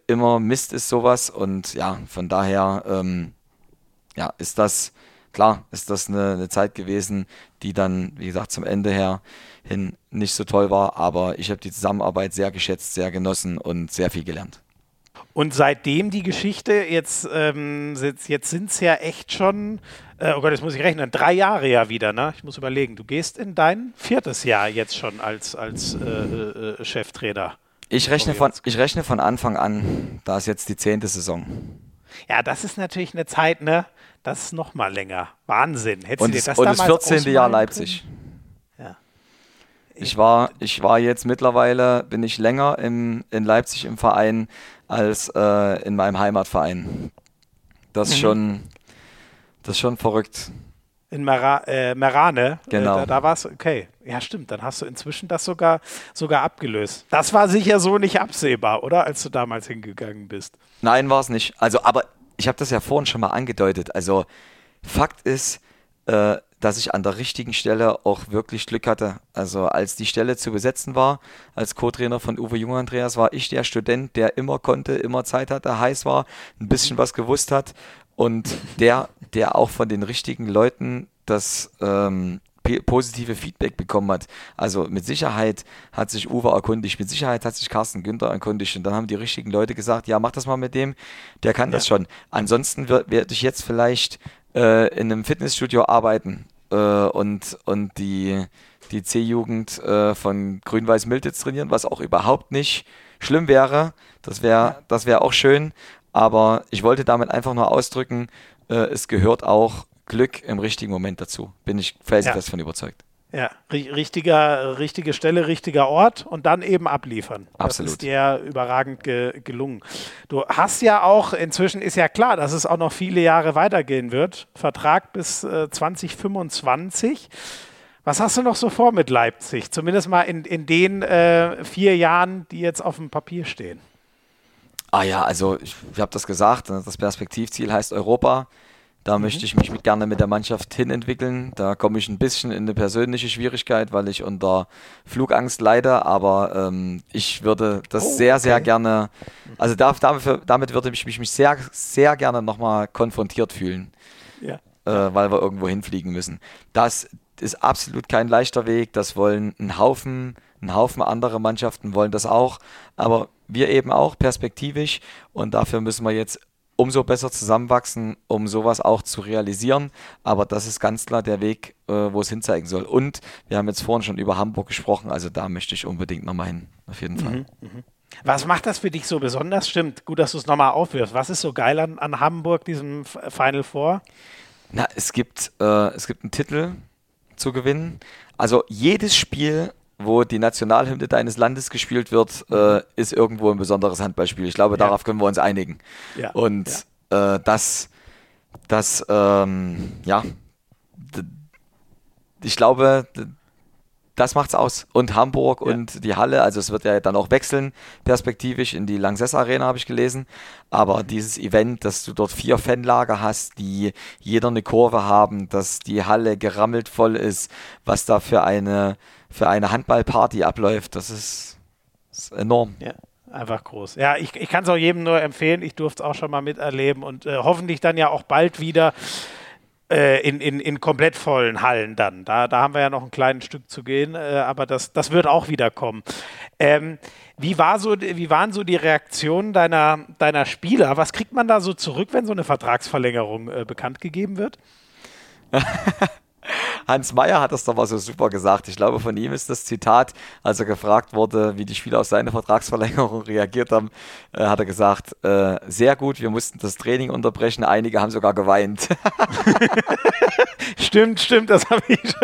immer Mist ist sowas. Und ja von daher ähm, ja, ist das, klar, ist das eine, eine, Zeit gewesen, die dann, wie gesagt, zum Ende her hin nicht so toll war, aber ich habe die Zusammenarbeit sehr geschätzt, sehr genossen und sehr viel gelernt. Und seitdem die Geschichte, jetzt, ähm, jetzt sind es ja echt schon, äh, oh Gott, jetzt muss ich rechnen, drei Jahre ja wieder, ne? Ich muss überlegen, du gehst in dein viertes Jahr jetzt schon als, als äh, äh, Cheftrainer. Ich rechne, von, ich rechne von Anfang an, da ist jetzt die zehnte Saison. Ja, das ist natürlich eine Zeit, ne? Das ist noch mal länger. Wahnsinn. Hättest und, du dir das, und das 14. Jahr Leipzig. Ja. Ich war, ich war jetzt mittlerweile, bin ich länger im, in Leipzig im Verein als äh, in meinem Heimatverein. Das ist mhm. schon, das ist schon verrückt. In Mera, äh, Merane. Äh, genau. Äh, da, da war es, okay. Ja, stimmt. Dann hast du inzwischen das sogar, sogar abgelöst. Das war sicher so nicht absehbar, oder? Als du damals hingegangen bist. Nein, war es nicht. Also, aber ich habe das ja vorhin schon mal angedeutet. Also Fakt ist, äh, dass ich an der richtigen Stelle auch wirklich Glück hatte. Also als die Stelle zu besetzen war, als Co-Trainer von Uwe Jung Andreas, war ich der Student, der immer konnte, immer Zeit hatte, heiß war, ein bisschen was gewusst hat und der, der auch von den richtigen Leuten das ähm, positive Feedback bekommen hat. Also mit Sicherheit hat sich Uwe erkundigt, mit Sicherheit hat sich Carsten Günther erkundigt und dann haben die richtigen Leute gesagt, ja, mach das mal mit dem, der kann ja. das schon. Ansonsten werde ich jetzt vielleicht äh, in einem Fitnessstudio arbeiten äh, und, und die, die C-Jugend äh, von Grün-Weiß Miltitz trainieren, was auch überhaupt nicht schlimm wäre. Das wäre das wär auch schön. Aber ich wollte damit einfach nur ausdrücken, äh, es gehört auch Glück im richtigen Moment dazu. Bin ich felsenfest ja. von überzeugt. Ja, richtiger, richtige Stelle, richtiger Ort und dann eben abliefern. Absolut. Das ist dir überragend ge gelungen. Du hast ja auch, inzwischen ist ja klar, dass es auch noch viele Jahre weitergehen wird. Vertrag bis äh, 2025. Was hast du noch so vor mit Leipzig? Zumindest mal in, in den äh, vier Jahren, die jetzt auf dem Papier stehen. Ah ja, also ich, ich habe das gesagt, das Perspektivziel heißt Europa Da mhm. möchte ich mich mit, gerne mit der Mannschaft hinentwickeln. Da komme ich ein bisschen in eine persönliche Schwierigkeit, weil ich unter Flugangst leide. Aber ähm, ich würde das oh, sehr, okay. sehr gerne, also da, dafür, damit würde ich mich, mich sehr, sehr gerne nochmal konfrontiert fühlen. Ja. Äh, weil wir irgendwo hinfliegen müssen. Das ist absolut kein leichter Weg. Das wollen ein Haufen, ein Haufen andere Mannschaften wollen das auch. Aber wir eben auch perspektivisch. Und dafür müssen wir jetzt umso besser zusammenwachsen, um sowas auch zu realisieren. Aber das ist ganz klar der Weg, äh, wo es hinzeigen soll. Und wir haben jetzt vorhin schon über Hamburg gesprochen, also da möchte ich unbedingt nochmal hin, auf jeden Fall. Mhm, mh. Was macht das für dich so besonders? Stimmt, gut, dass du es nochmal aufwirfst. Was ist so geil an, an Hamburg, diesem Final Four? Na, es gibt, äh, es gibt einen Titel zu gewinnen. Also jedes Spiel wo die Nationalhymne deines Landes gespielt wird, äh, ist irgendwo ein besonderes Handballspiel. Ich glaube, ja. darauf können wir uns einigen. Ja. Und ja. Äh, das, das, ähm, ja, ich glaube, das macht's aus. Und Hamburg ja. und die Halle, also es wird ja dann auch wechseln, perspektivisch in die Lanxess Arena, habe ich gelesen. Aber dieses Event, dass du dort vier Fanlager hast, die jeder eine Kurve haben, dass die Halle gerammelt voll ist, was da für eine für eine Handballparty abläuft. Das ist, ist enorm. Ja. Einfach groß. Ja, ich, ich kann es auch jedem nur empfehlen. Ich durfte es auch schon mal miterleben und äh, hoffentlich dann ja auch bald wieder äh, in, in, in komplett vollen Hallen dann. Da, da haben wir ja noch ein kleines Stück zu gehen, äh, aber das, das wird auch wieder kommen. Ähm, wie, war so, wie waren so die Reaktionen deiner, deiner Spieler? Was kriegt man da so zurück, wenn so eine Vertragsverlängerung äh, bekannt gegeben wird? Hans Meyer hat das doch mal so super gesagt. Ich glaube, von ihm ist das Zitat, als er gefragt wurde, wie die Spieler auf seine Vertragsverlängerung reagiert haben, äh, hat er gesagt, äh, sehr gut, wir mussten das Training unterbrechen, einige haben sogar geweint. stimmt, stimmt, das habe ich,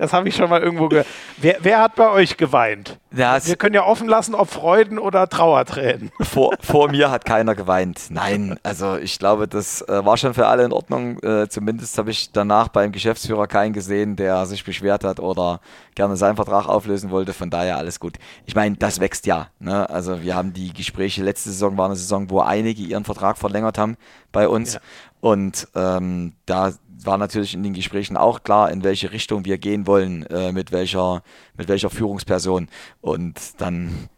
hab ich schon mal irgendwo gehört. Wer, wer hat bei euch geweint? Ja, wir können ja offen lassen, ob Freuden oder Trauertränen. Vor, vor mir hat keiner geweint. Nein, also ich glaube, das äh, war schon für alle in Ordnung. Äh, zumindest habe ich danach beim Geschäftsführer keinen gesehen, der sich beschwert hat oder gerne seinen Vertrag auflösen wollte. Von daher alles gut. Ich meine, das wächst ja. Ne? Also wir haben die Gespräche, letzte Saison war eine Saison, wo einige ihren Vertrag verlängert haben bei uns. Ja. Und ähm, da war natürlich in den Gesprächen auch klar, in welche Richtung wir gehen wollen, äh, mit, welcher, mit welcher Führungsperson. Und dann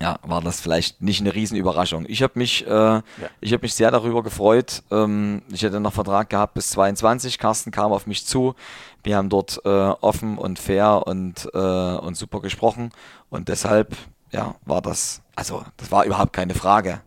ja, war das vielleicht nicht eine Riesenüberraschung. Ich habe mich, äh, ja. ich mich sehr darüber gefreut. Ähm, ich hätte noch Vertrag gehabt bis 22. Carsten kam auf mich zu. Wir haben dort äh, offen und fair und, äh, und super gesprochen. Und deshalb, ja, war das, also das war überhaupt keine Frage,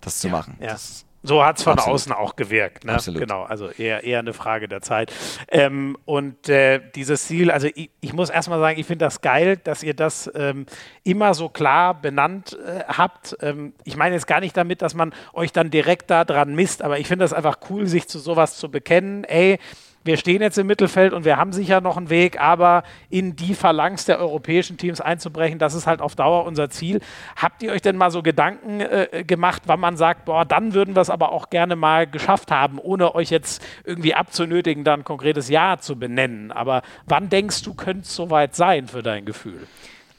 das zu ja, machen. Ja. Das, so hat es von Absolut. außen auch gewirkt. Ne? Absolut. Genau, also eher, eher eine Frage der Zeit. Ähm, und äh, dieses Ziel, also ich, ich muss erstmal sagen, ich finde das geil, dass ihr das ähm, immer so klar benannt äh, habt. Ähm, ich meine jetzt gar nicht damit, dass man euch dann direkt daran misst, aber ich finde das einfach cool, sich zu sowas zu bekennen. Ey, wir stehen jetzt im Mittelfeld und wir haben sicher noch einen Weg, aber in die Phalanx der europäischen Teams einzubrechen, das ist halt auf Dauer unser Ziel. Habt ihr euch denn mal so Gedanken äh, gemacht, wann man sagt, boah, dann würden wir es aber auch gerne mal geschafft haben, ohne euch jetzt irgendwie abzunötigen, da ein konkretes Ja zu benennen. Aber wann denkst du, könnte es soweit sein für dein Gefühl?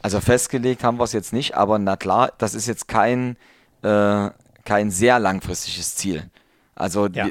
Also festgelegt haben wir es jetzt nicht, aber na klar, das ist jetzt kein, äh, kein sehr langfristiges Ziel. Also ja.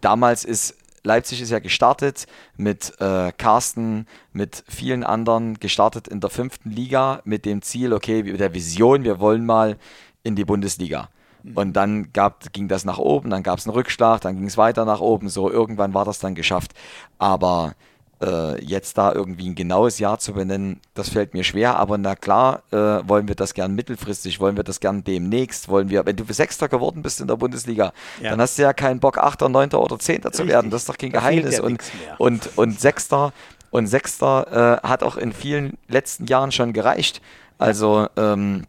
damals ist Leipzig ist ja gestartet mit äh, Carsten, mit vielen anderen, gestartet in der fünften Liga mit dem Ziel, okay, mit der Vision, wir wollen mal in die Bundesliga. Mhm. Und dann gab, ging das nach oben, dann gab es einen Rückschlag, dann ging es weiter nach oben, so irgendwann war das dann geschafft. Aber äh, jetzt da irgendwie ein genaues Jahr zu benennen, das fällt mir schwer, aber na klar, äh, wollen wir das gern mittelfristig, wollen wir das gern demnächst, wollen wir, wenn du Sechster geworden bist in der Bundesliga, ja. dann hast du ja keinen Bock, Achter, Neunter oder Zehnter zu werden, das ist doch kein da Geheimnis. ja und, und, und Sechster und Sechster äh, hat auch in vielen letzten Jahren schon gereicht, also ähm,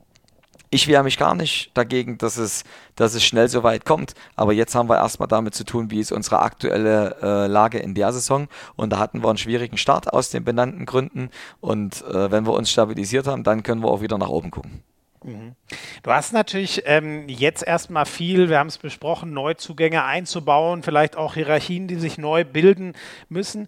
ich wehre mich gar nicht dagegen, dass es, dass es schnell so weit kommt. Aber jetzt haben wir erstmal damit zu tun, wie ist unsere aktuelle äh, Lage in der Saison. Und da hatten wir einen schwierigen Start aus den benannten Gründen. Und äh, wenn wir uns stabilisiert haben, dann können wir auch wieder nach oben gucken. Mhm. Du hast natürlich ähm, jetzt erstmal viel, wir haben es besprochen, Neuzugänge einzubauen, vielleicht auch Hierarchien, die sich neu bilden müssen.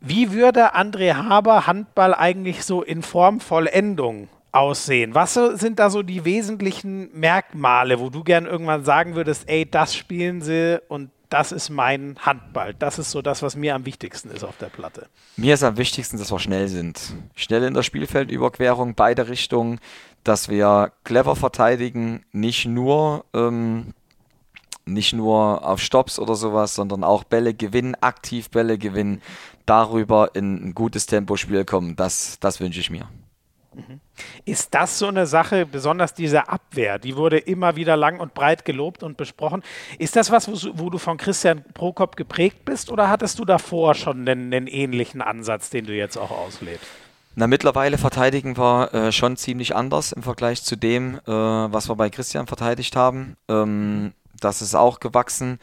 Wie würde André Haber Handball eigentlich so in Formvollendung aussehen? Was sind da so die wesentlichen Merkmale, wo du gern irgendwann sagen würdest, ey, das spielen sie und das ist mein Handball. Das ist so das, was mir am wichtigsten ist auf der Platte. Mir ist am wichtigsten, dass wir schnell sind. Schnell in der Spielfeldüberquerung, beide Richtungen, dass wir clever verteidigen, nicht nur, ähm, nicht nur auf Stops oder sowas, sondern auch Bälle gewinnen, aktiv Bälle gewinnen, darüber in ein gutes Tempospiel kommen. Das, das wünsche ich mir. Ist das so eine Sache, besonders diese Abwehr, die wurde immer wieder lang und breit gelobt und besprochen. Ist das was, wo, wo du von Christian Prokop geprägt bist oder hattest du davor schon einen, einen ähnlichen Ansatz, den du jetzt auch auslebst? Na, mittlerweile verteidigen wir äh, schon ziemlich anders im Vergleich zu dem, äh, was wir bei Christian verteidigt haben. Ähm, das ist auch gewachsen.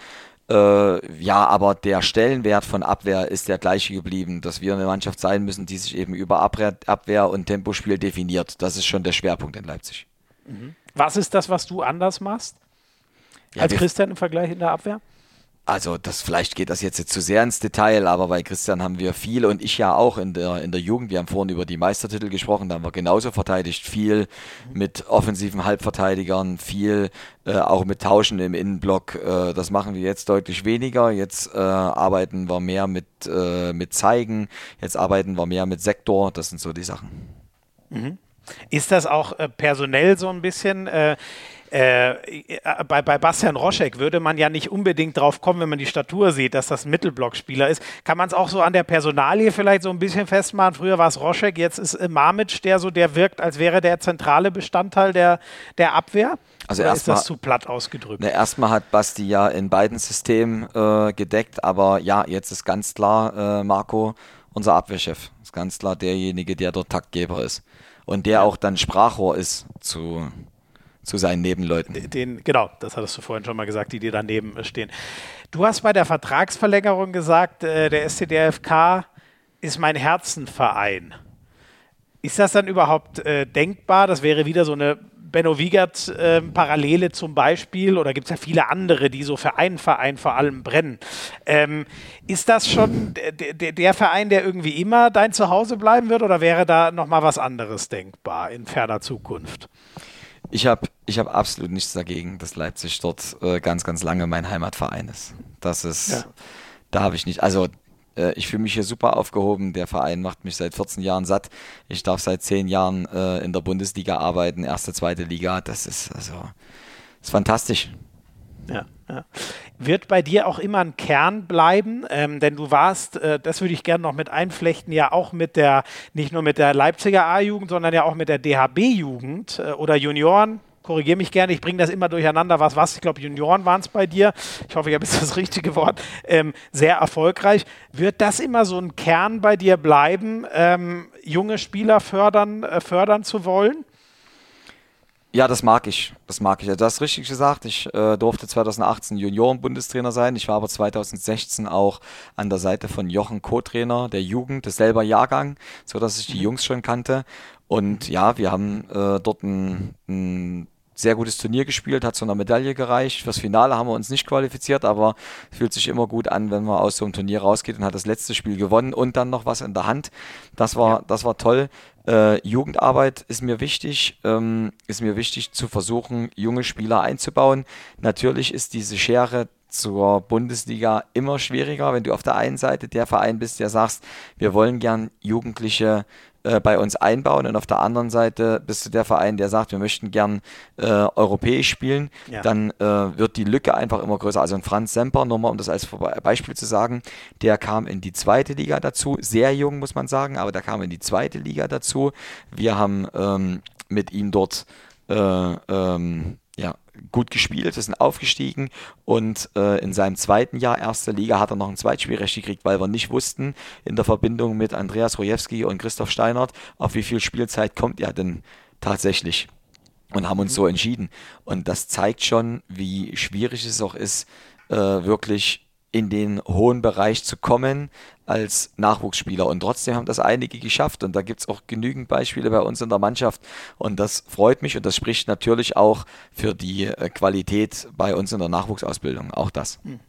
Äh, ja, aber der Stellenwert von Abwehr ist der gleiche geblieben, dass wir eine Mannschaft sein müssen, die sich eben über Abwehr, Abwehr und Tempospiel definiert. Das ist schon der Schwerpunkt in Leipzig. Mhm. Was ist das, was du anders machst ja, als Christian im Vergleich in der Abwehr? Also das vielleicht geht das jetzt zu sehr ins Detail, aber bei Christian haben wir viel und ich ja auch in der in der Jugend. Wir haben vorhin über die Meistertitel gesprochen, da haben wir genauso verteidigt, viel mit offensiven Halbverteidigern, viel äh, auch mit Tauschen im Innenblock. Äh, das machen wir jetzt deutlich weniger. Jetzt äh, arbeiten wir mehr mit äh, mit Zeigen, jetzt arbeiten wir mehr mit Sektor. Das sind so die Sachen. Mhm. Ist das auch äh, personell so ein bisschen? Äh, bei, bei Bastian Roschek würde man ja nicht unbedingt drauf kommen, wenn man die Statur sieht, dass das ein Mittelblockspieler ist. Kann man es auch so an der Personalie vielleicht so ein bisschen festmachen? Früher war es Roschek, jetzt ist äh, Mamic, der so, der wirkt, als wäre der zentrale Bestandteil der, der Abwehr. Also Oder ist das zu platt ausgedrückt? Ne, erstmal hat Basti ja in beiden Systemen äh, gedeckt, aber ja, jetzt ist ganz klar äh, Marco unser Abwehrchef. Ist ganz klar derjenige, der dort Taktgeber ist. Und der auch dann Sprachrohr ist zu, zu seinen Nebenleuten. Den, genau, das hattest du vorhin schon mal gesagt, die dir daneben stehen. Du hast bei der Vertragsverlängerung gesagt, äh, der SCDFK ist mein Herzenverein. Ist das dann überhaupt äh, denkbar? Das wäre wieder so eine Benno Wiegert äh, Parallele zum Beispiel, oder gibt es ja viele andere, die so für einen Verein vor allem brennen. Ähm, ist das schon der Verein, der irgendwie immer dein Zuhause bleiben wird, oder wäre da nochmal was anderes denkbar in ferner Zukunft? Ich habe ich hab absolut nichts dagegen, dass Leipzig dort äh, ganz, ganz lange mein Heimatverein ist. Das ist, ja. da habe ich nicht, also äh, ich fühle mich hier super aufgehoben. Der Verein macht mich seit 14 Jahren satt. Ich darf seit 10 Jahren äh, in der Bundesliga arbeiten, erste, zweite Liga. Das ist also, ist fantastisch. Ja, ja. Wird bei dir auch immer ein Kern bleiben, ähm, denn du warst, äh, das würde ich gerne noch mit einflechten, ja auch mit der, nicht nur mit der Leipziger A-Jugend, sondern ja auch mit der DHB-Jugend äh, oder Junioren, korrigiere mich gerne, ich bringe das immer durcheinander, was was, ich glaube Junioren waren es bei dir, ich hoffe, ich habe jetzt das richtige Wort, ähm, sehr erfolgreich. Wird das immer so ein Kern bei dir bleiben, ähm, junge Spieler fördern, äh, fördern zu wollen? Ja, das mag ich. Das mag ich. Du hast richtig gesagt. Ich äh, durfte 2018 Junioren-Bundestrainer sein. Ich war aber 2016 auch an der Seite von Jochen Co-Trainer der Jugend, des selber Jahrgang, so dass ich die mhm. Jungs schon kannte. Und ja, wir haben äh, dort ein, ein sehr gutes Turnier gespielt, hat zu einer Medaille gereicht. Fürs Finale haben wir uns nicht qualifiziert, aber fühlt sich immer gut an, wenn man aus so einem Turnier rausgeht und hat das letzte Spiel gewonnen und dann noch was in der Hand. Das war, ja. das war toll. Äh, Jugendarbeit ist mir wichtig, ähm, ist mir wichtig zu versuchen, junge Spieler einzubauen. Natürlich ist diese Schere zur Bundesliga immer schwieriger, wenn du auf der einen Seite der Verein bist, der sagst, wir wollen gern Jugendliche äh, bei uns einbauen und auf der anderen Seite bist du der Verein, der sagt, wir möchten gern äh, europäisch spielen, ja. dann äh, wird die Lücke einfach immer größer. Also ein Franz Semper, nur mal um das als Beispiel zu sagen, der kam in die zweite Liga dazu, sehr jung muss man sagen, aber der kam in die zweite Liga dazu. Wir haben ähm, mit ihm dort äh, ähm, ja, gut gespielt, wir sind aufgestiegen und äh, in seinem zweiten Jahr erster Liga hat er noch ein Zweitspielrecht gekriegt, weil wir nicht wussten in der Verbindung mit Andreas Rojewski und Christoph Steinert, auf wie viel Spielzeit kommt er denn tatsächlich und haben uns mhm. so entschieden. Und das zeigt schon, wie schwierig es auch ist, äh, wirklich in den hohen Bereich zu kommen als Nachwuchsspieler. Und trotzdem haben das einige geschafft. Und da gibt es auch genügend Beispiele bei uns in der Mannschaft. Und das freut mich und das spricht natürlich auch für die äh, Qualität bei uns in der Nachwuchsausbildung. Auch das. Mhm.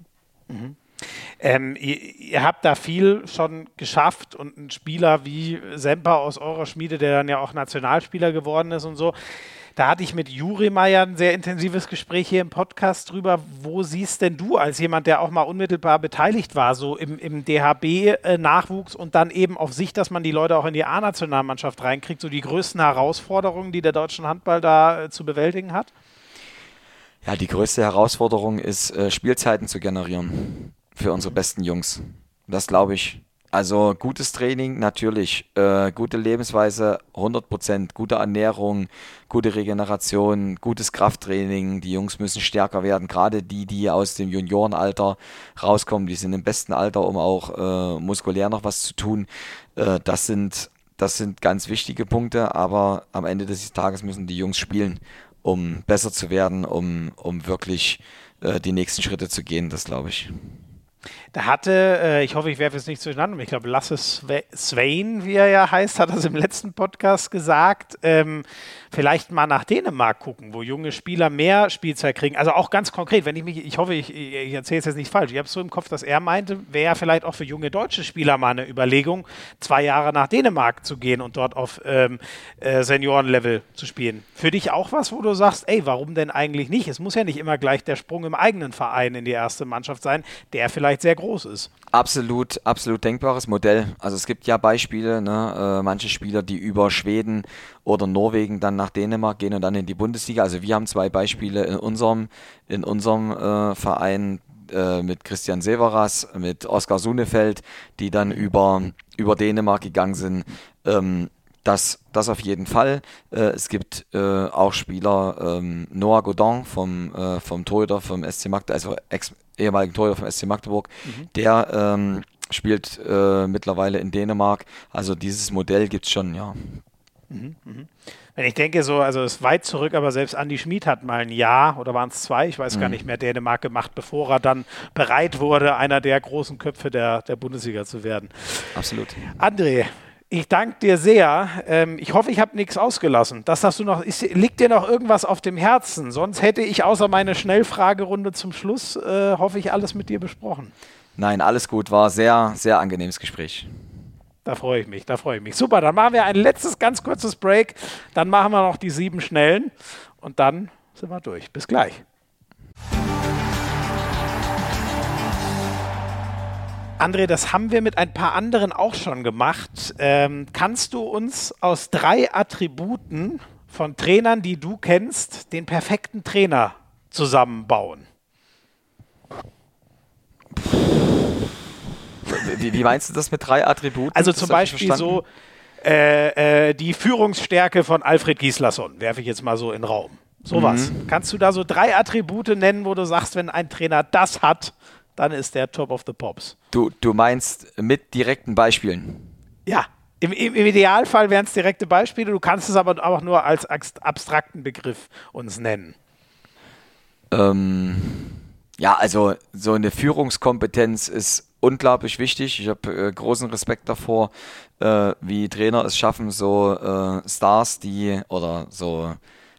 Mhm. Ähm, ihr, ihr, habt da viel schon geschafft und ein Spieler wie Semper aus eurer Schmiede, der dann ja auch Nationalspieler geworden ist und so, Da hatte ich mit Juri Meyer ein sehr intensives Gespräch hier im Podcast drüber. Wo siehst denn du als jemand, der auch mal unmittelbar beteiligt war, so im, im DHB-Nachwuchs und dann eben auf sich, dass man die Leute auch in die A-Nationalmannschaft reinkriegt, so die größten Herausforderungen, die der deutsche Handball da äh, zu bewältigen hat? Ja, die größte Herausforderung ist, äh, Spielzeiten zu generieren für unsere besten Jungs. Das glaube ich. Also gutes Training natürlich, äh, gute Lebensweise 100%, gute Ernährung, gute Regeneration, gutes Krafttraining. Die Jungs müssen stärker werden, gerade die, die aus dem Juniorenalter rauskommen, die sind im besten Alter, um auch äh, muskulär noch was zu tun. Äh, das sind das sind ganz wichtige Punkte, aber am Ende des Tages müssen die Jungs spielen, um besser zu werden, um, um wirklich äh, die nächsten Schritte zu gehen, das glaube ich. Da hatte, äh, ich hoffe, ich werfe es nicht durcheinander, ich glaube, Lasse Swain, wie er ja heißt, hat das im letzten Podcast gesagt, ähm, vielleicht mal nach Dänemark gucken, wo junge Spieler mehr Spielzeit kriegen. Also auch ganz konkret, wenn ich mich, ich hoffe, ich, ich erzähle es jetzt nicht falsch, ich habe es so im Kopf, dass er meinte, wäre vielleicht auch für junge deutsche Spieler mal eine Überlegung, zwei Jahre nach Dänemark zu gehen und dort auf ähm, äh, Seniorenlevel zu spielen. Für dich auch was, wo du sagst, ey, warum denn eigentlich nicht? Es muss ja nicht immer gleich der Sprung im eigenen Verein in die erste Mannschaft sein, der vielleicht sehr groß ist. Absolut, absolut denkbares Modell. Also es gibt ja Beispiele, ne, äh, manche Spieler, die über Schweden oder Norwegen dann nach Dänemark gehen und dann in die Bundesliga. Also wir haben zwei Beispiele in unserem, in unserem äh, Verein äh, mit Christian Severas, mit Oskar Sunefeld, die dann über, über Dänemark gegangen sind. Ähm, das, das auf jeden Fall. Äh, es gibt äh, auch Spieler, ähm, Noah Godin vom, äh, vom Torhüter vom SC Magdeburg, also ex ehemaligen Torhüter vom SC Magdeburg, mhm. der ähm, spielt äh, mittlerweile in Dänemark. Also dieses Modell gibt es schon, ja. Mhm, mh. Wenn ich denke, so, also es ist weit zurück, aber selbst Andi Schmid hat mal ein Jahr oder waren es zwei, ich weiß mhm. gar nicht mehr, Dänemark gemacht, bevor er dann bereit wurde, einer der großen Köpfe der, der Bundesliga zu werden. Absolut. André, ich danke dir sehr. Ähm, ich hoffe, ich habe nichts ausgelassen. Das hast du noch. Ist, liegt dir noch irgendwas auf dem Herzen? Sonst hätte ich außer meine Schnellfragerunde zum Schluss, äh, hoffe ich, alles mit dir besprochen. Nein, alles gut. War sehr, sehr angenehmes Gespräch. Da freue ich mich, da freue ich mich. Super, dann machen wir ein letztes ganz kurzes Break. Dann machen wir noch die sieben schnellen und dann sind wir durch. Bis gleich. André, das haben wir mit ein paar anderen auch schon gemacht. Ähm, kannst du uns aus drei Attributen von Trainern, die du kennst, den perfekten Trainer zusammenbauen? Wie, wie meinst du das mit drei Attributen? Also zum Beispiel so äh, äh, die Führungsstärke von Alfred Gislason, werfe ich jetzt mal so in den Raum. Sowas. Mhm. Kannst du da so drei Attribute nennen, wo du sagst, wenn ein Trainer das hat, dann ist der Top of the Pops. Du, du meinst mit direkten Beispielen? Ja, im, im, im Idealfall wären es direkte Beispiele, du kannst es aber auch nur als abstrakten Begriff uns nennen. Ähm, ja, also so eine Führungskompetenz ist unglaublich wichtig. Ich habe äh, großen Respekt davor, äh, wie Trainer es schaffen, so äh, Stars, die oder so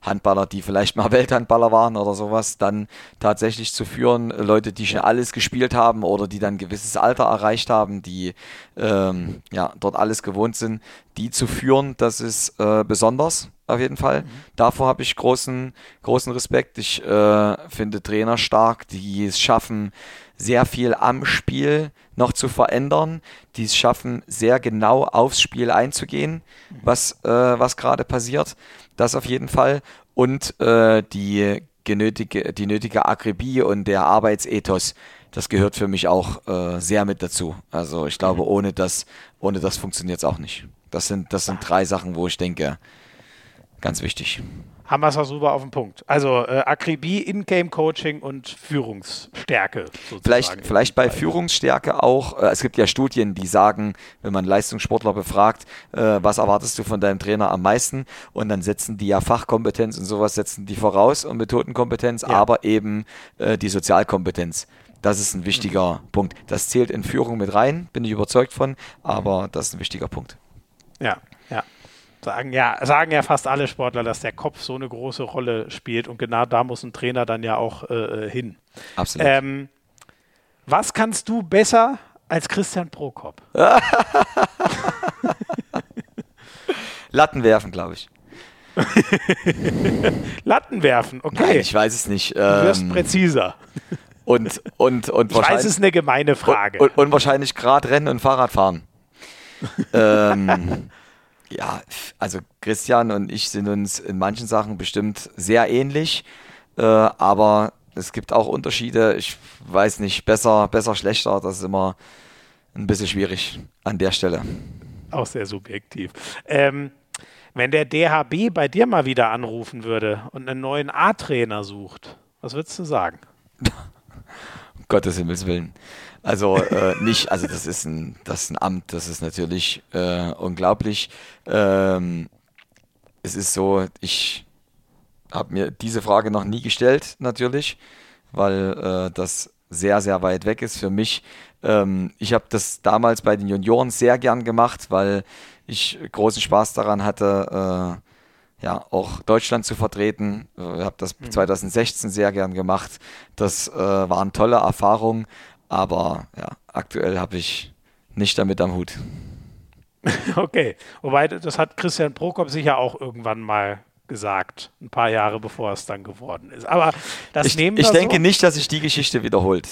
Handballer, die vielleicht mal Welthandballer waren oder sowas, dann tatsächlich zu führen. Leute, die schon alles gespielt haben oder die dann ein gewisses Alter erreicht haben, die ähm, ja, dort alles gewohnt sind, die zu führen, das ist äh, besonders auf jeden Fall. Mhm. Davor habe ich großen, großen Respekt. Ich äh, finde Trainer stark, die es schaffen, sehr viel am Spiel noch zu verändern, die es schaffen, sehr genau aufs Spiel einzugehen, mhm. was, äh, was gerade passiert. Das auf jeden Fall. Und äh, die, genötige, die nötige Akribie und der Arbeitsethos, das gehört für mich auch äh, sehr mit dazu. Also ich glaube, mhm. ohne das, ohne das funktioniert es auch nicht. Das sind, das sind drei Sachen, wo ich denke, ganz wichtig haben wir es auch super auf den Punkt. Also äh, Akribie, In-Game-Coaching und Führungsstärke. Sozusagen. Vielleicht, vielleicht bei Führungsstärke auch, äh, es gibt ja Studien, die sagen, wenn man Leistungssportler befragt, äh, was erwartest du von deinem Trainer am meisten? Und dann setzen die ja Fachkompetenz und sowas setzen die voraus und Methodenkompetenz, ja. aber eben äh, die Sozialkompetenz. Das ist ein wichtiger mhm. Punkt. Das zählt in Führung mit rein, bin ich überzeugt von, aber das ist ein wichtiger Punkt. Ja, ja. Sagen ja, sagen ja fast alle Sportler, dass der Kopf so eine große Rolle spielt und genau da muss ein Trainer dann ja auch äh, äh hin. Absolut. Ähm, was kannst du besser als Christian Prokop? Latten werfen, glaube ich. Latten werfen, okay. Nein, ich weiß es nicht. du wirst Ähm, präziser. und, und, und Ich weiß, es wahrscheinlich, ist eine gemeine Frage. und, und wahrscheinlich gerade Rennen und Fahrrad fahren. ähm, ja, also Christian und ich sind uns in manchen Sachen bestimmt sehr ähnlich, äh, aber es gibt auch Unterschiede. Ich weiß nicht, besser, besser, schlechter, das ist immer ein bisschen schwierig an der Stelle. Auch sehr subjektiv. Ähm, wenn der DHB bei dir mal wieder anrufen würde und einen neuen A-Trainer sucht, was würdest du sagen? Um Gottes Himmels Willen. Also äh, nicht, also das ist ein, das ist ein Amt, das ist natürlich äh, unglaublich. Ähm, es ist so, ich habe mir diese Frage noch nie gestellt, natürlich, weil äh, das sehr, sehr weit weg ist für mich. Ähm, ich habe das damals bei den Junioren sehr gern gemacht, weil ich großen Spaß daran hatte, äh, ja, auch Deutschland zu vertreten. Ich habe das 2016 sehr gern gemacht. Das äh, waren tolle Erfahrungen, aber ja, aktuell habe ich nicht damit am Hut. Okay, wobei das hat Christian Prokop sicher auch irgendwann mal gesagt, ein paar Jahre bevor es dann geworden ist. Aber das Ich, nehmen ich wir denke so. nicht, dass sich die Geschichte wiederholt.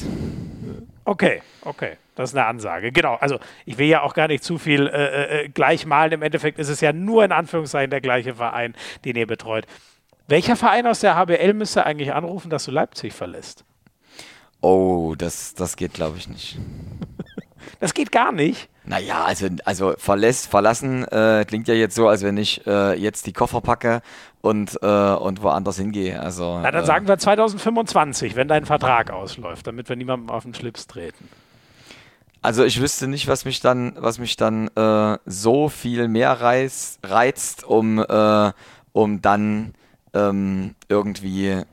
Okay, okay, das ist eine Ansage. Genau, also ich will ja auch gar nicht zu viel äh, äh, gleich malen. Im Endeffekt ist es ja nur in Anführungszeichen der gleiche Verein, den ihr betreut. Welcher Verein aus der HBL müsste eigentlich anrufen, dass du Leipzig verlässt? Oh, das, das geht, glaube ich, nicht. Das geht gar nicht. Naja, also, also verlässt, verlassen äh, klingt ja jetzt so, als wenn ich äh, jetzt die Koffer packe und, äh, und woanders hingehe. Also, Na, dann äh, sagen wir 2025, wenn dein Vertrag ausläuft, damit wir niemandem auf den Schlips treten. Also ich wüsste nicht, was mich dann, was mich dann äh, so viel mehr reiz, reizt, um, äh, um dann ähm, irgendwie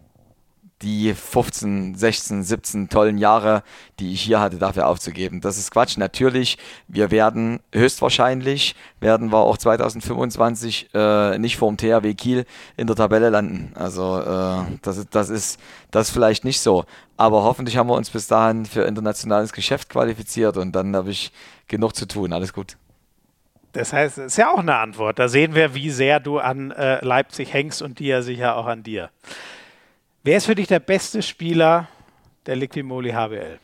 die 15, 16, 17 tollen Jahre, die ich hier hatte, dafür aufzugeben. Das ist Quatsch. Natürlich, wir werden höchstwahrscheinlich, werden wir auch 2025 äh, nicht vor dem THW Kiel in der Tabelle landen. Also äh, das, ist, das, ist, das ist vielleicht nicht so. Aber hoffentlich haben wir uns bis dahin für internationales Geschäft qualifiziert und dann habe ich genug zu tun. Alles gut. Das heißt, es ist ja auch eine Antwort. Da sehen wir, wie sehr du an äh, Leipzig hängst und die ja sicher auch an dir. Wer ist für dich der beste Spieler der Liquimoli HBL?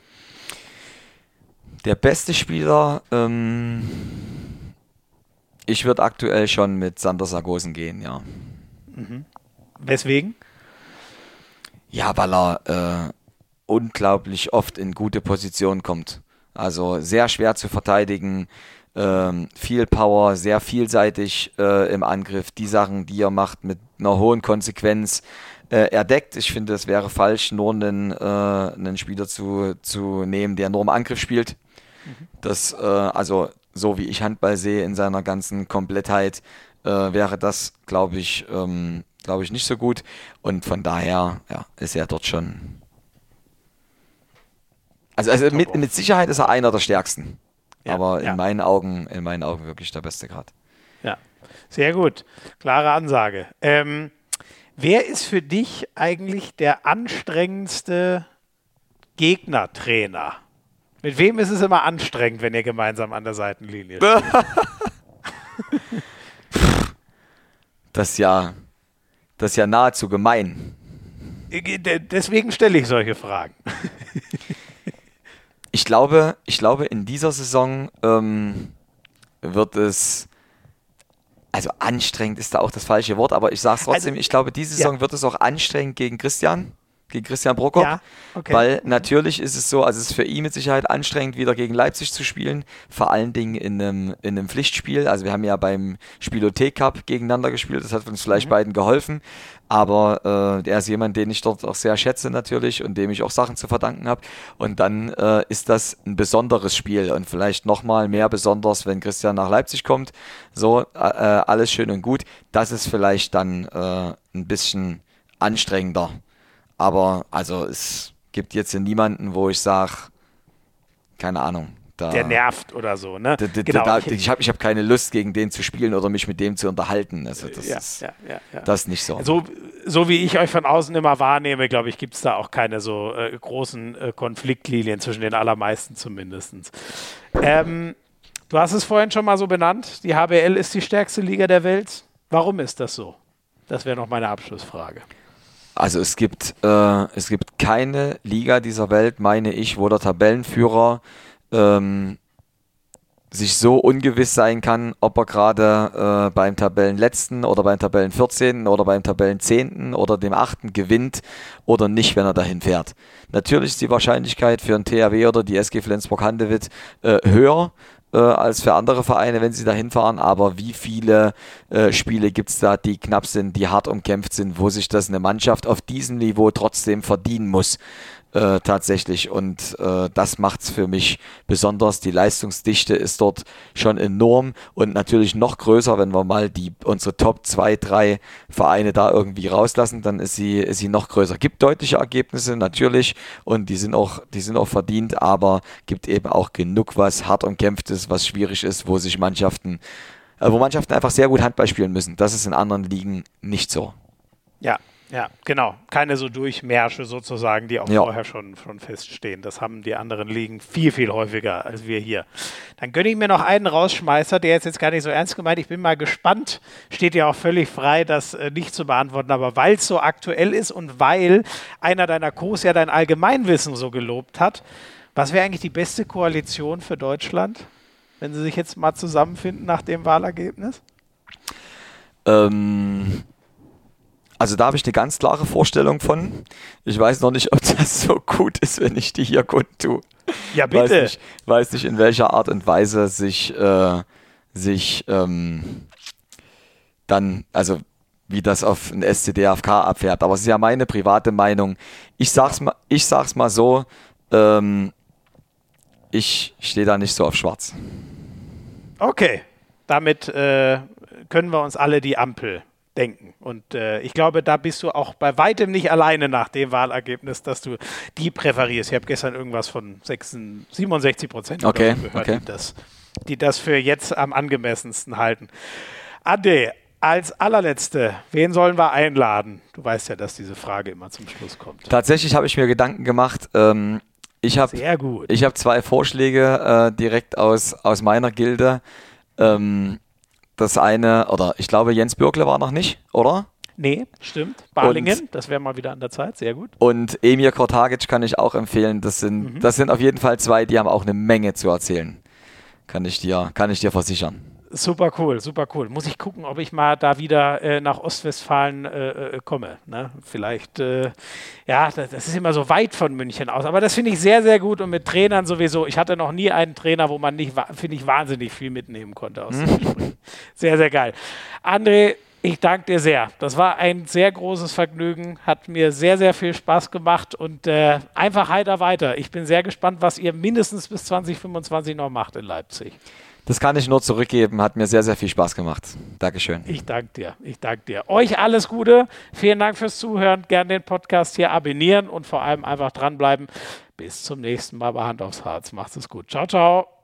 Der beste Spieler, ähm, ich würde aktuell schon mit Sander Sargosen gehen, ja. Weswegen? Ja, weil er äh, unglaublich oft in gute Positionen kommt. Also sehr schwer zu verteidigen, ähm, viel Power, sehr vielseitig äh, im Angriff. Die Sachen, die er macht, mit einer hohen Konsequenz. Äh, er deckt. Ich finde, es wäre falsch, nur einen, äh, einen Spieler zu, zu nehmen, der nur im Angriff spielt. Das, äh, also so wie ich Handball sehe in seiner ganzen Komplettheit, äh, wäre das, glaube ich, ähm, glaube ich, nicht so gut. Und von daher ja, ist er dort schon. Also, also mit, mit Sicherheit ist er einer der stärksten. Ja, aber ja. in meinen Augen, in meinen Augen wirklich der beste gerade. Ja, sehr gut. Klare Ansage. Ähm, wer ist für dich eigentlich der anstrengendste Gegnertrainer? Mit wem ist es immer anstrengend, wenn ihr gemeinsam an der Seitenlinie steht? Das ist ja, das ist ja nahezu gemein. Deswegen stelle ich solche Fragen. Ich glaube, ich glaube, in dieser Saison ähm, wird es. Also anstrengend ist da auch das falsche Wort, aber ich sage es trotzdem, Also, ich glaube, diese Saison ja. wird es auch anstrengend gegen Christian, gegen Christian Prokop. Ja, okay. Weil natürlich ist es so, also es ist für ihn mit Sicherheit anstrengend, wieder gegen Leipzig zu spielen, vor allen Dingen in einem, in einem Pflichtspiel. Also wir haben ja beim Spielothek Cup gegeneinander gespielt, das hat uns vielleicht beiden geholfen. Aber äh, er ist jemand, den ich dort auch sehr schätze natürlich und dem ich auch Sachen zu verdanken habe. Und dann äh, ist das ein besonderes Spiel und vielleicht nochmal mehr besonders, wenn Christian nach Leipzig kommt. So, äh, äh, alles schön und gut. Das ist vielleicht dann äh, ein bisschen anstrengender. Aber also es gibt jetzt hier niemanden, wo ich sage, keine Ahnung. Da, Der nervt oder so, ne? da, da, Genau, ich- habe ich hab keine Lust, gegen den zu spielen oder mich mit dem zu unterhalten. Also das, ja, ist, ja, ja. das ist nicht so. So, so wie ich euch von außen immer wahrnehme, glaube ich, gibt es da auch keine so äh, großen äh, Konfliktlinien zwischen den allermeisten zumindest. Ähm, du hast es vorhin schon mal so benannt, die HBL ist die stärkste Liga der Welt. Warum ist das so? Das wäre noch meine Abschlussfrage. Also es gibt, äh, es gibt keine Liga dieser Welt, meine ich, wo der Tabellenführer ähm, sich so ungewiss sein kann, ob er gerade äh, beim Tabellenletzten oder beim Tabellen 14. oder beim Tabellen 10. oder dem 8. gewinnt oder nicht, wenn er dahin fährt. Natürlich ist die Wahrscheinlichkeit für ein THW oder die SG Flensburg-Handewitt äh, höher, äh, als für andere Vereine, wenn sie da hinfahren. Aber wie viele äh, Spiele gibt es da, die knapp sind, die hart umkämpft sind, wo sich das eine Mannschaft auf diesem Niveau trotzdem verdienen muss? Äh, tatsächlich. Und äh, das macht es für mich besonders. Die Leistungsdichte ist dort schon enorm und natürlich noch größer, wenn wir mal die unsere Top 2, 3 Vereine da irgendwie rauslassen, dann ist sie, ist sie noch größer. Gibt deutliche Ergebnisse natürlich und die sind auch, die sind auch verdient, aber gibt eben auch genug was hart umkämpftes, was schwierig ist, wo sich Mannschaften, äh, wo Mannschaften einfach sehr gut Handball spielen müssen. Das ist in anderen Ligen nicht so. Ja, ja, genau. Keine so Durchmärsche sozusagen, die auch ja. vorher schon, schon feststehen. Das haben die anderen Ligen viel, viel häufiger als wir hier. Dann gönne ich mir noch einen Rausschmeißer, der ist jetzt gar nicht so ernst gemeint. Ich bin mal gespannt. Steht ja auch völlig frei, das äh, nicht zu beantworten. Aber weil es so aktuell ist und weil einer deiner Co's ja dein Allgemeinwissen so gelobt hat, was wäre eigentlich die beste Koalition für Deutschland, wenn sie sich jetzt mal zusammenfinden nach dem Wahlergebnis? Ähm also da habe ich eine ganz klare Vorstellung von. Ich weiß noch nicht, ob das so gut ist, wenn ich die hier kundtue. Ja, bitte. Weiß nicht, weiß nicht in welcher Art und Weise sich, äh, sich ähm, dann, also wie das auf ein SCDFK abfährt. Aber es ist ja meine private Meinung. Ich sag's mal, ich sag's mal so, ähm, ich stehe da nicht so auf schwarz. Okay, damit äh, können wir uns alle die Ampel denken. Und äh, ich glaube, da bist du auch bei weitem nicht alleine nach dem Wahlergebnis, dass du die präferierst. Ich habe gestern irgendwas von 66, 67 Prozent okay, gehört, okay. die, das, die das für jetzt am angemessensten halten. Ade, als allerletzte, wen sollen wir einladen? Du weißt ja, dass diese Frage immer zum Schluss kommt. Tatsächlich habe ich mir Gedanken gemacht. Ähm, ich habe hab zwei Vorschläge äh, direkt aus, aus meiner Gilde. Ähm, das eine, oder ich glaube, Jens Bürkle war noch nicht, oder? Nee, stimmt. Balingen, und, das wäre mal wieder an der Zeit, sehr gut. Und Emir Kortagic kann ich auch empfehlen. Das sind, mhm. das sind auf jeden Fall zwei, die haben auch eine Menge zu erzählen. Kann ich dir, kann ich dir versichern. Super cool, super cool. Muss ich gucken, ob ich mal da wieder äh, nach Ostwestfalen äh, äh, komme. Ne? Vielleicht, äh, ja, das, das, ist immer so weit von München aus. Aber das finde ich sehr, sehr gut und mit Trainern sowieso. Ich hatte noch nie einen Trainer, wo man nicht, finde ich, wahnsinnig viel mitnehmen konnte aus dem Gespräch. Sehr, sehr geil. André, ich danke dir sehr. Das war ein sehr großes Vergnügen, hat mir sehr, sehr viel Spaß gemacht und äh, einfach heiter weiter. Ich bin sehr gespannt, was ihr mindestens bis 2025 noch macht in Leipzig. Das kann ich nur zurückgeben. Hat mir sehr, sehr viel Spaß gemacht. Dankeschön. Ich danke dir. Ich danke dir. Euch alles Gute. Vielen Dank fürs Zuhören. Gerne den Podcast hier abonnieren und vor allem einfach dranbleiben. Bis zum nächsten Mal bei Hand aufs Harz. Macht es gut. Ciao, ciao.